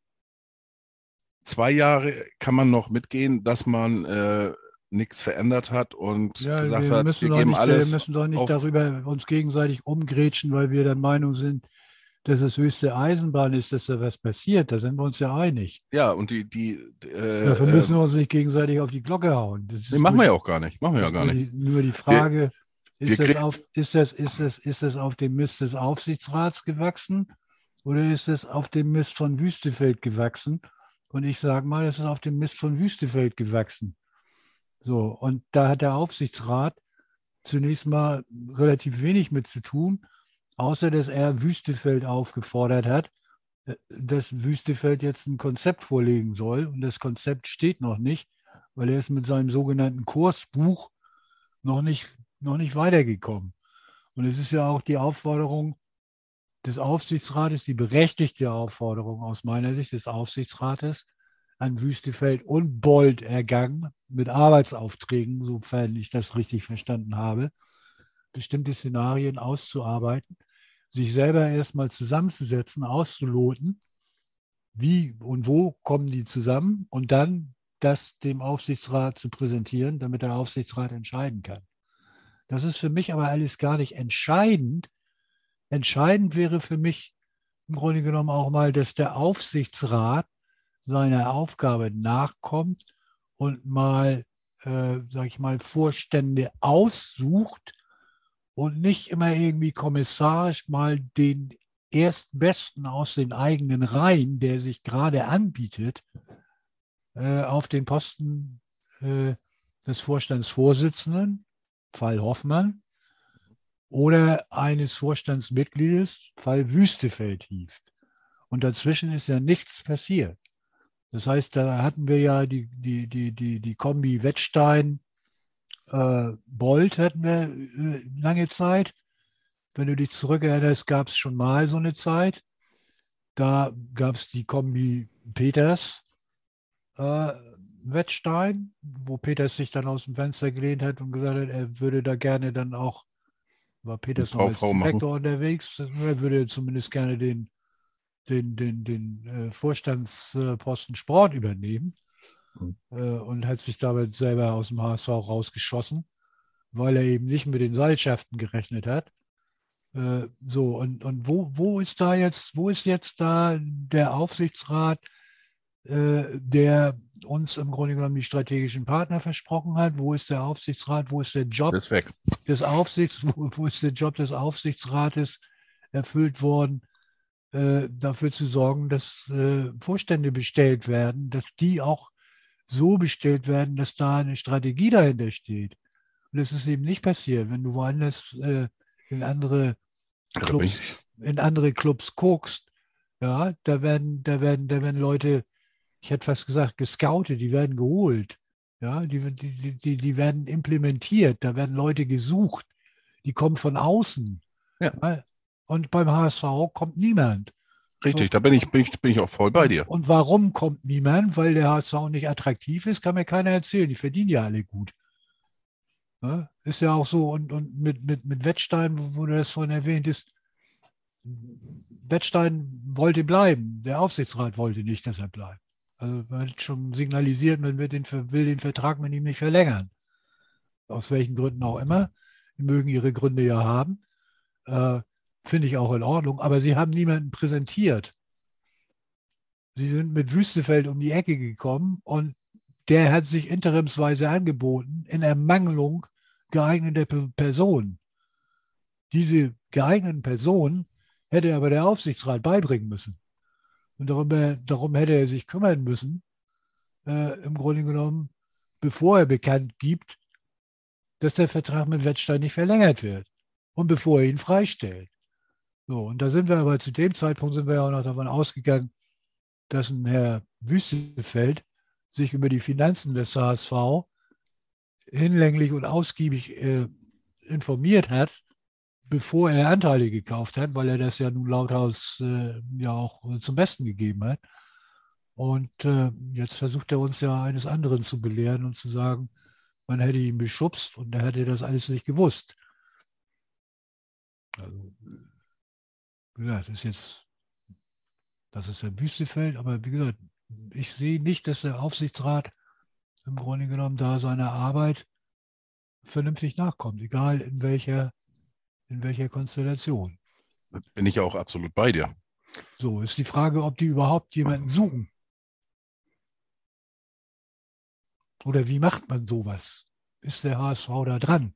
zwei Jahre kann man noch mitgehen, dass man äh, nichts verändert hat und ja, gesagt wir hat, wir geben nicht, alles. Wir müssen doch nicht darüber uns gegenseitig umgrätschen, weil wir der Meinung sind, dass es höchste Eisenbahn ist, dass da was passiert. Da sind wir uns ja einig. Ja, und die. die äh, Dafür müssen wir uns nicht gegenseitig auf die Glocke hauen. Das nee, machen wir ja auch gar nicht. Machen wir ja gar nicht. Die, nur die Frage, wir, ist, wir das auf, ist, das, ist, das, ist das auf dem Mist des Aufsichtsrats gewachsen oder ist das auf dem Mist von Wüstefeld gewachsen? Und ich sage mal, es ist auf dem Mist von Wüstefeld gewachsen. So, und da hat der Aufsichtsrat zunächst mal relativ wenig mit zu tun außer dass er Wüstefeld aufgefordert hat, äh, dass Wüstefeld jetzt ein Konzept vorlegen soll. Und das Konzept steht noch nicht, weil er ist mit seinem sogenannten Kursbuch noch nicht, noch nicht weitergekommen. Und es ist ja auch die Aufforderung des Aufsichtsrates, die berechtigte Aufforderung aus meiner Sicht des Aufsichtsrates an Wüstefeld und Bold ergangen mit Arbeitsaufträgen, sofern ich das richtig verstanden habe, bestimmte Szenarien auszuarbeiten, sich selber erstmal zusammenzusetzen, auszuloten, wie und wo kommen die zusammen und dann das dem Aufsichtsrat zu präsentieren, damit der Aufsichtsrat entscheiden kann. Das ist für mich aber alles gar nicht entscheidend. Entscheidend wäre für mich im Grunde genommen auch mal, dass der Aufsichtsrat seiner Aufgabe nachkommt und mal, äh, sag ich mal, Vorstände aussucht, und nicht immer irgendwie kommissarisch mal den Erstbesten aus den eigenen Reihen, der sich gerade anbietet, äh, auf den Posten äh, des Vorstandsvorsitzenden, Fall Hoffmann, oder eines Vorstandsmitgliedes, Fall Wüstefeld hieft. Und dazwischen ist ja nichts passiert. Das heißt, da hatten wir ja die, die, die, die, die Kombi Wettstein, äh, Bolt hatten wir äh, lange Zeit. Wenn du dich zurückerinnerst, gab es schon mal so eine Zeit. Da gab es die Kombi Peters äh, Wettstein, wo Peters sich dann aus dem Fenster gelehnt hat und gesagt hat, er würde da gerne dann auch War Peters noch als. Direktor unterwegs. Er würde zumindest gerne den, den, den, den äh, Vorstandsposten Sport übernehmen. Äh, und hat sich damit selber aus dem HSV rausgeschossen, weil er eben nicht mit den Seilschaften gerechnet hat. Äh, so, und, und wo, wo ist da jetzt, wo ist jetzt da der Aufsichtsrat, äh, der uns im Grunde genommen die strategischen Partner versprochen hat? Wo ist der Aufsichtsrat? Wo ist der Job ist weg. des Aufsichts, wo, wo ist der Job des Aufsichtsrates erfüllt worden, äh, dafür zu sorgen, dass äh, Vorstände bestellt werden, dass die auch so bestellt werden, dass da eine Strategie dahinter steht. Und das ist eben nicht passiert. Wenn du woanders äh, in andere Clubs, in andere Clubs guckst, ja, da werden, da werden, da werden Leute, ich hätte fast gesagt, gescoutet, die werden geholt. Ja, die, die, die, die werden implementiert, da werden Leute gesucht, die kommen von außen. Ja. Und beim HSV kommt niemand. Richtig, da bin ich, bin, ich, bin ich auch voll bei dir. Und warum kommt niemand? Weil der HSV nicht attraktiv ist, kann mir keiner erzählen. Die verdienen ja alle gut. Ja, ist ja auch so. Und, und mit, mit, mit Wettstein, wo, du das vorhin erwähnt hast, Wettstein wollte bleiben. Der Aufsichtsrat wollte nicht, dass er bleibt. Also man hat schon signalisiert, man wird den, will den Vertrag mit ihm nicht verlängern. Aus welchen Gründen auch immer. Die mögen ihre Gründe ja haben. Äh, Finde ich auch in Ordnung. Aber sie haben niemanden präsentiert. Sie sind mit Wüstefeld um die Ecke gekommen und der hat sich interimsweise angeboten in Ermangelung geeigneter Pe- Personen. Diese geeigneten Personen hätte aber der Aufsichtsrat beibringen müssen. Und darum, äh, darum hätte er sich kümmern müssen, äh, im Grunde genommen, bevor er bekannt gibt, dass der Vertrag mit Wettstein nicht verlängert wird und bevor er ihn freistellt. So, und da sind wir aber zu dem Zeitpunkt sind wir ja auch noch davon ausgegangen, dass ein Herr Wüstefeld sich über die Finanzen des HSV hinlänglich und ausgiebig äh, informiert hat, bevor er Anteile gekauft hat, weil er das ja nun lauthaus äh, ja auch zum Besten gegeben hat. Und äh, jetzt versucht er uns ja eines anderen zu belehren und zu sagen, man hätte ihn beschubst und er hätte das alles nicht gewusst. Also, gesagt, das ist jetzt, das ist der Wüstefeld, aber wie gesagt, ich sehe nicht, dass der Aufsichtsrat im Grunde genommen da seiner Arbeit vernünftig nachkommt, egal in welcher, in welcher Konstellation. Bin ich auch absolut bei dir. So ist die Frage, ob die überhaupt jemanden suchen. Oder wie macht man sowas? Ist der HSV da dran?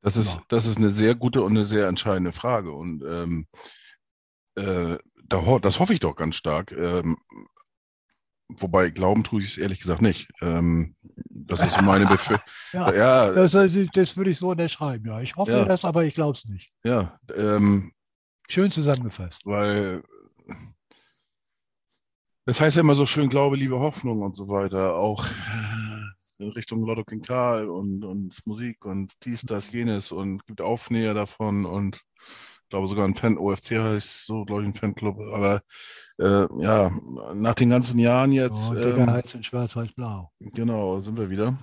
Das ist, Ja. das ist eine sehr gute und eine sehr entscheidende Frage. Und ähm, äh, da, das hoffe ich doch ganz stark. Ähm, wobei glauben tue ich es ehrlich gesagt nicht. Ähm, das ist meine Befürchtung. Ja, ja, das, das würde ich so unterschreiben. Ja, ich hoffe Ja. das, aber ich glaube es nicht. ja, ähm, Schön zusammengefasst. weil das heißt ja immer so schön Glaube, Liebe, Hoffnung und so weiter, auch in Richtung Lotto King Karl und, und Musik und dies, das, jenes und gibt Aufnäher davon und ich glaube sogar ein Fan, OFC heißt so, glaube ich, ein Fanclub, aber äh, ja, nach den ganzen Jahren jetzt, Und Dicker ähm, heißt in Schwarz-Weiß-Blau. Genau, sind wir wieder.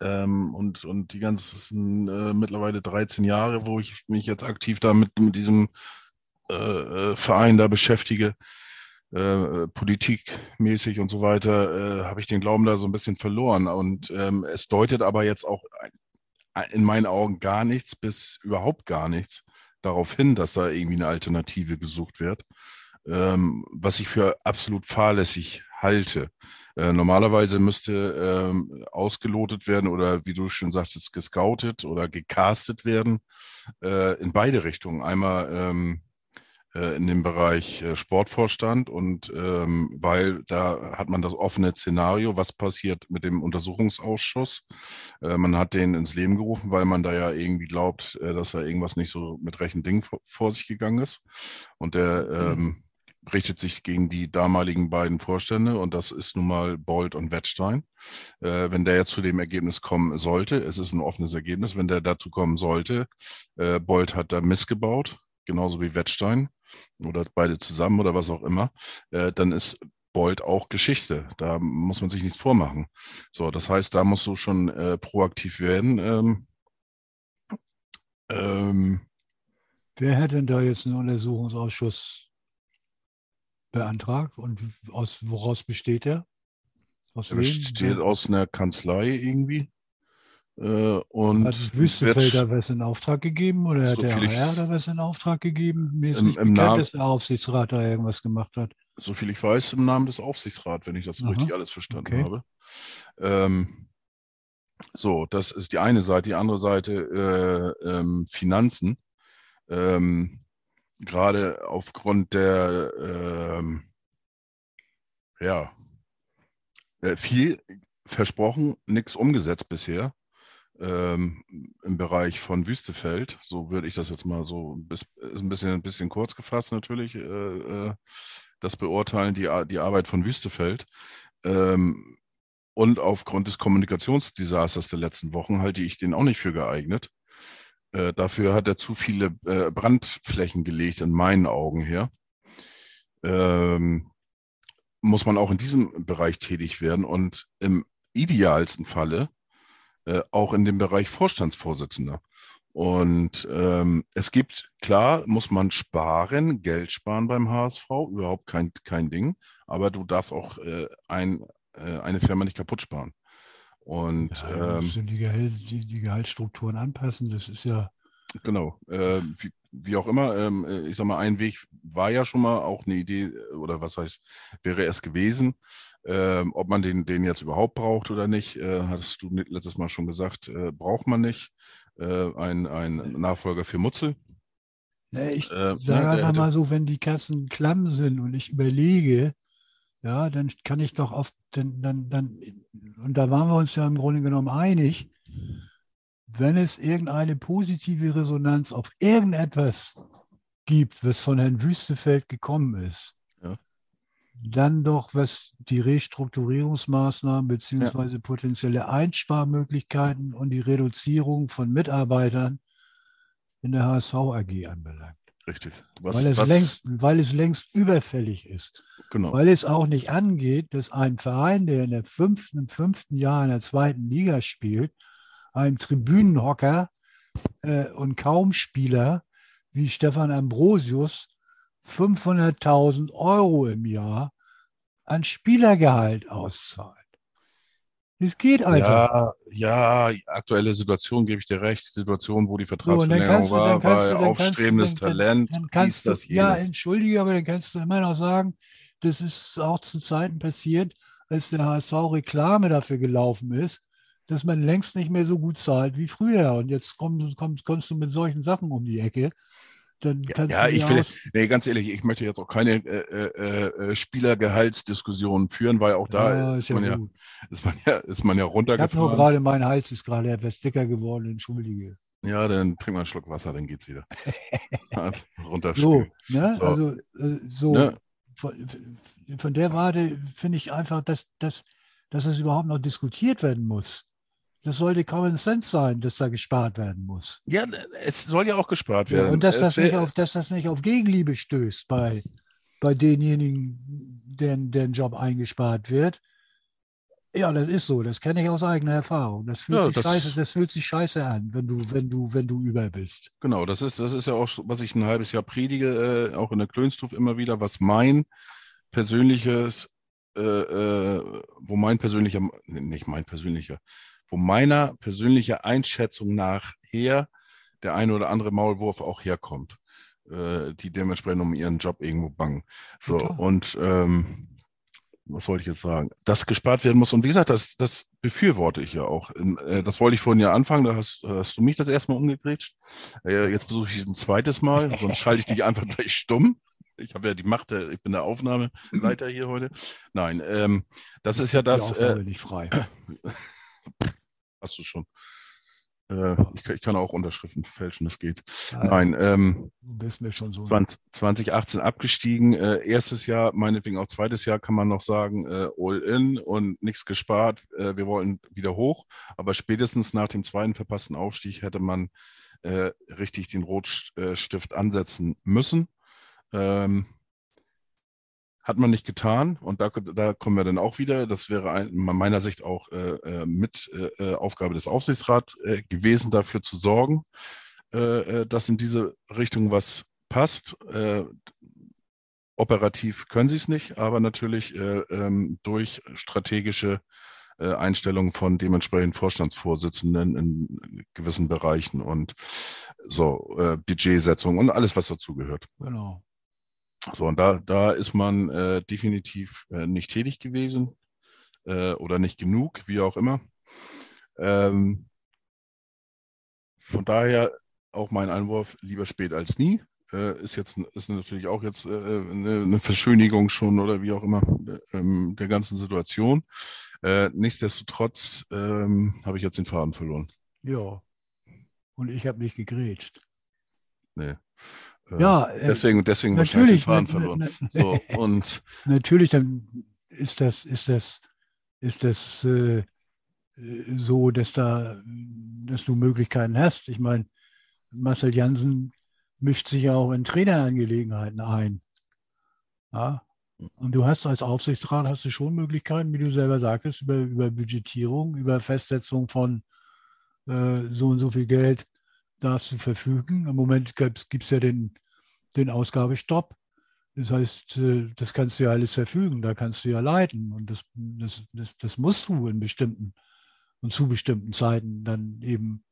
Ähm, und, und die ganzen äh, mittlerweile 13 Jahre, wo ich mich jetzt aktiv damit mit diesem äh, äh, Verein da beschäftige, äh, politikmäßig und so weiter, äh, habe ich den Glauben da so ein bisschen verloren. Und ähm, es deutet aber jetzt auch in meinen Augen gar nichts bis überhaupt gar nichts darauf hin, dass da irgendwie eine Alternative gesucht wird, ähm, was ich für absolut fahrlässig halte. Äh, normalerweise müsste ähm, ausgelotet werden oder wie du schon sagtest, gescoutet oder gecastet werden äh, in beide Richtungen. Einmal ähm, äh, in dem Bereich äh, Sportvorstand und ähm, weil da hat man das offene Szenario, was passiert mit dem Untersuchungsausschuss. Äh, man hat den ins Leben gerufen, weil man da ja irgendwie glaubt, äh, dass da irgendwas nicht so mit rechten Dingen vor, vor sich gegangen ist. Und der ähm, richtet sich gegen die damaligen beiden Vorstände und das ist nun mal Bold und Wettstein. Äh, wenn der jetzt zu dem Ergebnis kommen sollte, es ist ein offenes Ergebnis, wenn der dazu kommen sollte, äh, Bold hat da missgebaut, genauso wie Wettstein oder beide zusammen oder was auch immer, äh, dann ist Bold auch Geschichte. Da muss man sich nichts vormachen. So, das heißt, da musst du schon äh, proaktiv werden. Ähm, Ähm, Wer hat denn da jetzt einen Untersuchungsausschuss beantragt und aus woraus besteht er? Aus er wem? besteht aus einer Kanzlei irgendwie. Äh, und Hat wird was in Auftrag gegeben oder hat So der HR da was in Auftrag gegeben? Mir ist Im- nicht im bekannt, Namen- dass der Aufsichtsrat da irgendwas gemacht hat. so viel ich weiß, im Namen des Aufsichtsrats, wenn ich das so Aha. richtig alles verstanden Okay. habe. Ähm, so, das ist die eine Seite. Die andere Seite äh, ähm, Finanzen. Ähm, Gerade aufgrund der, ähm, ja, äh, viel versprochen, nichts umgesetzt bisher ähm, im Bereich von Wüstefeld. So würde ich das jetzt mal so ist ein bisschen, ein bisschen kurz gefasst natürlich, äh, äh, das beurteilen, die, die Arbeit von Wüstefeld. Ähm, und aufgrund des Kommunikationsdesasters der letzten Wochen halte ich den auch nicht für geeignet. Äh, dafür hat er zu viele äh, Brandflächen gelegt, in meinen Augen her. Ähm, muss man auch in diesem Bereich tätig werden und im idealsten Falle äh, auch in dem Bereich Vorstandsvorsitzender. Und ähm, es gibt, klar, muss man sparen, Geld sparen beim HSV, überhaupt kein, kein Ding, aber du darfst auch äh, ein, äh, eine Firma nicht kaputt sparen. Und Ja, ähm, die, Gehalt, die, die Gehaltsstrukturen anpassen. Das ist ja, Genau, äh, wie, wie auch immer, ähm, äh, ich sag mal, ein Weg war ja schon mal auch eine Idee, äh, oder was heißt, wäre es gewesen. Ähm, ob man den, den jetzt überhaupt braucht oder nicht, äh, hattest du letztes Mal schon gesagt, äh, braucht man nicht. Äh, ein, ein Nachfolger für Mutzel. Ja, ich Äh, ne, sage einfach mal so, wenn die Kassen klamm sind und ich überlege, ja, dann kann ich doch auf, dann, dann, dann, und da waren wir uns ja im Grunde genommen einig, wenn es irgendeine positive Resonanz auf irgendetwas gibt, was von Herrn Wüstefeld gekommen ist, Ja. dann doch, was die Restrukturierungsmaßnahmen beziehungsweise potenzielle Einsparmöglichkeiten und die Reduzierung von Mitarbeitern in der HSV AG anbelangt. Richtig. Was, weil, es was, längst, weil es längst überfällig ist. genau. Weil es auch nicht angeht, dass ein Verein, der in der fünften, im fünften Jahr in der zweiten Liga spielt, ein Tribünenhocker äh, und Kaumspieler wie Stefan Ambrosius 500.000 Euro im Jahr an Spielergehalt auszahlt. Das geht einfach. Ja, ja, aktuelle Situation gebe ich dir recht. Situation, wo die So, Vertragsverlängerung dann war, du- dann du- aufstrebendes dann- dann- Talent, dies, du, ja, entschuldige, aber dann kannst du immer noch sagen, das ist auch zu Zeiten passiert, als der HSV Reklame dafür gelaufen ist, dass man längst nicht mehr so gut zahlt wie früher. Und jetzt komm, komm, kommst du mit solchen Sachen um die Ecke. Dann kannst Ja, du ich dir will, nee, ganz ehrlich, ich möchte jetzt auch keine äh, äh, äh, Spielergehaltsdiskussionen führen, weil auch da ja, ist, ist ja man ja, gut. ist, man ja, ist man ja Ich habe nur runtergefahren. gerade, mein Hals ist gerade etwas dicker geworden, entschuldige. Ja, dann trink mal einen Schluck Wasser, dann geht's wieder. So, Runterspülen. ne? So. also äh, so Ne? von, von der Warte finde ich einfach, dass, dass, dass es überhaupt noch diskutiert werden muss. Das sollte Common Sense sein, dass da gespart werden muss. Ja, es soll ja auch gespart Ja, werden. und dass das, nicht auf, dass das nicht auf Gegenliebe stößt bei, bei denjenigen, deren, deren Job eingespart wird. Ja, das ist so. Das kenne ich aus eigener Erfahrung. Das fühlt, Ja, sich, das- scheiße, das fühlt sich scheiße an, wenn du, wenn du, wenn du über bist. Genau, das ist, das ist ja auch, was ich ein halbes Jahr predige, äh, auch in der Klönstuf immer wieder, was mein persönliches, äh, äh, wo mein persönlicher, nicht mein persönlicher, wo meiner persönlicher Einschätzung nach her der eine oder andere Maulwurf auch herkommt, äh, die dementsprechend um ihren Job irgendwo bangen. So, klar. und ähm, was wollte ich jetzt sagen? Dass gespart werden muss. Und wie gesagt, das, das befürworte ich ja auch. In, äh, das wollte ich vorhin ja anfangen, da hast, hast du mich das erste Mal umgegrätscht. Äh, jetzt versuche ich es ein zweites Mal, sonst schalte ich dich einfach gleich stumm. Ich habe ja die Macht, der, ich bin der Aufnahmeleiter hier heute. Nein, ähm, das ist ja das, Die äh, Aufnahme nicht frei. hast du schon. Äh, ich, kann- ich kann auch Unterschriften fälschen, das geht. Nein, ähm, bist mir schon so. 20, 2018 abgestiegen, äh, erstes Jahr, meinetwegen auch zweites Jahr kann man noch sagen, äh, all in und nichts gespart. Äh, wir wollten wieder hoch, aber spätestens nach dem zweiten verpassten Aufstieg hätte man äh, richtig den Rotstift ansetzen müssen. Ähm, hat man nicht getan und da, da kommen wir dann auch wieder. Das wäre ein, in meiner Sicht auch äh, äh, mit äh, äh, Aufgabe des Aufsichtsrats äh, gewesen, dafür zu sorgen, äh, dass in diese Richtung was passt. Operativ können sie es nicht, aber natürlich äh, ähm, durch strategische Einstellungen von dementsprechend Vorstandsvorsitzenden in gewissen Bereichen und so Budgetsetzung und alles, was dazugehört. Genau. So, und da, da ist man äh, definitiv äh, nicht tätig gewesen äh, oder nicht genug, wie auch immer. Ähm, von daher auch mein Einwurf, lieber spät als nie. Äh, ist jetzt ist natürlich auch jetzt äh, eine, eine, Verschönigung schon oder wie auch immer ähm, der ganzen Situation. Äh, nichtsdestotrotz ähm, habe ich jetzt den Faden verloren. Ja. Und ich habe nicht gegrätscht. Nee. Äh, ja, deswegen, deswegen natürlich, wahrscheinlich den Faden verloren. So, und natürlich, dann ist das, ist das, ist das äh, so, dass da, dass du Möglichkeiten hast. Ich meine, Marcel Jansen mischt sich ja auch in Trainerangelegenheiten ein. Ja? Und du hast als Aufsichtsrat hast du schon Möglichkeiten, wie du selber sagtest, über, über Budgetierung, über Festsetzung von äh, so und so viel Geld du verfügen. Im Moment gibt es ja den, den Ausgabestopp. Das heißt, äh, das kannst du ja alles verfügen, da kannst du ja leiten. Und das, das, das, das musst du in bestimmten und zu bestimmten Zeiten dann eben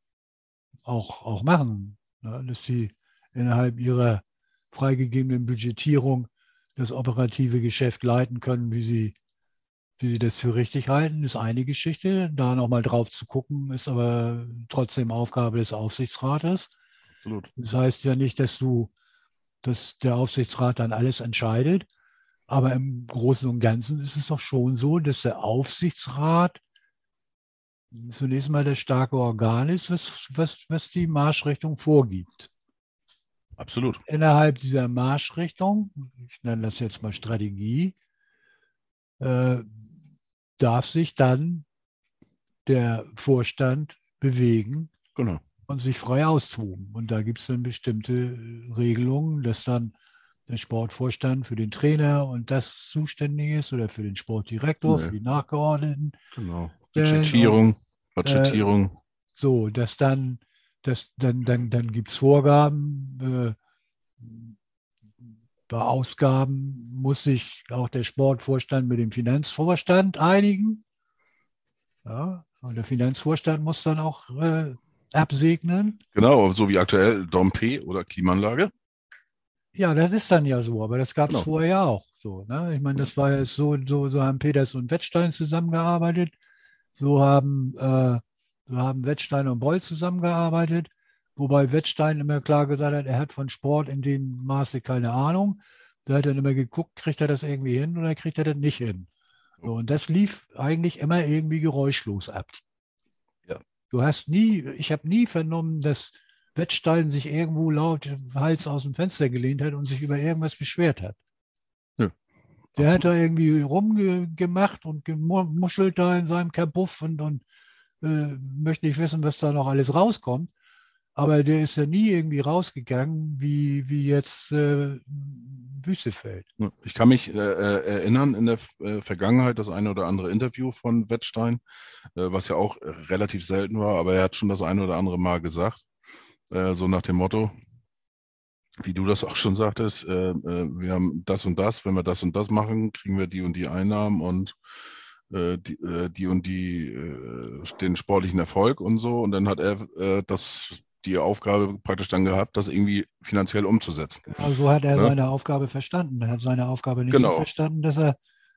auch, auch machen. Ja, dass sie innerhalb ihrer freigegebenen Budgetierung das operative Geschäft leiten können, wie sie, wie sie das für richtig halten, ist eine Geschichte. Da nochmal drauf zu gucken, ist aber trotzdem Aufgabe des Aufsichtsrates. Absolut. Das heißt ja nicht, dass du, dass der Aufsichtsrat dann alles entscheidet. Aber im Großen und Ganzen ist es doch schon so, dass der Aufsichtsrat zunächst mal das starke Organ ist, was, was, was die Marschrichtung vorgibt. Absolut. Innerhalb dieser Marschrichtung, ich nenne das jetzt mal Strategie, äh, darf sich dann der Vorstand bewegen genau. und sich frei austoben. Und da gibt es dann bestimmte Regelungen, dass dann der Sportvorstand für den Trainer und das zuständig ist oder für den Sportdirektor, nee. für die Nachgeordneten. Genau. Budgetierung, Budgetierung. Äh, so, dass dann das, dann dann, dann gibt es Vorgaben. Äh, bei Ausgaben muss sich auch der Sportvorstand mit dem Finanzvorstand einigen. Ja, und der Finanzvorstand muss dann auch äh, absegnen. Genau, so wie aktuell Domp oder Klimaanlage. Ja, das ist dann ja so, aber das gab es genau. vorher ja auch so. Ne? Ich meine, das war jetzt so, so, so haben Peters und Wettstein zusammengearbeitet. So haben äh, wir haben Wettstein und Boll zusammengearbeitet, wobei Wettstein immer klar gesagt hat, er hat von Sport in dem Maße keine Ahnung. Da hat er immer geguckt, kriegt er das irgendwie hin oder kriegt er das nicht hin. So, und das lief eigentlich immer irgendwie geräuschlos ab. Ja. Du hast nie, ich habe nie vernommen, dass Wettstein sich irgendwo laut Hals aus dem Fenster gelehnt hat und sich über irgendwas beschwert hat. Ja, Der hat da irgendwie rumgemacht und gemuschelt da in seinem Kabuff und, und äh, möchte nicht wissen, was da noch alles rauskommt. Aber der ist ja nie irgendwie rausgegangen, wie, wie jetzt äh, Wüstefeld. Ich kann mich äh, äh, erinnern in der äh, Vergangenheit das eine oder andere Interview von Wettstein, äh, was ja auch relativ selten war, aber er hat schon das eine oder andere Mal gesagt, äh, so nach dem Motto, wie du das auch schon sagtest, wir haben das und das, wenn wir das und das machen, kriegen wir die und die Einnahmen und äh, die, äh, die und die äh, den sportlichen Erfolg und so. Und dann hat er das die Aufgabe praktisch dann gehabt, das irgendwie finanziell umzusetzen. Genau so hat er ja? seine Aufgabe verstanden. Er hat seine Aufgabe nicht genau. so verstanden, dass er,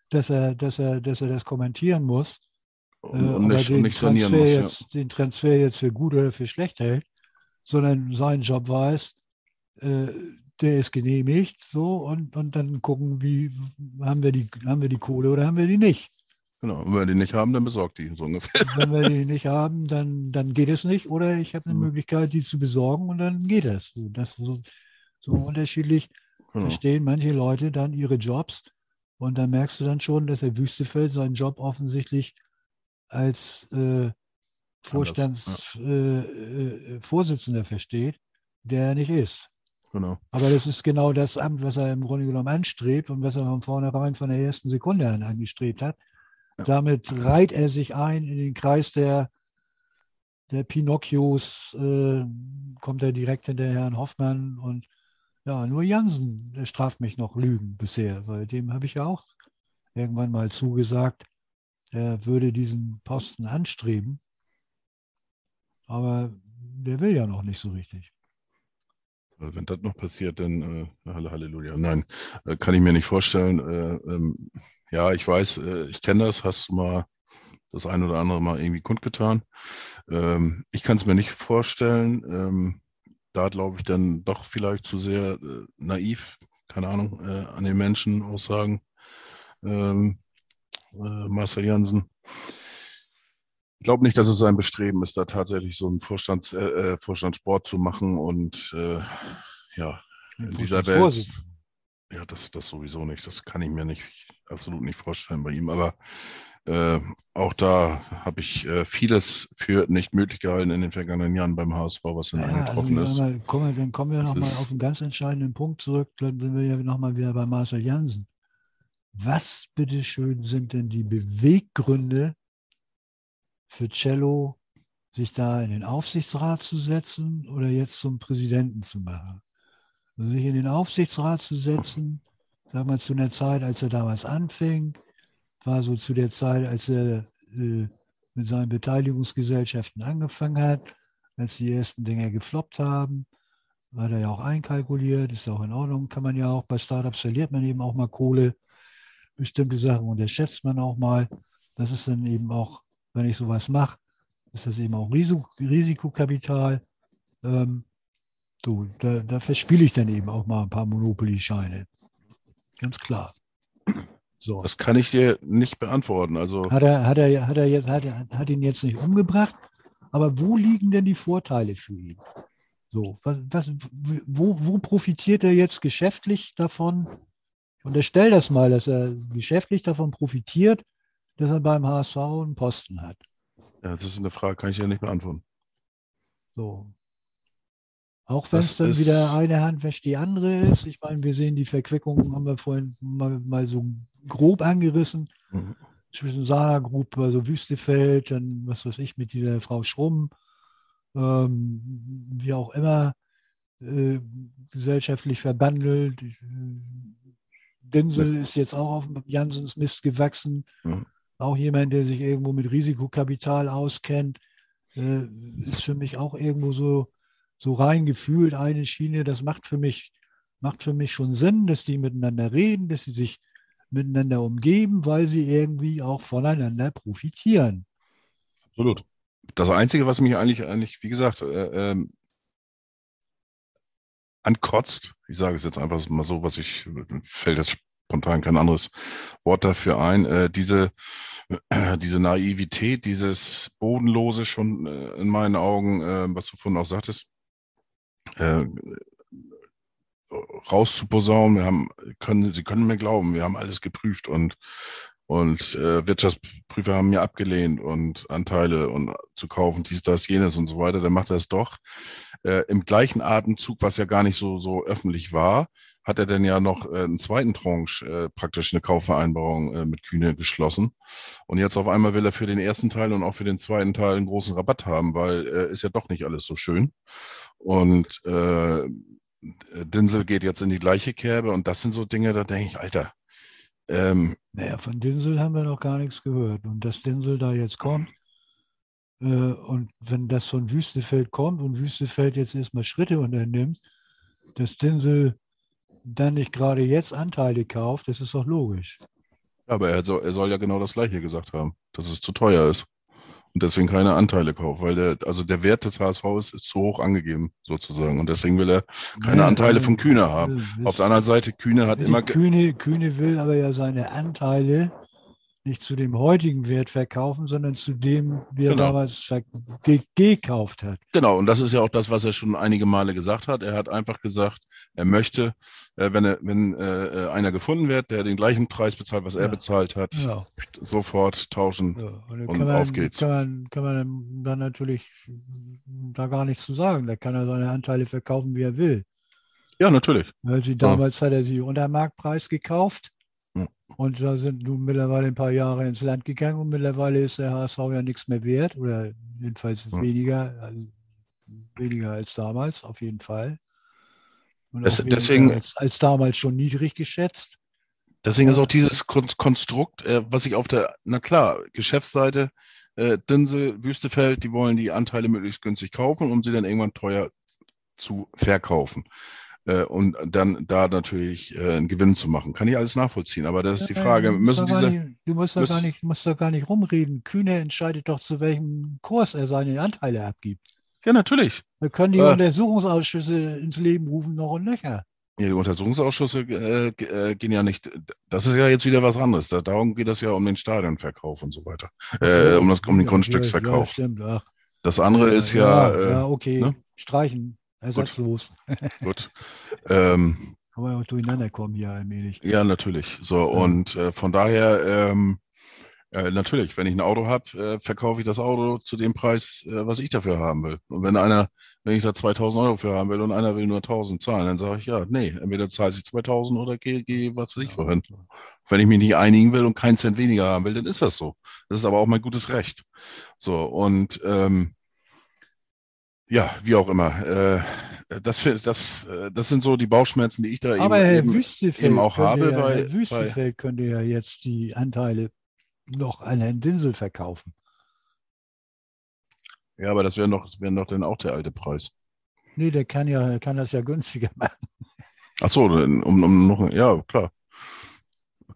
dass er, dass er, dass er das kommentieren muss. Und, und nicht, den, nicht Transfer muss, jetzt, ja. den Transfer jetzt für gut oder für schlecht hält, sondern sein Job war es, äh, der ist genehmigt, so und, und dann gucken, wie haben wir die, haben wir die Kohle oder haben wir die nicht. Genau, und wenn wir die nicht haben, dann besorgt die, so ungefähr. Wenn wir die nicht haben, dann, dann geht es nicht. Oder ich habe eine mhm. Möglichkeit, die zu besorgen und dann geht es. Das so, so unterschiedlich genau. verstehen manche Leute dann ihre Jobs. Und dann merkst du dann schon, dass der Wüstefeld seinen Job offensichtlich als äh, Vorstandsvorsitzender ja. äh, äh, versteht, der er nicht ist. Genau. Aber das ist genau das Amt, was er im Grunde genommen anstrebt und was er von vornherein von der ersten Sekunde an angestrebt hat. Damit reiht er sich ein in den Kreis der der Pinocchios äh, kommt er direkt hinter Herrn Hoffmann und ja, nur Jansen straft mich noch Lügen bisher, weil dem habe ich ja auch irgendwann mal zugesagt, er würde diesen Posten anstreben. Aber der will ja noch nicht so richtig. Wenn das noch passiert, dann äh, Halleluja. Nein, äh, kann ich mir nicht vorstellen. Äh, ähm, ja, ich weiß, äh, ich kenne das, hast du mal das ein oder andere mal irgendwie kundgetan. Ähm, ich kann es mir nicht vorstellen. Ähm, da glaube ich dann doch vielleicht zu sehr äh, naiv, keine Ahnung, äh, an den Menschen Aussagen. Ähm, äh, Marcel Jansen. Ich glaube nicht, dass es sein Bestreben ist, da tatsächlich so einen Vorstand, äh, Vorstandssport zu machen und ja, in dieser Welt. Ja, das, das sowieso nicht. Das kann ich mir nicht absolut nicht vorstellen bei ihm. Aber äh, auch da habe ich äh, vieles für nicht möglich gehalten in den vergangenen Jahren beim HSV, was dann ja, eingetroffen also, ist. Mal, dann kommen wir nochmal auf einen ganz entscheidenden Punkt zurück. Dann sind wir ja nochmal wieder bei Marcel Jansen. Was bitteschön sind denn die Beweggründe für Cello, sich da in den Aufsichtsrat zu setzen oder jetzt zum Präsidenten zu machen? Also sich in den Aufsichtsrat zu setzen, sag mal zu einer Zeit, als er damals anfing, war so zu der Zeit, als er äh, mit seinen Beteiligungsgesellschaften angefangen hat, als die ersten Dinge gefloppt haben, war er ja auch einkalkuliert, ist auch in Ordnung, kann man ja auch, bei Startups verliert man eben auch mal Kohle, bestimmte Sachen unterschätzt man auch mal. Das ist dann eben auch, wenn ich sowas mache, ist das eben auch Risikokapital. Ähm, so, da, da verspiele ich dann eben auch mal ein paar Monopoly-Scheine. Ganz klar. So. Das kann ich dir nicht beantworten. Also hat er, hat er, hat er jetzt, hat, hat ihn jetzt nicht umgebracht, aber wo liegen denn die Vorteile für ihn? So, was, was, wo, wo profitiert er jetzt geschäftlich davon? Ich unterstelle das mal, dass er geschäftlich davon profitiert, dass er beim HSV einen Posten hat. Ja, das ist eine Frage, kann ich ja nicht beantworten. So. Auch wenn es dann wieder eine Hand wäscht die andere ist. Ich meine, wir sehen die Verquickung, haben wir vorhin mal, mal so grob angerissen. Mhm. Zwischen Sana Group, also Wüstefeld, dann was weiß ich, mit dieser Frau Schrumm, ähm, wie auch immer, äh, gesellschaftlich verbandelt. Äh, Dinsel ist jetzt auch auf Jansens Mist gewachsen. Mhm. Auch jemand, der sich irgendwo mit Risikokapital auskennt, äh, ist für mich auch irgendwo so, so rein gefühlt eine Schiene. Das macht für mich, macht für mich schon Sinn, dass die miteinander reden, dass sie sich miteinander umgeben, weil sie irgendwie auch voneinander profitieren. Absolut. Das Einzige, was mich eigentlich, eigentlich wie gesagt, äh, äh, ankotzt, ich sage es jetzt einfach mal so, was ich, fällt jetzt spontan kein anderes Wort dafür ein, äh, diese, äh, diese Naivität, dieses Bodenlose schon äh, in meinen Augen, äh, was du vorhin auch sagtest, äh, rauszuposaunen. Wir haben, können, Sie können mir glauben, wir haben alles geprüft und, und äh, Wirtschaftsprüfer haben mir abgelehnt und Anteile und zu kaufen, dies, das, jenes und so weiter. Dann macht er es doch. Äh, Im gleichen Atemzug, was ja gar nicht so, so öffentlich war, hat er dann ja noch äh, einen zweiten Tranche äh, praktisch eine Kaufvereinbarung äh, mit Kühne geschlossen. Und jetzt auf einmal will er für den ersten Teil und auch für den zweiten Teil einen großen Rabatt haben, weil äh, ist ja doch nicht alles so schön. Und äh, Dinsel geht jetzt in die gleiche Kerbe und das sind so Dinge, da denke ich, Alter. Ähm, naja, von Dinsel haben wir noch gar nichts gehört. Und dass Dinsel da jetzt kommt, äh, und wenn das von Wüstefeld kommt und Wüstefeld jetzt erstmal Schritte unternimmt, dass Dinsel dann nicht gerade jetzt Anteile kauft, das ist doch logisch. Aber er soll, er soll ja genau das Gleiche gesagt haben, dass es zu teuer ist und deswegen keine Anteile kauft, weil der, also der Wert des HSV ist, ist zu hoch angegeben, sozusagen. Und deswegen will er keine Anteile vom Kühne haben. Auf der anderen Seite, Kühne hat immer. Kühne, Kühne will aber ja seine Anteile nicht zu dem heutigen Wert verkaufen, sondern zu dem, wie er genau. damals gekauft hat. Genau, und das ist ja auch das, was er schon einige Male gesagt hat. Er hat einfach gesagt, er möchte, äh, wenn, er, wenn äh, äh einer gefunden wird, der den gleichen Preis bezahlt, was ja. er bezahlt hat, ja. sofort tauschen ja. und, und man, auf geht's. Kann man, kann man dann natürlich da gar nichts zu sagen. Da kann er seine Anteile verkaufen, wie er will. Ja, natürlich. Weil sie damals hat er sie unter Marktpreis gekauft Ja. Und da sind nun mittlerweile ein paar Jahre ins Land gegangen und mittlerweile ist der HSV ja nichts mehr wert oder jedenfalls weniger, also weniger als damals, auf jeden Fall. Und Das- deswegen- als, als damals schon niedrig geschätzt. Deswegen ist auch dieses Kon Konstrukt, äh, was ich auf der, na klar, Geschäftsseite, äh, Dinsel, Wüstefeld, die wollen die Anteile möglichst günstig kaufen, um sie dann irgendwann teuer zu verkaufen. Äh, und dann da natürlich äh, einen Gewinn zu machen. Kann ich alles nachvollziehen. Aber das ist die Frage, du musst müssen doch gar diese, nicht, du musst doch gar nicht, musst doch gar nicht rumreden. Kühne entscheidet doch, zu welchem Kurs er seine Anteile abgibt. ja natürlich, Wir können die Äh. Untersuchungsausschüsse ins Leben rufen, noch und nöcher. Ja, die Untersuchungsausschüsse äh, äh, gehen ja nicht, das ist ja jetzt wieder was anderes. Da, darum geht es ja um den Stadionverkauf und so weiter. Äh, um, das, um den Ja, Grundstücksverkauf. Ja, Das andere ist ja, ja, äh, ja, okay. ne? Streichen, ersatzlos. gut. Ähm, Kann man ja auch durcheinander kommen hier allmählich. ja, natürlich. So, und äh, von daher, ähm, äh, natürlich, wenn ich ein Auto habe, äh, verkaufe ich das Auto zu dem Preis, äh, was ich dafür haben will. Und wenn einer, wenn ich da 2000 Euro für haben will und einer will nur 1000 zahlen, dann sage ich ja, nee, entweder zahle ich 2000 oder gehe, gehe was weiß ich wohin. Wenn ich mich nicht einigen will und keinen Cent weniger haben will, dann ist das so. Das ist aber auch mein gutes Recht. So, und ähm, ja, wie auch immer. Äh, das, das, äh, das sind so die Bauchschmerzen, die ich da Aber eben, eben auch habe ja, bei- Herr Wüstefeld könnte ja jetzt die Anteile noch an Herrn Dinsel verkaufen. Ja, aber das wäre noch, wäre noch dann auch der alte Preis. Nee, der kann ja, kann das ja günstiger machen. Ach so, um, um noch, ja, klar.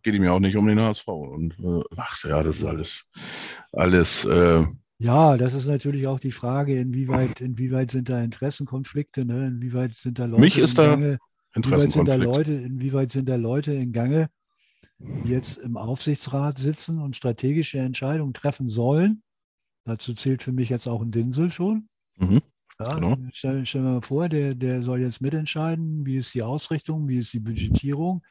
Geht ihm ja auch nicht um den HSV. Und äh, ach ja, das ist alles, alles, äh, Ja, das ist natürlich auch die Frage, inwieweit, inwieweit sind da Interessenkonflikte, ne? inwieweit sind da Leute Mich ist da Gange, inwieweit sind da. Leute, inwieweit sind da Leute in Gange, die jetzt im Aufsichtsrat sitzen und strategische Entscheidungen treffen sollen. Dazu zählt für mich jetzt auch ein Dinsel schon. Mhm. Ja, Genau. stell, stell mal vor, der, der soll jetzt mitentscheiden, wie ist die Ausrichtung, wie ist die Budgetierung,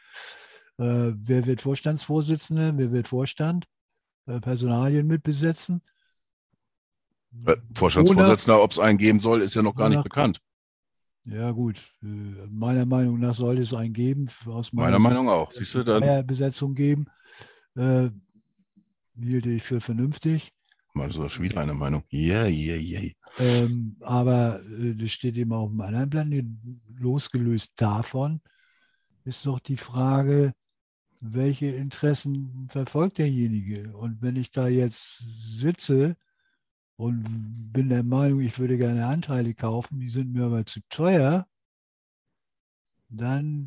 äh, wer wird Vorstandsvorsitzender, wer wird Vorstand, äh, Personalien mitbesetzen. Äh, Vorstandsvorsitzender, ob es einen geben soll, ist ja noch gar nicht bekannt. Ja, gut. äh, Meiner Meinung nach sollte es einen geben. Aus Meiner Meinung auch. Siehst du, dann Besetzung geben. Äh, hielte ich für vernünftig. mal so schon wieder eine Meinung. Ja, ja, ja. Aber äh, das steht eben auf dem anderen Plan. Losgelöst davon ist doch die Frage, welche Interessen verfolgt derjenige? Und wenn ich da jetzt sitze und bin der Meinung, ich würde gerne Anteile kaufen, die sind mir aber zu teuer, dann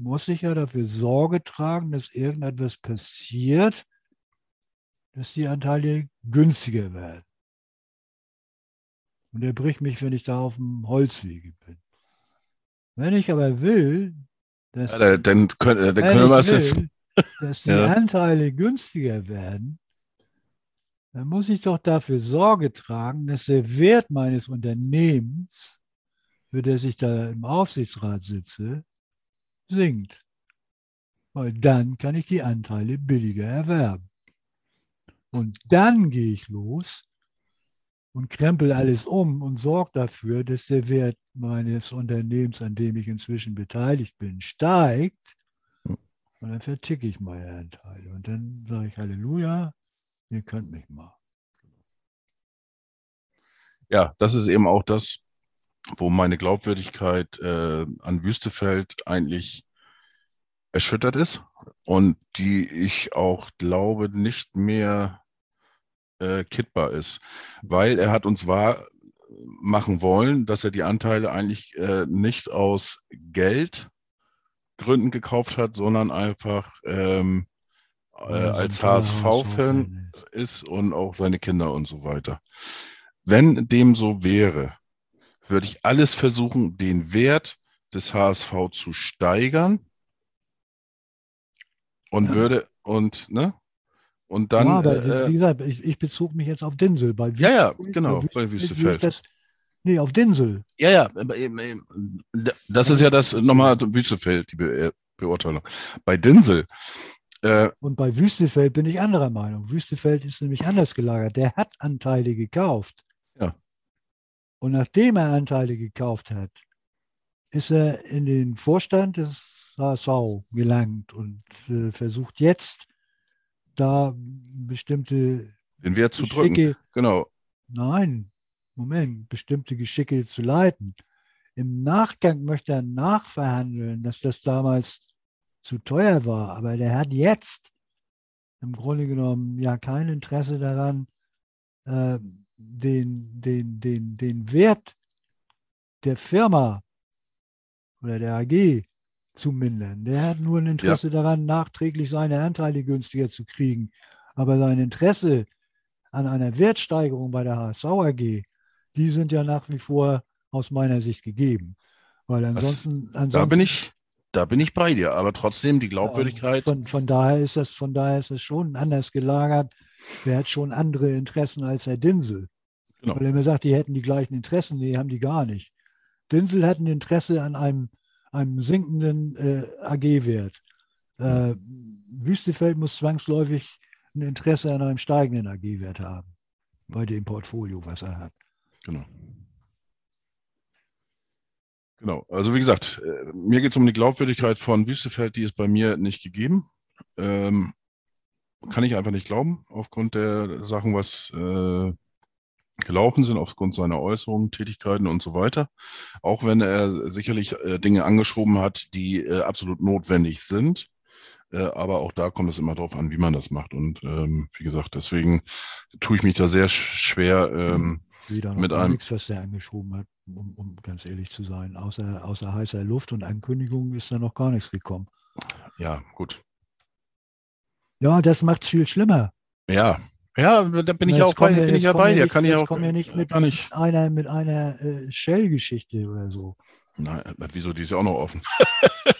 muss ich ja dafür Sorge tragen, dass irgendetwas passiert, dass die Anteile günstiger werden. Und er bricht mich, wenn ich da auf dem Holzwege bin. Wenn ich aber will, dass, Ja, da- dann können, dann können wir es jetzt. dass die Ja. Anteile günstiger werden, dann muss ich doch dafür Sorge tragen, dass der Wert meines Unternehmens, für das ich da im Aufsichtsrat sitze, sinkt. Weil dann kann ich die Anteile billiger erwerben. Und dann gehe ich los und krempel alles um und sorge dafür, dass der Wert meines Unternehmens, an dem ich inzwischen beteiligt bin, steigt. Hm. Und dann verticke ich meine Anteile. Und dann sage ich Halleluja, ihr könnt mich mal. Ja, das ist eben auch das, wo meine Glaubwürdigkeit äh, an Wüstefeld eigentlich erschüttert ist und die ich auch glaube nicht mehr äh, kittbar ist, weil er hat uns wahr machen wollen, dass er die Anteile eigentlich äh, nicht aus Geldgründen gekauft hat, sondern einfach ähm, äh, Weil als HSV-Fan ist. und auch seine Kinder und so weiter. Wenn dem so wäre, würde ich alles versuchen, den Wert des HSV zu steigern und Ja. würde und ne und dann ja, aber äh, wie gesagt, ich, ich bezog mich jetzt auf Dinsel. Bei ja ja genau bei bei Wüstefeld Das, nee, auf Dinsel. ja ja das ist ja das nochmal Wüstefeld die Be Beurteilung bei Dinsel äh, Und bei Wüstefeld bin ich anderer Meinung. Wüstefeld ist nämlich anders gelagert. Der hat Anteile gekauft. Ja. Und nachdem er Anteile gekauft hat, ist er in den Vorstand des HSV gelangt und äh, versucht jetzt da bestimmte Den Wert zu drücken. Geschicke, Genau. nein, Moment, bestimmte Geschicke zu leiten. Im Nachgang möchte er nachverhandeln, dass das damals zu teuer war, aber der hat jetzt im Grunde genommen ja kein Interesse daran, äh, den, den, den, den Wert der Firma oder der AG zu mindern. Der hat nur ein Interesse daran, nachträglich seine Anteile günstiger zu kriegen. Aber sein Interesse an einer Wertsteigerung bei der HSV AG, die sind ja nach wie vor aus meiner Sicht gegeben. Weil ansonsten, ansonsten Da bin ich, da bin ich bei dir. Aber trotzdem die Glaubwürdigkeit. von, von daher ist das, von daher ist das schon anders gelagert. Der hat schon andere Interessen als Herr Dinsel. Genau. Weil er mir sagt, die hätten die gleichen Interessen, nee, haben die gar nicht. Dinsel hat ein Interesse an einem, einem sinkenden äh, AG-Wert. Äh, Wüstefeld muss zwangsläufig ein Interesse an einem steigenden AG-Wert haben, bei dem Portfolio, was er hat. Genau. Genau. Also wie gesagt, äh, mir geht es um die Glaubwürdigkeit von Wüstefeld, die ist bei mir nicht gegeben. Ähm, kann ich einfach nicht glauben, aufgrund der Sachen, was äh, gelaufen sind, aufgrund seiner Äußerungen, Tätigkeiten und so weiter. Auch wenn er sicherlich äh, Dinge angeschoben hat, die äh, absolut notwendig sind. Äh, aber auch da kommt es immer darauf an, wie man das macht. Und ähm, wie gesagt, deswegen tue ich mich da sehr sch schwer. Ähm, Mit einem- nichts, was der angeschoben hat, um, um ganz ehrlich zu sein. Außer, außer heißer Luft und Ankündigungen ist da noch gar nichts gekommen. ja, gut. Ja, das macht es viel schlimmer. Ja, ja, da bin ich Jetzt auch bei, bin ich ja bei dir. nicht- Kann ich auch kommen wir nicht mit- ich. Einer mit einer äh, Shell-Geschichte oder so. Nein, wieso, die ist ja auch noch offen.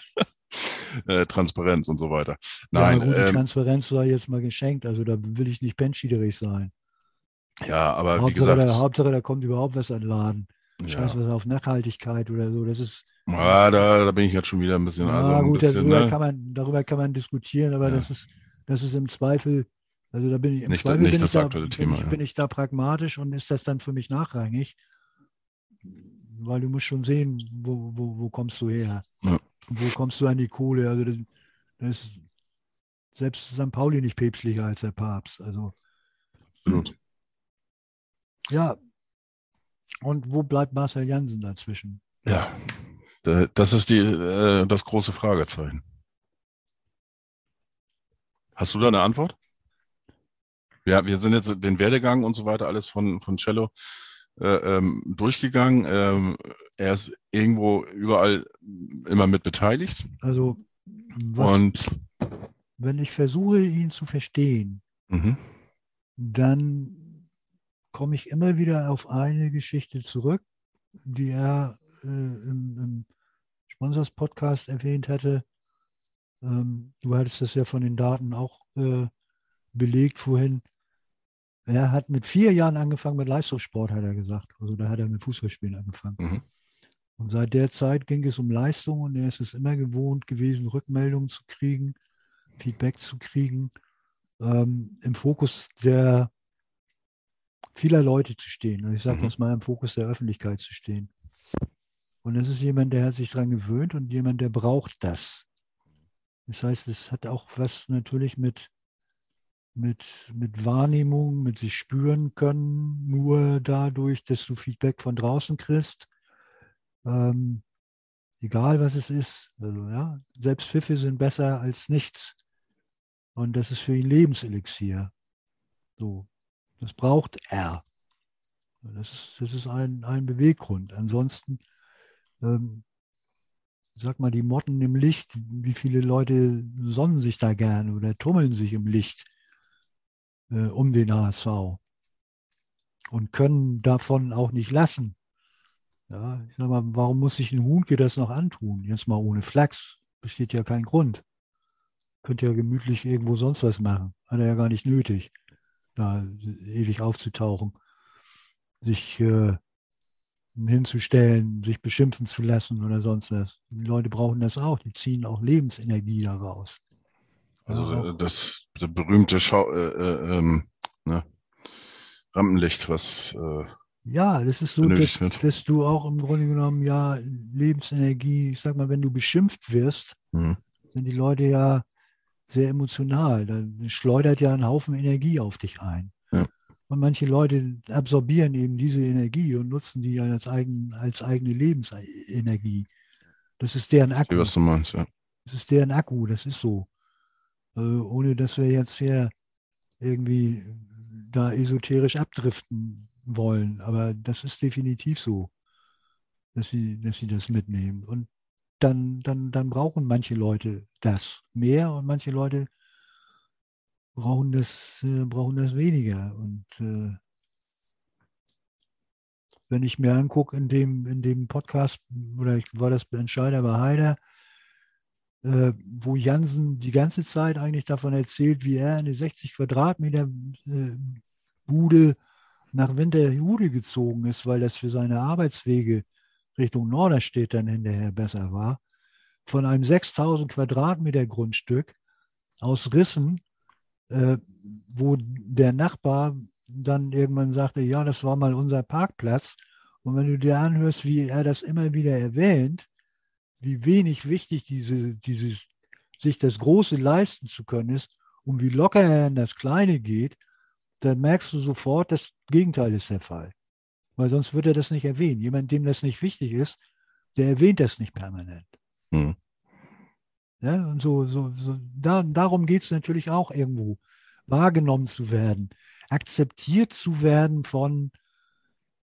äh, Transparenz und so weiter. ja, Nein, gut, die ähm, Transparenz sei jetzt mal geschenkt. Also da will ich nicht penschiederig sein. ja, aber wie Hauptsache, gesagt, da, Hauptsache, da kommt überhaupt was an den Laden. ja, Scheiß was auf Nachhaltigkeit oder so. Das ist, Ah, da, da bin ich jetzt schon wieder ein bisschen, also ja ein gut, bisschen, darüber, ne? kann man, darüber kann man diskutieren, aber Ja. das ist, das ist im Zweifel, also da bin ich im Nicht- Zweifel nicht bin, das ich da, aktuelle bin, Thema, ich, ja. bin ich da pragmatisch und ist das dann für mich nachrangig? Weil du musst schon sehen, wo, wo, wo kommst du her? Ja. Wo kommst du an die Kohle? Also das, das ist selbst St. Pauli nicht päpstlicher als der Papst. Also Absolut. ja. Und wo bleibt Marcel Jansen dazwischen? Ja, da- das ist die, äh, das große Fragezeichen. Hast du da eine Antwort? Ja, wir sind jetzt den Werdegang und so weiter alles von, von Cello äh, ähm, durchgegangen. Ähm, er ist irgendwo überall immer mit beteiligt. Also was, Und wenn ich versuche, ihn zu verstehen, mhm, dann komme ich immer wieder auf eine Geschichte zurück, die er äh, im, im Sponsors-Podcast erwähnt hatte. Ähm, du hattest das ja von den Daten auch äh, belegt vorhin. Er hat mit vier Jahren angefangen mit Leistungssport, hat er gesagt. Also da hat er mit Fußballspielen angefangen. mhm, Und seit der Zeit ging es um Leistung und er ist es immer gewohnt gewesen, Rückmeldungen zu kriegen, Feedback zu kriegen, ähm, im Fokus der vieler Leute zu stehen. Und ich sage Mhm. mal im Fokus der Öffentlichkeit zu stehen. Und das ist jemand, der hat sich daran gewöhnt und jemand, der braucht das. Das heißt, es hat auch was natürlich mit, mit, mit Wahrnehmung, mit sich spüren können, nur dadurch, dass du Feedback von draußen kriegst. Ähm, egal was es ist. Also, ja, selbst Pfiffe sind besser als nichts. Und das ist für ihn Lebenselixier. So, das braucht er. Das ist, das ist ein, ein Beweggrund. Ansonsten, ähm, sag mal, die Motten im Licht, wie viele Leute sonnen sich da gerne oder tummeln sich im Licht äh, um den HSV und können davon auch nicht lassen. Ja, ich sag mal, warum muss sich ein Huhnke das noch antun? Jetzt mal ohne Flachs, besteht ja kein Grund. Könnte ja gemütlich irgendwo sonst was machen. Hat er ja gar nicht nötig, da ewig aufzutauchen, sich äh, hinzustellen, sich beschimpfen zu lassen oder sonst was. Die Leute brauchen das auch, die ziehen auch Lebensenergie daraus. also das, das berühmte Schau, äh, äh, ähm, ne, Rampenlicht, was äh, Ja, das ist so, dass, dass du auch im Grunde genommen ja Lebensenergie, ich sag mal, wenn du beschimpft wirst, Mhm. sind die Leute ja sehr emotional. Da schleudert ja ein Haufen Energie auf dich ein. Ja. Und manche Leute absorbieren eben diese Energie und nutzen die als, eigen, als eigene Lebensenergie. Das ist deren Ich Akku. sehe, was du meinst, ja. Das ist deren Akku, das ist so. Äh, ohne dass wir jetzt hier irgendwie da esoterisch abdriften wollen. Aber das ist definitiv so, dass sie, dass sie das mitnehmen. Und dann, dann, dann brauchen manche Leute das mehr und manche Leute brauchen das, äh, brauchen das weniger. Und äh, wenn ich mir angucke, in dem, in dem Podcast, oder ich war das Entscheider bei Heider, äh, wo Jansen die ganze Zeit eigentlich davon erzählt, wie er eine 60 Quadratmeter äh, Bude nach Winterhude gezogen ist, weil das für seine Arbeitswege Richtung Norderstedt dann hinterher besser war. Von einem 6000 Quadratmeter Grundstück aus Rissen, äh, wo der Nachbar dann irgendwann sagte, ja, das war mal unser Parkplatz. Und wenn du dir anhörst, wie er das immer wieder erwähnt, wie wenig wichtig diese, dieses, sich das Große leisten zu können ist und wie locker er in das Kleine geht, dann merkst du sofort, das Gegenteil ist der Fall. Weil sonst würde er das nicht erwähnen. Jemand, dem das nicht wichtig ist, der erwähnt das nicht permanent. Mhm. Ja, und so, so, so da, darum geht es natürlich auch irgendwo, wahrgenommen zu werden, akzeptiert zu werden von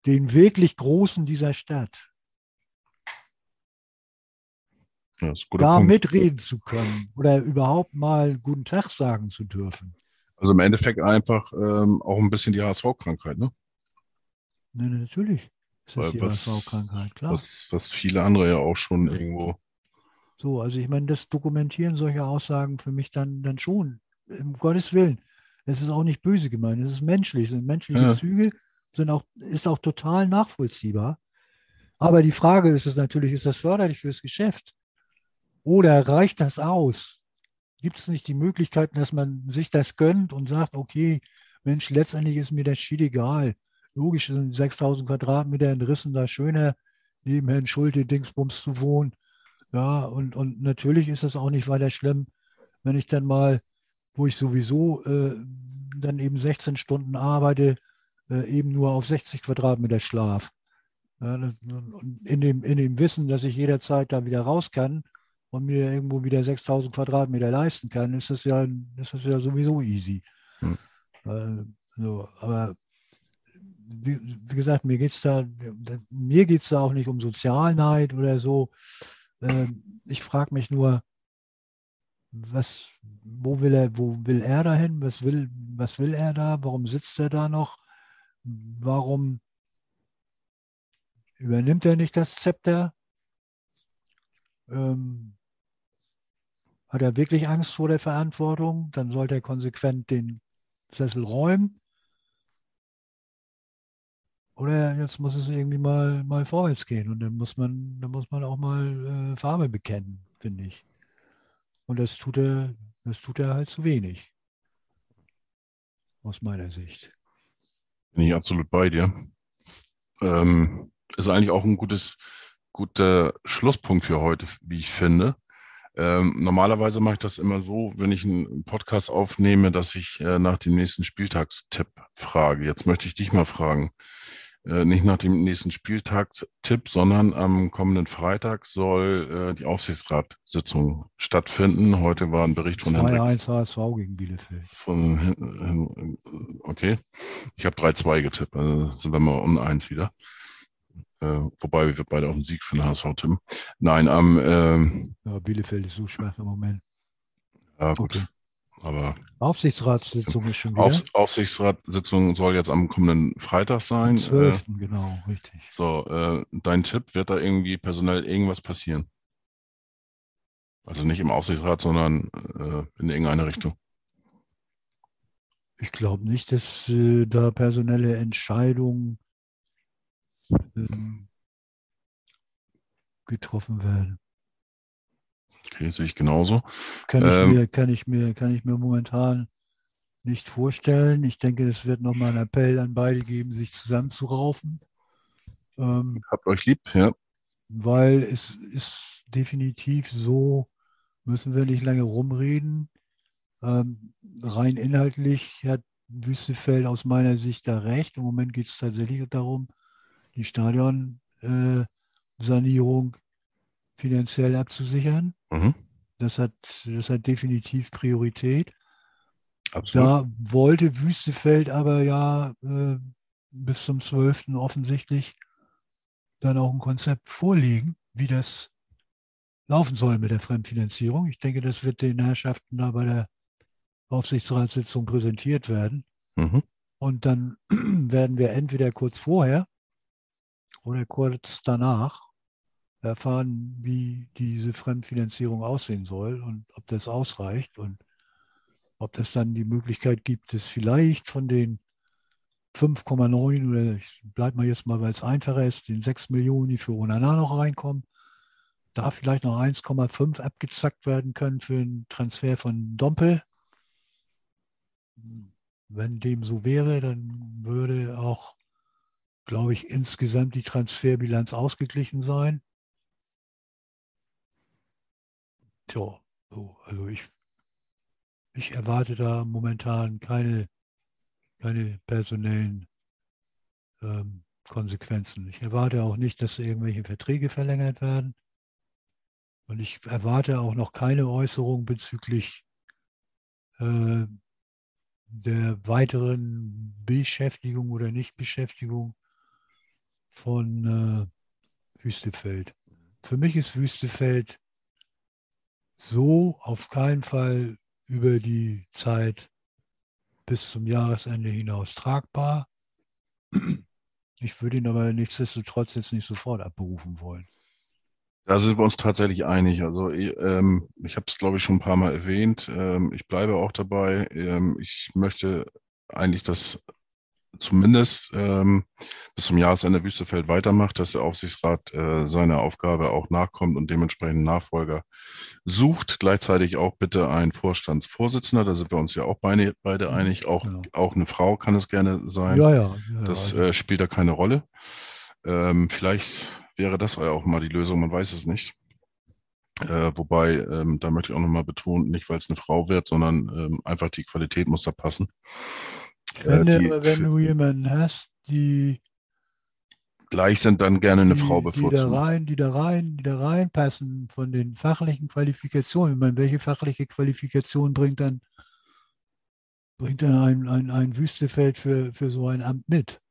den wirklich Großen dieser Stadt. Ja, da Punkt. mitreden zu können oder überhaupt mal guten Tag sagen zu dürfen. Also im Endeffekt einfach ähm, auch ein bisschen die HSV-Krankheit, ne? Ne, natürlich ist das Weil die was- HSV-Krankheit, klar. Was, was viele andere ja auch schon irgendwo. So, also ich meine, das dokumentieren solche Aussagen für mich dann, dann schon. Um Gottes Willen. Es ist auch nicht böse gemeint, es ist menschlich. Sind menschliche Ja. Züge, sind auch, ist auch total nachvollziehbar. Aber die Frage ist es natürlich, ist das förderlich fürs Geschäft? Oder reicht das aus? Gibt es nicht die Möglichkeiten, dass man sich das gönnt und sagt, okay, Mensch, letztendlich ist mir das schied egal. Logisch sind 6000 Quadratmeter in Rissen da schöner, neben Herrn Schulte Dingsbums zu wohnen. Ja, und, und natürlich ist es auch nicht weiter schlimm, wenn ich dann mal, wo ich sowieso äh, dann eben 16 Stunden arbeite, äh, eben nur auf 60 Quadratmeter Schlaf. Ja, das, und in, dem, in dem Wissen, dass ich jederzeit da wieder raus kann und mir irgendwo wieder 6000 Quadratmeter leisten kann, ist das ja, ist das ja sowieso easy. Hm. Äh, so, aber wie, wie gesagt, mir geht es da, mir geht's da auch nicht um Sozialneid oder so. Ähm, ich frage mich nur, was, wo will er, wo will er dahin? Was will, was will er da? Warum sitzt er da noch? Warum übernimmt er nicht das Zepter? Ähm, hat er wirklich Angst vor der Verantwortung? Dann sollte er konsequent den Sessel räumen. Oder jetzt muss es irgendwie mal, mal vorwärts gehen und dann muss man, dann muss man auch mal äh, Farbe bekennen, finde ich. Und das tut er, das tut er halt zu wenig. Aus meiner Sicht. Bin ich absolut bei dir. Ähm, ist eigentlich auch ein gutes, guter Schlusspunkt für heute, wie ich finde. Ähm, normalerweise mache ich das immer so, wenn ich einen Podcast aufnehme, dass ich äh, nach dem nächsten Spieltagstipp frage. Jetzt möchte ich dich mal fragen. Äh, nicht nach dem nächsten Spieltagstipp, sondern am kommenden Freitag soll äh, die Aufsichtsratssitzung stattfinden. Heute war ein Bericht von Henrik 2-1 HSV gegen Bielefeld. von, okay. Ich habe 3-2 getippt, also sind wir mal uneins wieder. Äh, wobei wir beide auf den Sieg für den HSV tippen. Nein, am, ähm, Ja, Bielefeld ist so schwach im Moment. ja gut, Okay. Aber Aufsichtsratssitzung ist schon wieder. Aufs Aufsichtsratssitzung soll jetzt am kommenden Freitag am sein. Äh, 12. genau, richtig. so, äh, dein Tipp, wird da irgendwie personell irgendwas passieren? Also nicht im Aufsichtsrat, sondern äh, in irgendeine Richtung. Ich glaube nicht, dass äh, da personelle Entscheidungen ähm, getroffen werden. Okay, sehe ich genauso. Kann ich, Ähm. mir, kann, ich mir, kann ich mir momentan nicht vorstellen. Ich denke, es wird nochmal einen Appell an beide geben, sich zusammenzuraufen. Ähm, Habt euch lieb, ja. weil es ist definitiv so, müssen wir nicht lange rumreden. Ähm, rein inhaltlich hat Wüstefeld aus meiner Sicht da recht. Im Moment geht es tatsächlich darum, die Stadionsanierung finanziell abzusichern. Mhm. Das hat, das hat definitiv Priorität. Absolut. Da wollte Wüstefeld aber ja äh, bis zum 12. offensichtlich dann auch ein Konzept vorlegen, wie das laufen soll mit der Fremdfinanzierung. Ich denke, das wird den Herrschaften da bei der Aufsichtsratssitzung präsentiert werden. Mhm. Und dann werden wir entweder kurz vorher oder kurz danach erfahren, wie diese Fremdfinanzierung aussehen soll und ob das ausreicht und ob das dann die Möglichkeit gibt, es vielleicht von den 5,9 oder ich bleibe mal jetzt mal, weil es einfacher ist, den 6 Millionen, die für Onana noch reinkommen, da vielleicht noch 1,5 abgezackt werden können für einen Transfer von Dompel. Wenn dem so wäre, dann würde auch, glaube ich, insgesamt die Transferbilanz ausgeglichen sein. Tja, so, also ich, ich erwarte da momentan keine, keine personellen ähm, Konsequenzen. Ich erwarte auch nicht, dass irgendwelche Verträge verlängert werden. Und ich erwarte auch noch keine Äußerung bezüglich äh, der weiteren Beschäftigung oder Nichtbeschäftigung von äh, Wüstefeld. Für mich ist Wüstefeld so auf keinen Fall über die Zeit bis zum Jahresende hinaus tragbar. Ich würde ihn aber nichtsdestotrotz jetzt nicht sofort abberufen wollen. Da sind wir uns tatsächlich einig. Also ich, ähm, ich habe es, glaube ich, schon ein paar Mal erwähnt. Ähm, ich bleibe auch dabei. Ähm, ich möchte eigentlich, dass zumindest ähm, bis zum Jahresende Wüstefeld weitermacht, dass der Aufsichtsrat äh, seiner Aufgabe auch nachkommt und dementsprechend Nachfolger sucht. Gleichzeitig auch bitte ein Vorstandsvorsitzender. Da sind wir uns ja auch beide, beide einig. Auch, Genau. auch eine Frau kann es gerne sein. Ja, ja. ja Das also, äh, spielt da keine Rolle. Ähm, vielleicht wäre das ja auch mal die Lösung, man weiß es nicht. Äh, wobei, ähm, da möchte ich auch nochmal betonen, nicht weil es eine Frau wird, sondern ähm, einfach die Qualität muss da passen. Wenn, äh, die du- wenn du jemanden hast, die, Gleich sind dann gerne eine die, Frau die da rein, die da rein, die da reinpassen von den fachlichen Qualifikationen. Ich meine, welche fachliche Qualifikation bringt dann, bringt dann ein, ein, ein Wüstefeld für, für so ein Amt mit?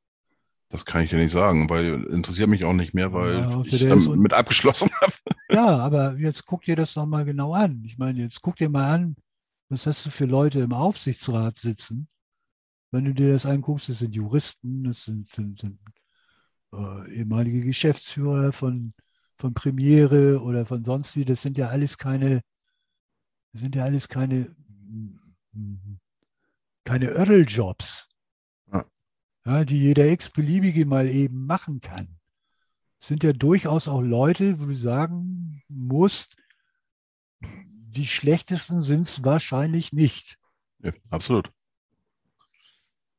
Das kann ich dir nicht sagen, weil interessiert mich auch nicht mehr, weil Ja, ich damit abgeschlossen habe. Ja, aber jetzt guck dir das doch mal genau an. Ich meine, jetzt guck dir mal an, was hast du für Leute im Aufsichtsrat sitzen? Wenn du dir das anguckst, das sind Juristen, das sind, sind, sind äh, ehemalige Geschäftsführer von, von Premiere oder von sonst wie. Das sind ja alles keine, das sind ja alles keine, keine Örreljobs, Ja. ja, die jeder x-beliebige mal eben machen kann sind ja durchaus auch Leute, wo du sagen musst, die schlechtesten sind es wahrscheinlich nicht. Ja, absolut.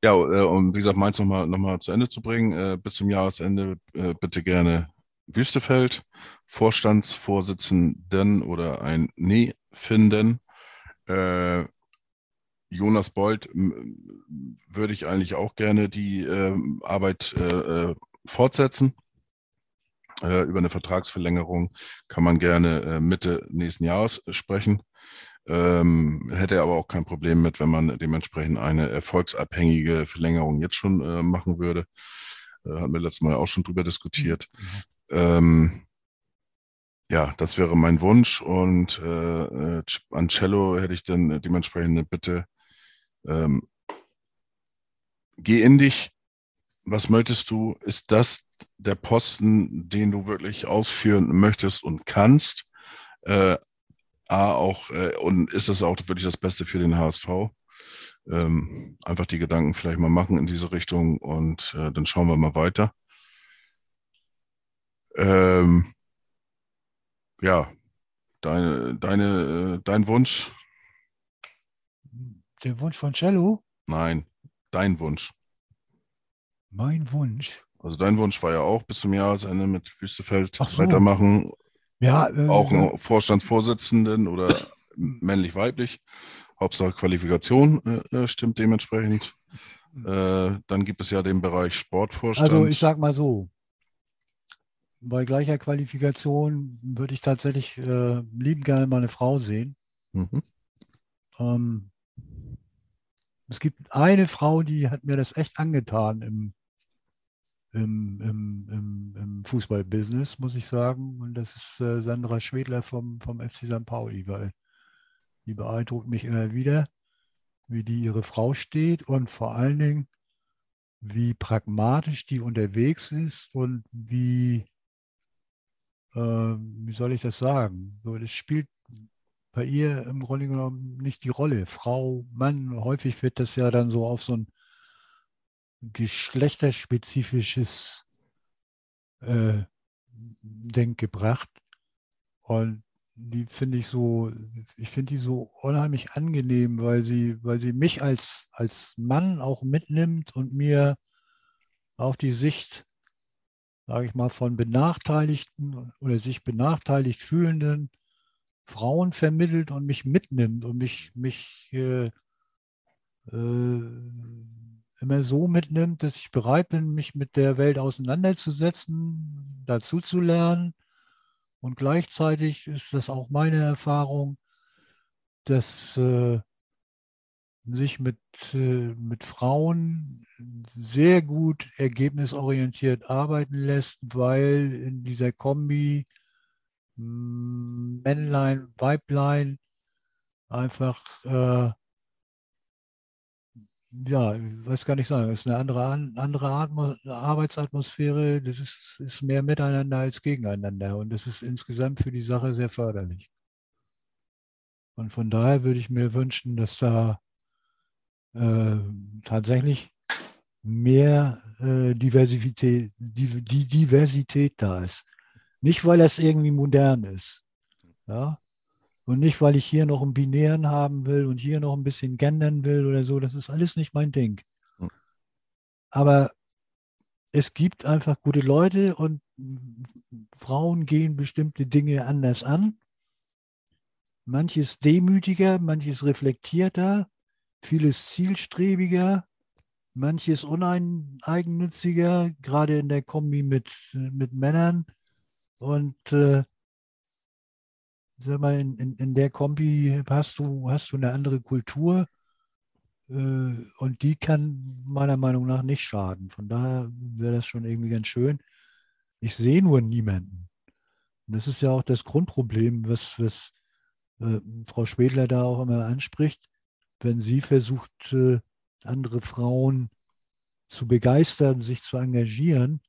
Ja, äh, um wie gesagt, meins nochmal noch mal zu Ende zu bringen, äh, bis zum Jahresende äh, bitte gerne Wüstefeld, Vorstandsvorsitzenden oder ein Nee finden. Jonas Bold würde ich eigentlich auch gerne die ähm, Arbeit fortsetzen. Über eine Vertragsverlängerung kann man gerne Mitte nächsten Jahres sprechen. Ähm, hätte er aber auch kein Problem mit, wenn man dementsprechend eine erfolgsabhängige Verlängerung jetzt schon äh, machen würde. Äh, hatten wir letztes Mal auch schon drüber diskutiert. Ähm, ja, das wäre mein Wunsch und äh, äh, an Cello hätte ich dann dementsprechend eine Bitte. Ähm, geh in dich. Was möchtest du? Ist das der Posten, den du wirklich ausführen möchtest und kannst? Äh, A, auch, äh, und ist es auch wirklich das Beste für den HSV? Ähm, einfach die Gedanken vielleicht mal machen in diese Richtung und äh, dann schauen wir mal weiter. Ähm, ja, deine, deine, äh, dein Wunsch? Der Wunsch von Cello, Nein, dein Wunsch. mein Wunsch, Also dein Wunsch war ja auch bis zum Jahresende mit Wüstefeld so. weitermachen. Ja, äh, Auch einen Vorstandsvorsitzenden oder männlich-weiblich. Hauptsache Qualifikation äh, äh, stimmt dementsprechend. Äh, dann gibt es ja den Bereich Sportvorstand. Also ich sag mal so, bei gleicher Qualifikation würde ich tatsächlich äh, liebend gerne mal eine Frau sehen. mhm. Ähm, es gibt eine Frau, die hat mir das echt angetan im, im, im, im, im Fußballbusiness, muss ich sagen. Und das ist äh, Sandra Schwedler vom, vom FC St. Pauli, weil die beeindruckt mich immer wieder, wie die ihre Frau steht und vor allen Dingen, wie pragmatisch die unterwegs ist und wie, äh, wie soll ich das sagen? So, das spielt bei ihr im Grunde genommen nicht die Rolle. Frau, Mann, häufig wird das ja dann so auf so ein geschlechterspezifisches äh, Denk gebracht. Und die finde ich so, ich finde die so unheimlich angenehm, weil sie, weil sie mich als, als Mann auch mitnimmt und mir auch die Sicht, sage ich mal, von benachteiligten oder sich benachteiligt fühlenden Frauen vermittelt und mich mitnimmt und mich, mich äh, äh, immer so mitnimmt, dass ich bereit bin, mich mit der Welt auseinanderzusetzen, dazu zu lernen. Und gleichzeitig ist das auch meine Erfahrung, dass äh, sich mit, äh, mit Frauen sehr gut ergebnisorientiert arbeiten lässt, weil in dieser Kombi Männlein, Weiblein einfach, äh, ja, ich weiß gar nicht sagen, es ist eine andere, An- andere Atmo Arbeitsatmosphäre, das ist, ist mehr miteinander als gegeneinander und das ist insgesamt für die Sache sehr förderlich. Und von daher würde ich mir wünschen, dass da äh, tatsächlich mehr äh, Diversität, die, die Diversität da ist. Nicht, weil das irgendwie modern ist. Ja? Und nicht, weil ich hier noch einen Binären haben will und hier noch ein bisschen gendern will oder so. Das ist alles nicht mein Ding. Hm. Aber es gibt einfach gute Leute und Frauen gehen bestimmte Dinge anders an. Manches demütiger, manches reflektierter, vieles zielstrebiger, manches uneigennütziger, gerade in der Kombi mit, mit Männern. Und äh, sag mal, in, in, in der Kombi hast du, hast du eine andere Kultur äh, und die kann meiner Meinung nach nicht schaden. Von daher wäre das schon irgendwie ganz schön. Ich sehe nur niemanden. Und das ist ja auch das Grundproblem, was, was äh, Frau Schwedler da auch immer anspricht, wenn sie versucht, äh, andere Frauen zu begeistern, sich zu engagieren.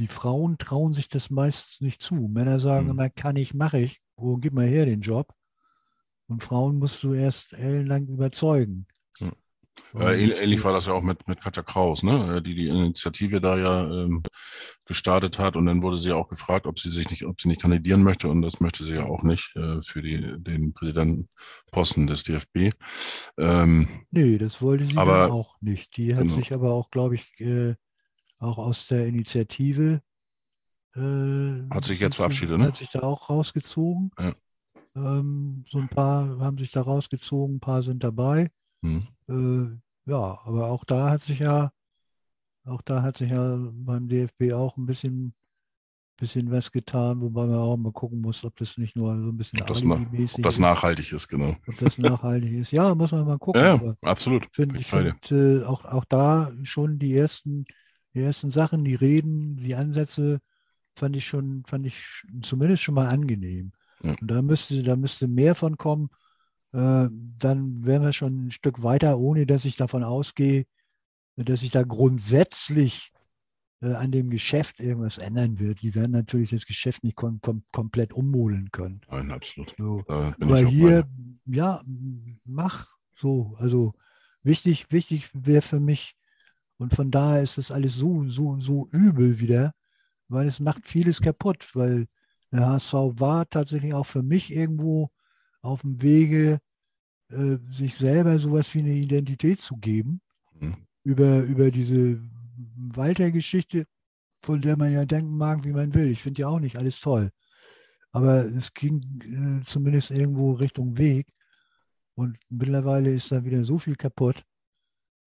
Die Frauen trauen sich das meistens nicht zu. Männer sagen Mhm. immer, kann ich, mache ich. Oh, gib mal her den Job. Und Frauen musst du erst ellenlang überzeugen. Ja. Und, Äh, ähn- ähnlich war das ja auch mit, mit Katja Kraus, ne? äh, die die Initiative da ja ähm, gestartet hat. Und dann wurde sie ja auch gefragt, ob sie sich nicht, ob sie nicht kandidieren möchte. Und das möchte sie ja auch nicht äh, für die, den Präsidentenposten des DFB. Ähm, Nee, das wollte sie Aber- dann auch nicht. Die hat Genau. sich aber auch, glaube ich, äh, auch aus der Initiative äh, Hat sich jetzt verabschiedet, ne? Hat sich da auch rausgezogen. Ja. Ähm, so ein paar haben sich da rausgezogen, ein paar sind dabei. hm. Äh, ja, aber auch da hat sich ja, auch da hat sich ja beim DFB auch ein bisschen, bisschen was getan, wobei man auch mal gucken muss, ob das nicht nur so ein bisschen Ob das na- Ob das nachhaltig ist, genau. ob das nachhaltig ist. Ja, muss man mal gucken. Ja, absolut. Find, Bin ich finde äh, auch, auch da schon die ersten, die ersten Sachen, die Reden, die Ansätze, fand ich schon, fand ich zumindest schon mal angenehm. Ja. Und da müsste, da müsste mehr von kommen. Äh, dann wären wir schon ein Stück weiter, ohne dass ich davon ausgehe, dass sich da grundsätzlich äh, an dem Geschäft irgendwas ändern wird. Die werden natürlich das Geschäft nicht kom kom komplett ummodeln können. Nein, absolut. So. Aber hier, dir. ja, mach so. Also wichtig, wichtig wäre für mich, und von daher ist das alles so, so, so übel wieder, weil es macht vieles kaputt, weil der HSV war tatsächlich auch für mich irgendwo auf dem Wege, äh, sich selber sowas wie eine Identität zu geben Mhm. über, über diese Walter-Geschichte, von der man ja denken mag, wie man will. Ich finde ja auch nicht alles toll. Aber es ging äh, zumindest irgendwo Richtung Weg. Und mittlerweile ist da wieder so viel kaputt.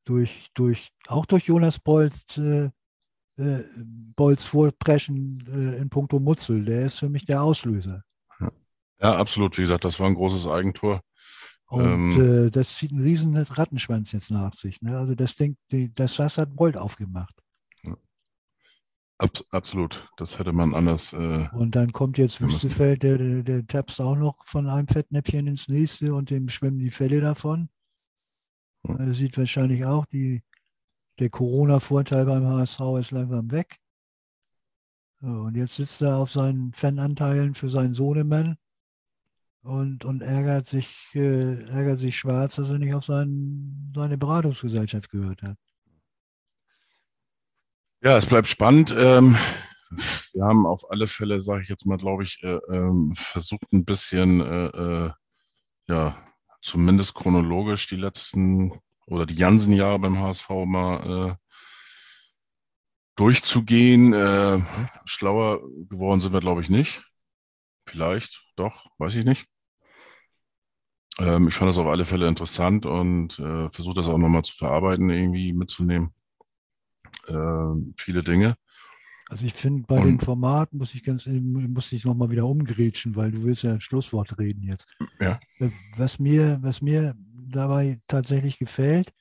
Durch, durch, auch durch Jonas Bolz, äh, äh, Bolz Vorpreschen äh, in puncto Mutzel. Der ist für mich der Auslöser. Ja, absolut. Wie gesagt, das war ein großes Eigentor. Und Ähm. äh, das zieht einen riesen Rattenschwanz jetzt nach sich. Ne? Also das Ding, die, das Fass hat Bolt aufgemacht. Abs absolut. Das hätte man anders. Äh, Und dann kommt jetzt Wüstefeld, der, der, der tapst auch noch von einem Fettnäpfchen ins nächste und dem schwimmen die Fälle davon. Er sieht wahrscheinlich auch, die, der Corona-Vorteil beim HSV ist langsam weg. So, und jetzt sitzt er auf seinen Fananteilen für seinen Sohnemann und, und ärgert sich, äh, ärgert sich schwarz, dass er nicht auf seinen, seine Beratungsgesellschaft gehört hat. Ja, es bleibt spannend. Ähm, wir haben auf alle Fälle, sage ich jetzt mal, glaube ich, äh, ähm, versucht ein bisschen, äh, äh, ja, zumindest chronologisch die letzten oder die ganzen Jahre beim HSV mal äh, durchzugehen. Äh, schlauer geworden sind wir, glaube ich, nicht. Vielleicht, doch, weiß ich nicht. Ähm, ich fand das auf alle Fälle interessant und äh, versuche das auch nochmal zu verarbeiten, irgendwie mitzunehmen äh, viele Dinge. Also ich finde, bei Und- dem Format muss ich ganz, muss ich nochmal wieder umgrätschen, weil du willst ja ein Schlusswort reden jetzt. Ja. Äh, Was mir, was mir dabei tatsächlich gefällt,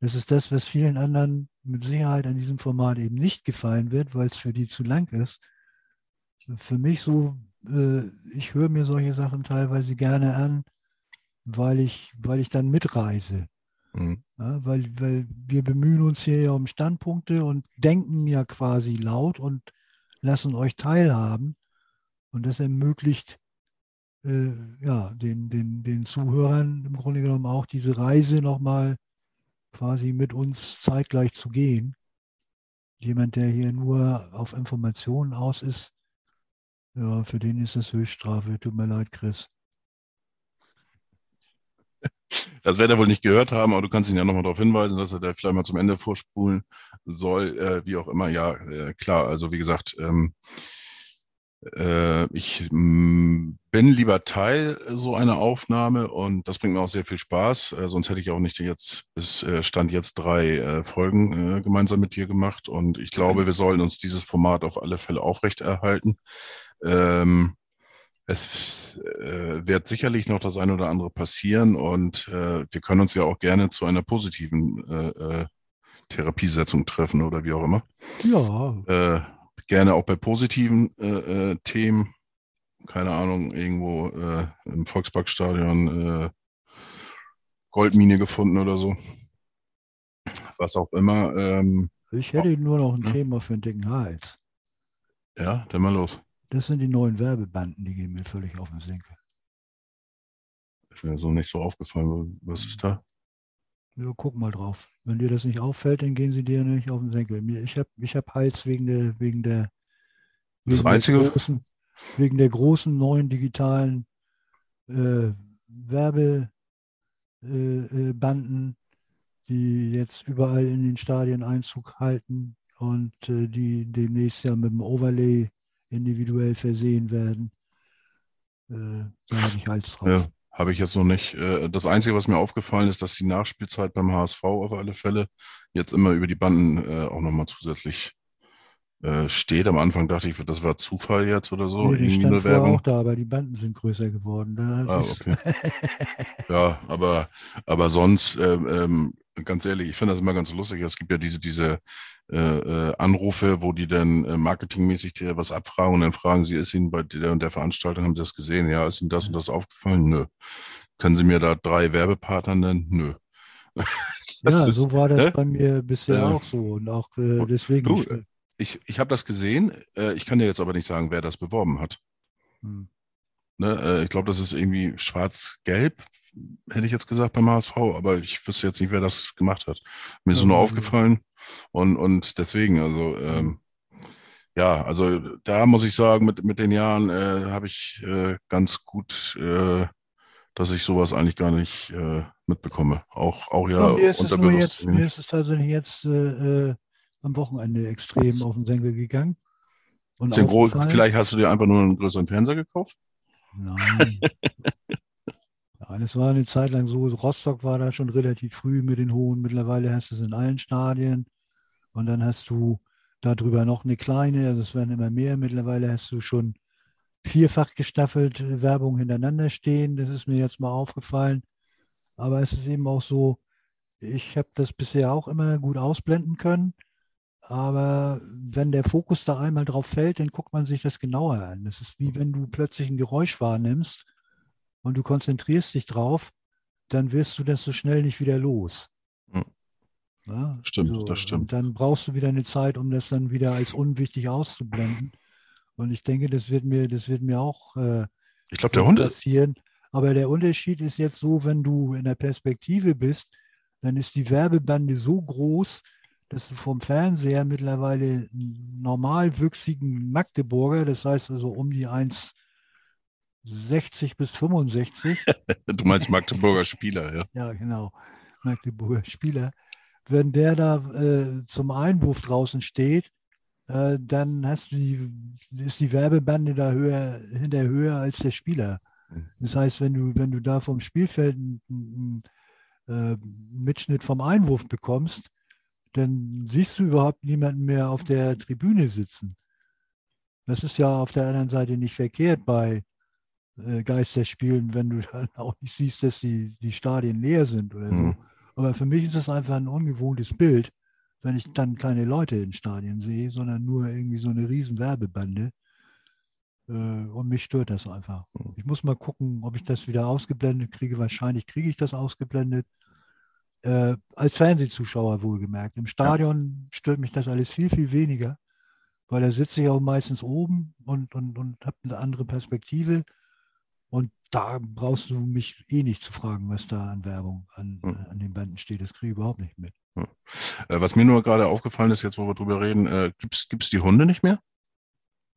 das ist das, was vielen anderen mit Sicherheit an diesem Format eben nicht gefallen wird, weil es für die zu lang ist. Für mich so, äh, ich höre mir solche Sachen teilweise gerne an, weil ich, weil ich dann mitreise. Mhm. Ja, weil, weil wir bemühen uns hier ja um Standpunkte und denken ja quasi laut und lassen euch teilhaben. Und das ermöglicht äh, ja, den, den, den Zuhörern im Grunde genommen auch diese Reise nochmal quasi mit uns zeitgleich zu gehen. Jemand, der hier nur auf Informationen aus ist, ja, für den ist das Höchststrafe. Tut mir leid, Chris. Das wird er wohl nicht gehört haben, aber du kannst ihn ja nochmal darauf hinweisen, dass er da vielleicht mal zum Ende vorspulen soll, äh, wie auch immer. Ja, äh, klar, also wie gesagt, ähm, äh, ich mh, bin lieber Teil so einer Aufnahme und das bringt mir auch sehr viel Spaß. Äh, sonst hätte ich auch nicht jetzt bis äh, Stand jetzt drei äh, Folgen gemeinsam mit dir gemacht und ich glaube, wir sollen uns dieses Format auf alle Fälle aufrechterhalten. Ähm, es äh, wird sicherlich noch das eine oder andere passieren und äh, wir können uns ja auch gerne zu einer positiven äh, äh, Therapiesetzung treffen oder wie auch immer. Ja, Äh, gerne auch bei positiven äh, Themen. Keine Ahnung, irgendwo im Volksparkstadion Goldmine gefunden oder so. Was auch immer. Ähm, ich hätte nur noch ein Ja. Thema für den dicken Hals. ja, dann mal los. Das sind die neuen Werbebanden, die gehen mir völlig auf den Senkel. Ist mir so nicht so aufgefallen. Was ist da? Ja, guck mal drauf. Wenn dir das nicht auffällt, dann gehen sie dir nicht auf den Senkel. Ich habe ich hab Hals wegen der, wegen der, Das wegen Einzige- der großen, wegen der großen neuen digitalen äh, Werbebanden, äh, Banden, die jetzt überall in den Stadien Einzug halten und äh, die demnächst ja mit dem Overlay individuell versehen werden. Äh, da habe ich Hals drauf. Ja, habe ich jetzt noch nicht. Äh, Das Einzige, was mir aufgefallen ist, dass die Nachspielzeit beim HSV auf alle Fälle jetzt immer über die Banden äh, auch nochmal zusätzlich äh, steht. Am Anfang dachte ich, das war Zufall jetzt oder so, Nee, die stand eine vorher Werbung. auch da, aber die Banden sind größer geworden. Da Ah, okay. Ja, aber, aber sonst, ähm, ähm, ganz ehrlich, ich finde das immer ganz lustig. Es gibt ja diese, diese äh, äh, Anrufe, wo die dann äh, marketingmäßig dir was abfragen und dann fragen sie, ist Ihnen bei der und der Veranstaltung, haben Sie das gesehen? Ja, ist Ihnen das und das aufgefallen? Nö. Können Sie mir da drei Werbepartner nennen? Nö. Das ja, ist- so war das ne? bei mir bisher Äh, auch so. Und auch äh, deswegen. du, ich, Ich, ich habe das gesehen. Äh, ich kann dir jetzt aber nicht sagen, wer das beworben hat. hm. Ne, äh, ich glaube, das ist irgendwie schwarz-gelb, hätte ich jetzt gesagt beim HSV, aber ich wüsste jetzt nicht, wer das gemacht hat. Mir ist Ja, nur aufgefallen und, und deswegen, also ähm, ja, also da muss ich sagen, mit, mit den Jahren äh, habe ich äh, ganz gut, äh, dass ich sowas eigentlich gar nicht äh, mitbekomme. Auch, auch ja mir ist unterbewusst. jetzt, mir ist es tatsächlich jetzt äh, am Wochenende extrem auf den Senkel gegangen. Und groß, vielleicht hast du dir einfach nur einen größeren Fernseher gekauft? Nein. Nein, es war eine Zeit lang so, Rostock war da schon relativ früh mit den Hohen. Mittlerweile hast du es in allen Stadien. Und dann hast du darüber noch eine kleine, also es werden immer mehr. Mittlerweile hast du schon vierfach gestaffelt äh, Werbung hintereinander stehen. Das ist mir jetzt mal aufgefallen. Aber es ist eben auch so, ich habe das bisher auch immer gut ausblenden können. Aber wenn der Fokus da einmal drauf fällt, dann guckt man sich das genauer an. Das ist wie wenn du plötzlich ein Geräusch wahrnimmst und du konzentrierst dich drauf, dann wirst du das so schnell nicht wieder los. Hm. Ja, Stimmt, das stimmt. Und dann brauchst du wieder eine Zeit, um das dann wieder als unwichtig auszublenden. Und ich denke, das wird mir, das wird mir auch äh, Ich glaube, der Hund passieren. Aber der Unterschied ist jetzt so, wenn du in der Perspektive bist, dann ist die Werbebande so groß, dass du vom Fernseher mittlerweile einen normalwüchsigen Magdeburger, das heißt also um die 1,60 bis 65, Du meinst Magdeburger Spieler, ja. ja genau, Magdeburger Spieler, wenn der da äh, zum Einwurf draußen steht, äh, dann hast du die, ist die Werbebande da höher, hinter höher als der Spieler. Mhm. Das heißt, wenn du, wenn du da vom Spielfeld einen, einen äh, Mitschnitt vom Einwurf bekommst, dann siehst du überhaupt niemanden mehr auf der Tribüne sitzen. Das ist ja auf der anderen Seite nicht verkehrt bei äh, Geisterspielen, wenn du dann auch nicht siehst, dass die, die Stadien leer sind oder so. Mhm. Aber für mich ist es einfach ein ungewohntes Bild, wenn ich dann keine Leute in Stadien sehe, sondern nur irgendwie so eine riesen Werbebande. Äh, Und mich stört das einfach. Mhm. Ich muss mal gucken, ob ich das wieder ausgeblendet kriege. Wahrscheinlich kriege ich das ausgeblendet. Äh, als Fernsehzuschauer wohlgemerkt. Im Stadion stört mich das alles viel, viel weniger, weil da sitze ich auch meistens oben und, und, und habe eine andere Perspektive. Und da brauchst du mich eh nicht zu fragen, was da an Werbung an, Mhm. an den Banden steht. Das kriege ich überhaupt nicht mit. Äh, was mir nur gerade aufgefallen ist, jetzt wo wir drüber reden, äh, gibt es die Hunde nicht mehr?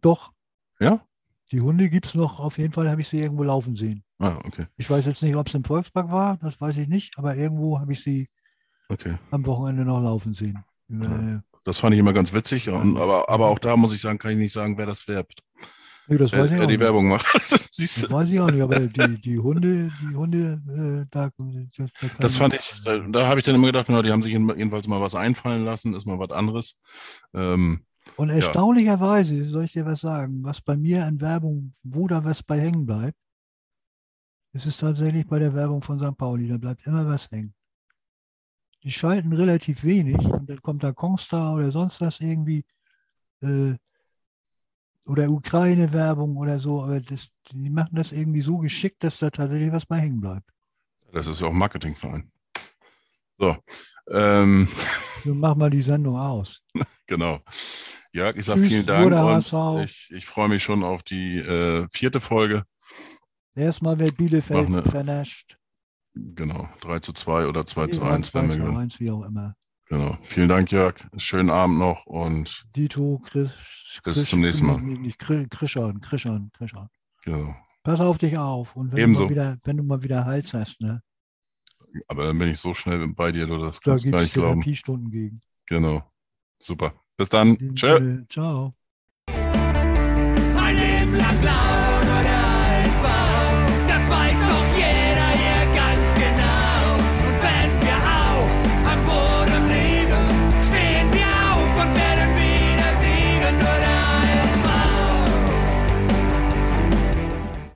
Doch, Ja? Die Hunde gibt es noch. Auf jeden Fall habe ich sie irgendwo laufen sehen. Ah, okay. Ich weiß jetzt nicht, ob es im Volkspark war, das weiß ich nicht, aber irgendwo habe ich sie Okay. am Wochenende noch laufen sehen. Äh, Das fand ich immer ganz witzig. Und, aber, aber auch da muss ich sagen, kann ich nicht sagen, wer das werbt. nee, das Wer, weiß ich wer auch die nicht. Werbung macht. Siehst Das du? weiß ich auch nicht, aber die, die Hunde, die Hunde, äh, da, das, da Das fand ich, da, da habe ich dann immer gedacht, na, die haben sich jedenfalls mal was einfallen lassen, ist mal was anderes. Ähm, Und erstaunlicherweise, soll ich dir was sagen, was bei mir an Werbung, wo da was bei hängen bleibt, ist es tatsächlich bei der Werbung von St. Pauli, da bleibt immer was hängen. Die schalten relativ wenig und dann kommt da Kongstar oder sonst was irgendwie äh, oder Ukraine-Werbung oder so, aber das, die machen das irgendwie so geschickt, dass da tatsächlich was bei hängen bleibt. das ist ja auch ein Marketingverein. So. Ähm, So, mach mal die Sendung aus. genau. Jörg, ich sage vielen Dank und ich, ich freue mich schon auf die äh, vierte Folge. Erstmal wird Bielefeld Mach ne- vernascht. Genau, 3 zu 2 oder 2 zu Ja, 1 werden wir 2 zu gewinnen. 1, wie auch immer. Genau. Vielen Dank, Jörg. Schönen Abend noch und Dito, Chris, Bis Chris, zum nächsten Mal. Nicht Krischan, Krischan, Krischan. genau. Pass auf dich auf. Und wenn, du Ebenso. mal, wieder, wenn du mal wieder Hals hast, ne, Aber dann bin ich so schnell bei dir, du das da kannst du gibt gar es nicht glauben. Therapiestunden gegen. Genau. Super. Bis dann. Tschö. Ciao. Mein Leben lang blau.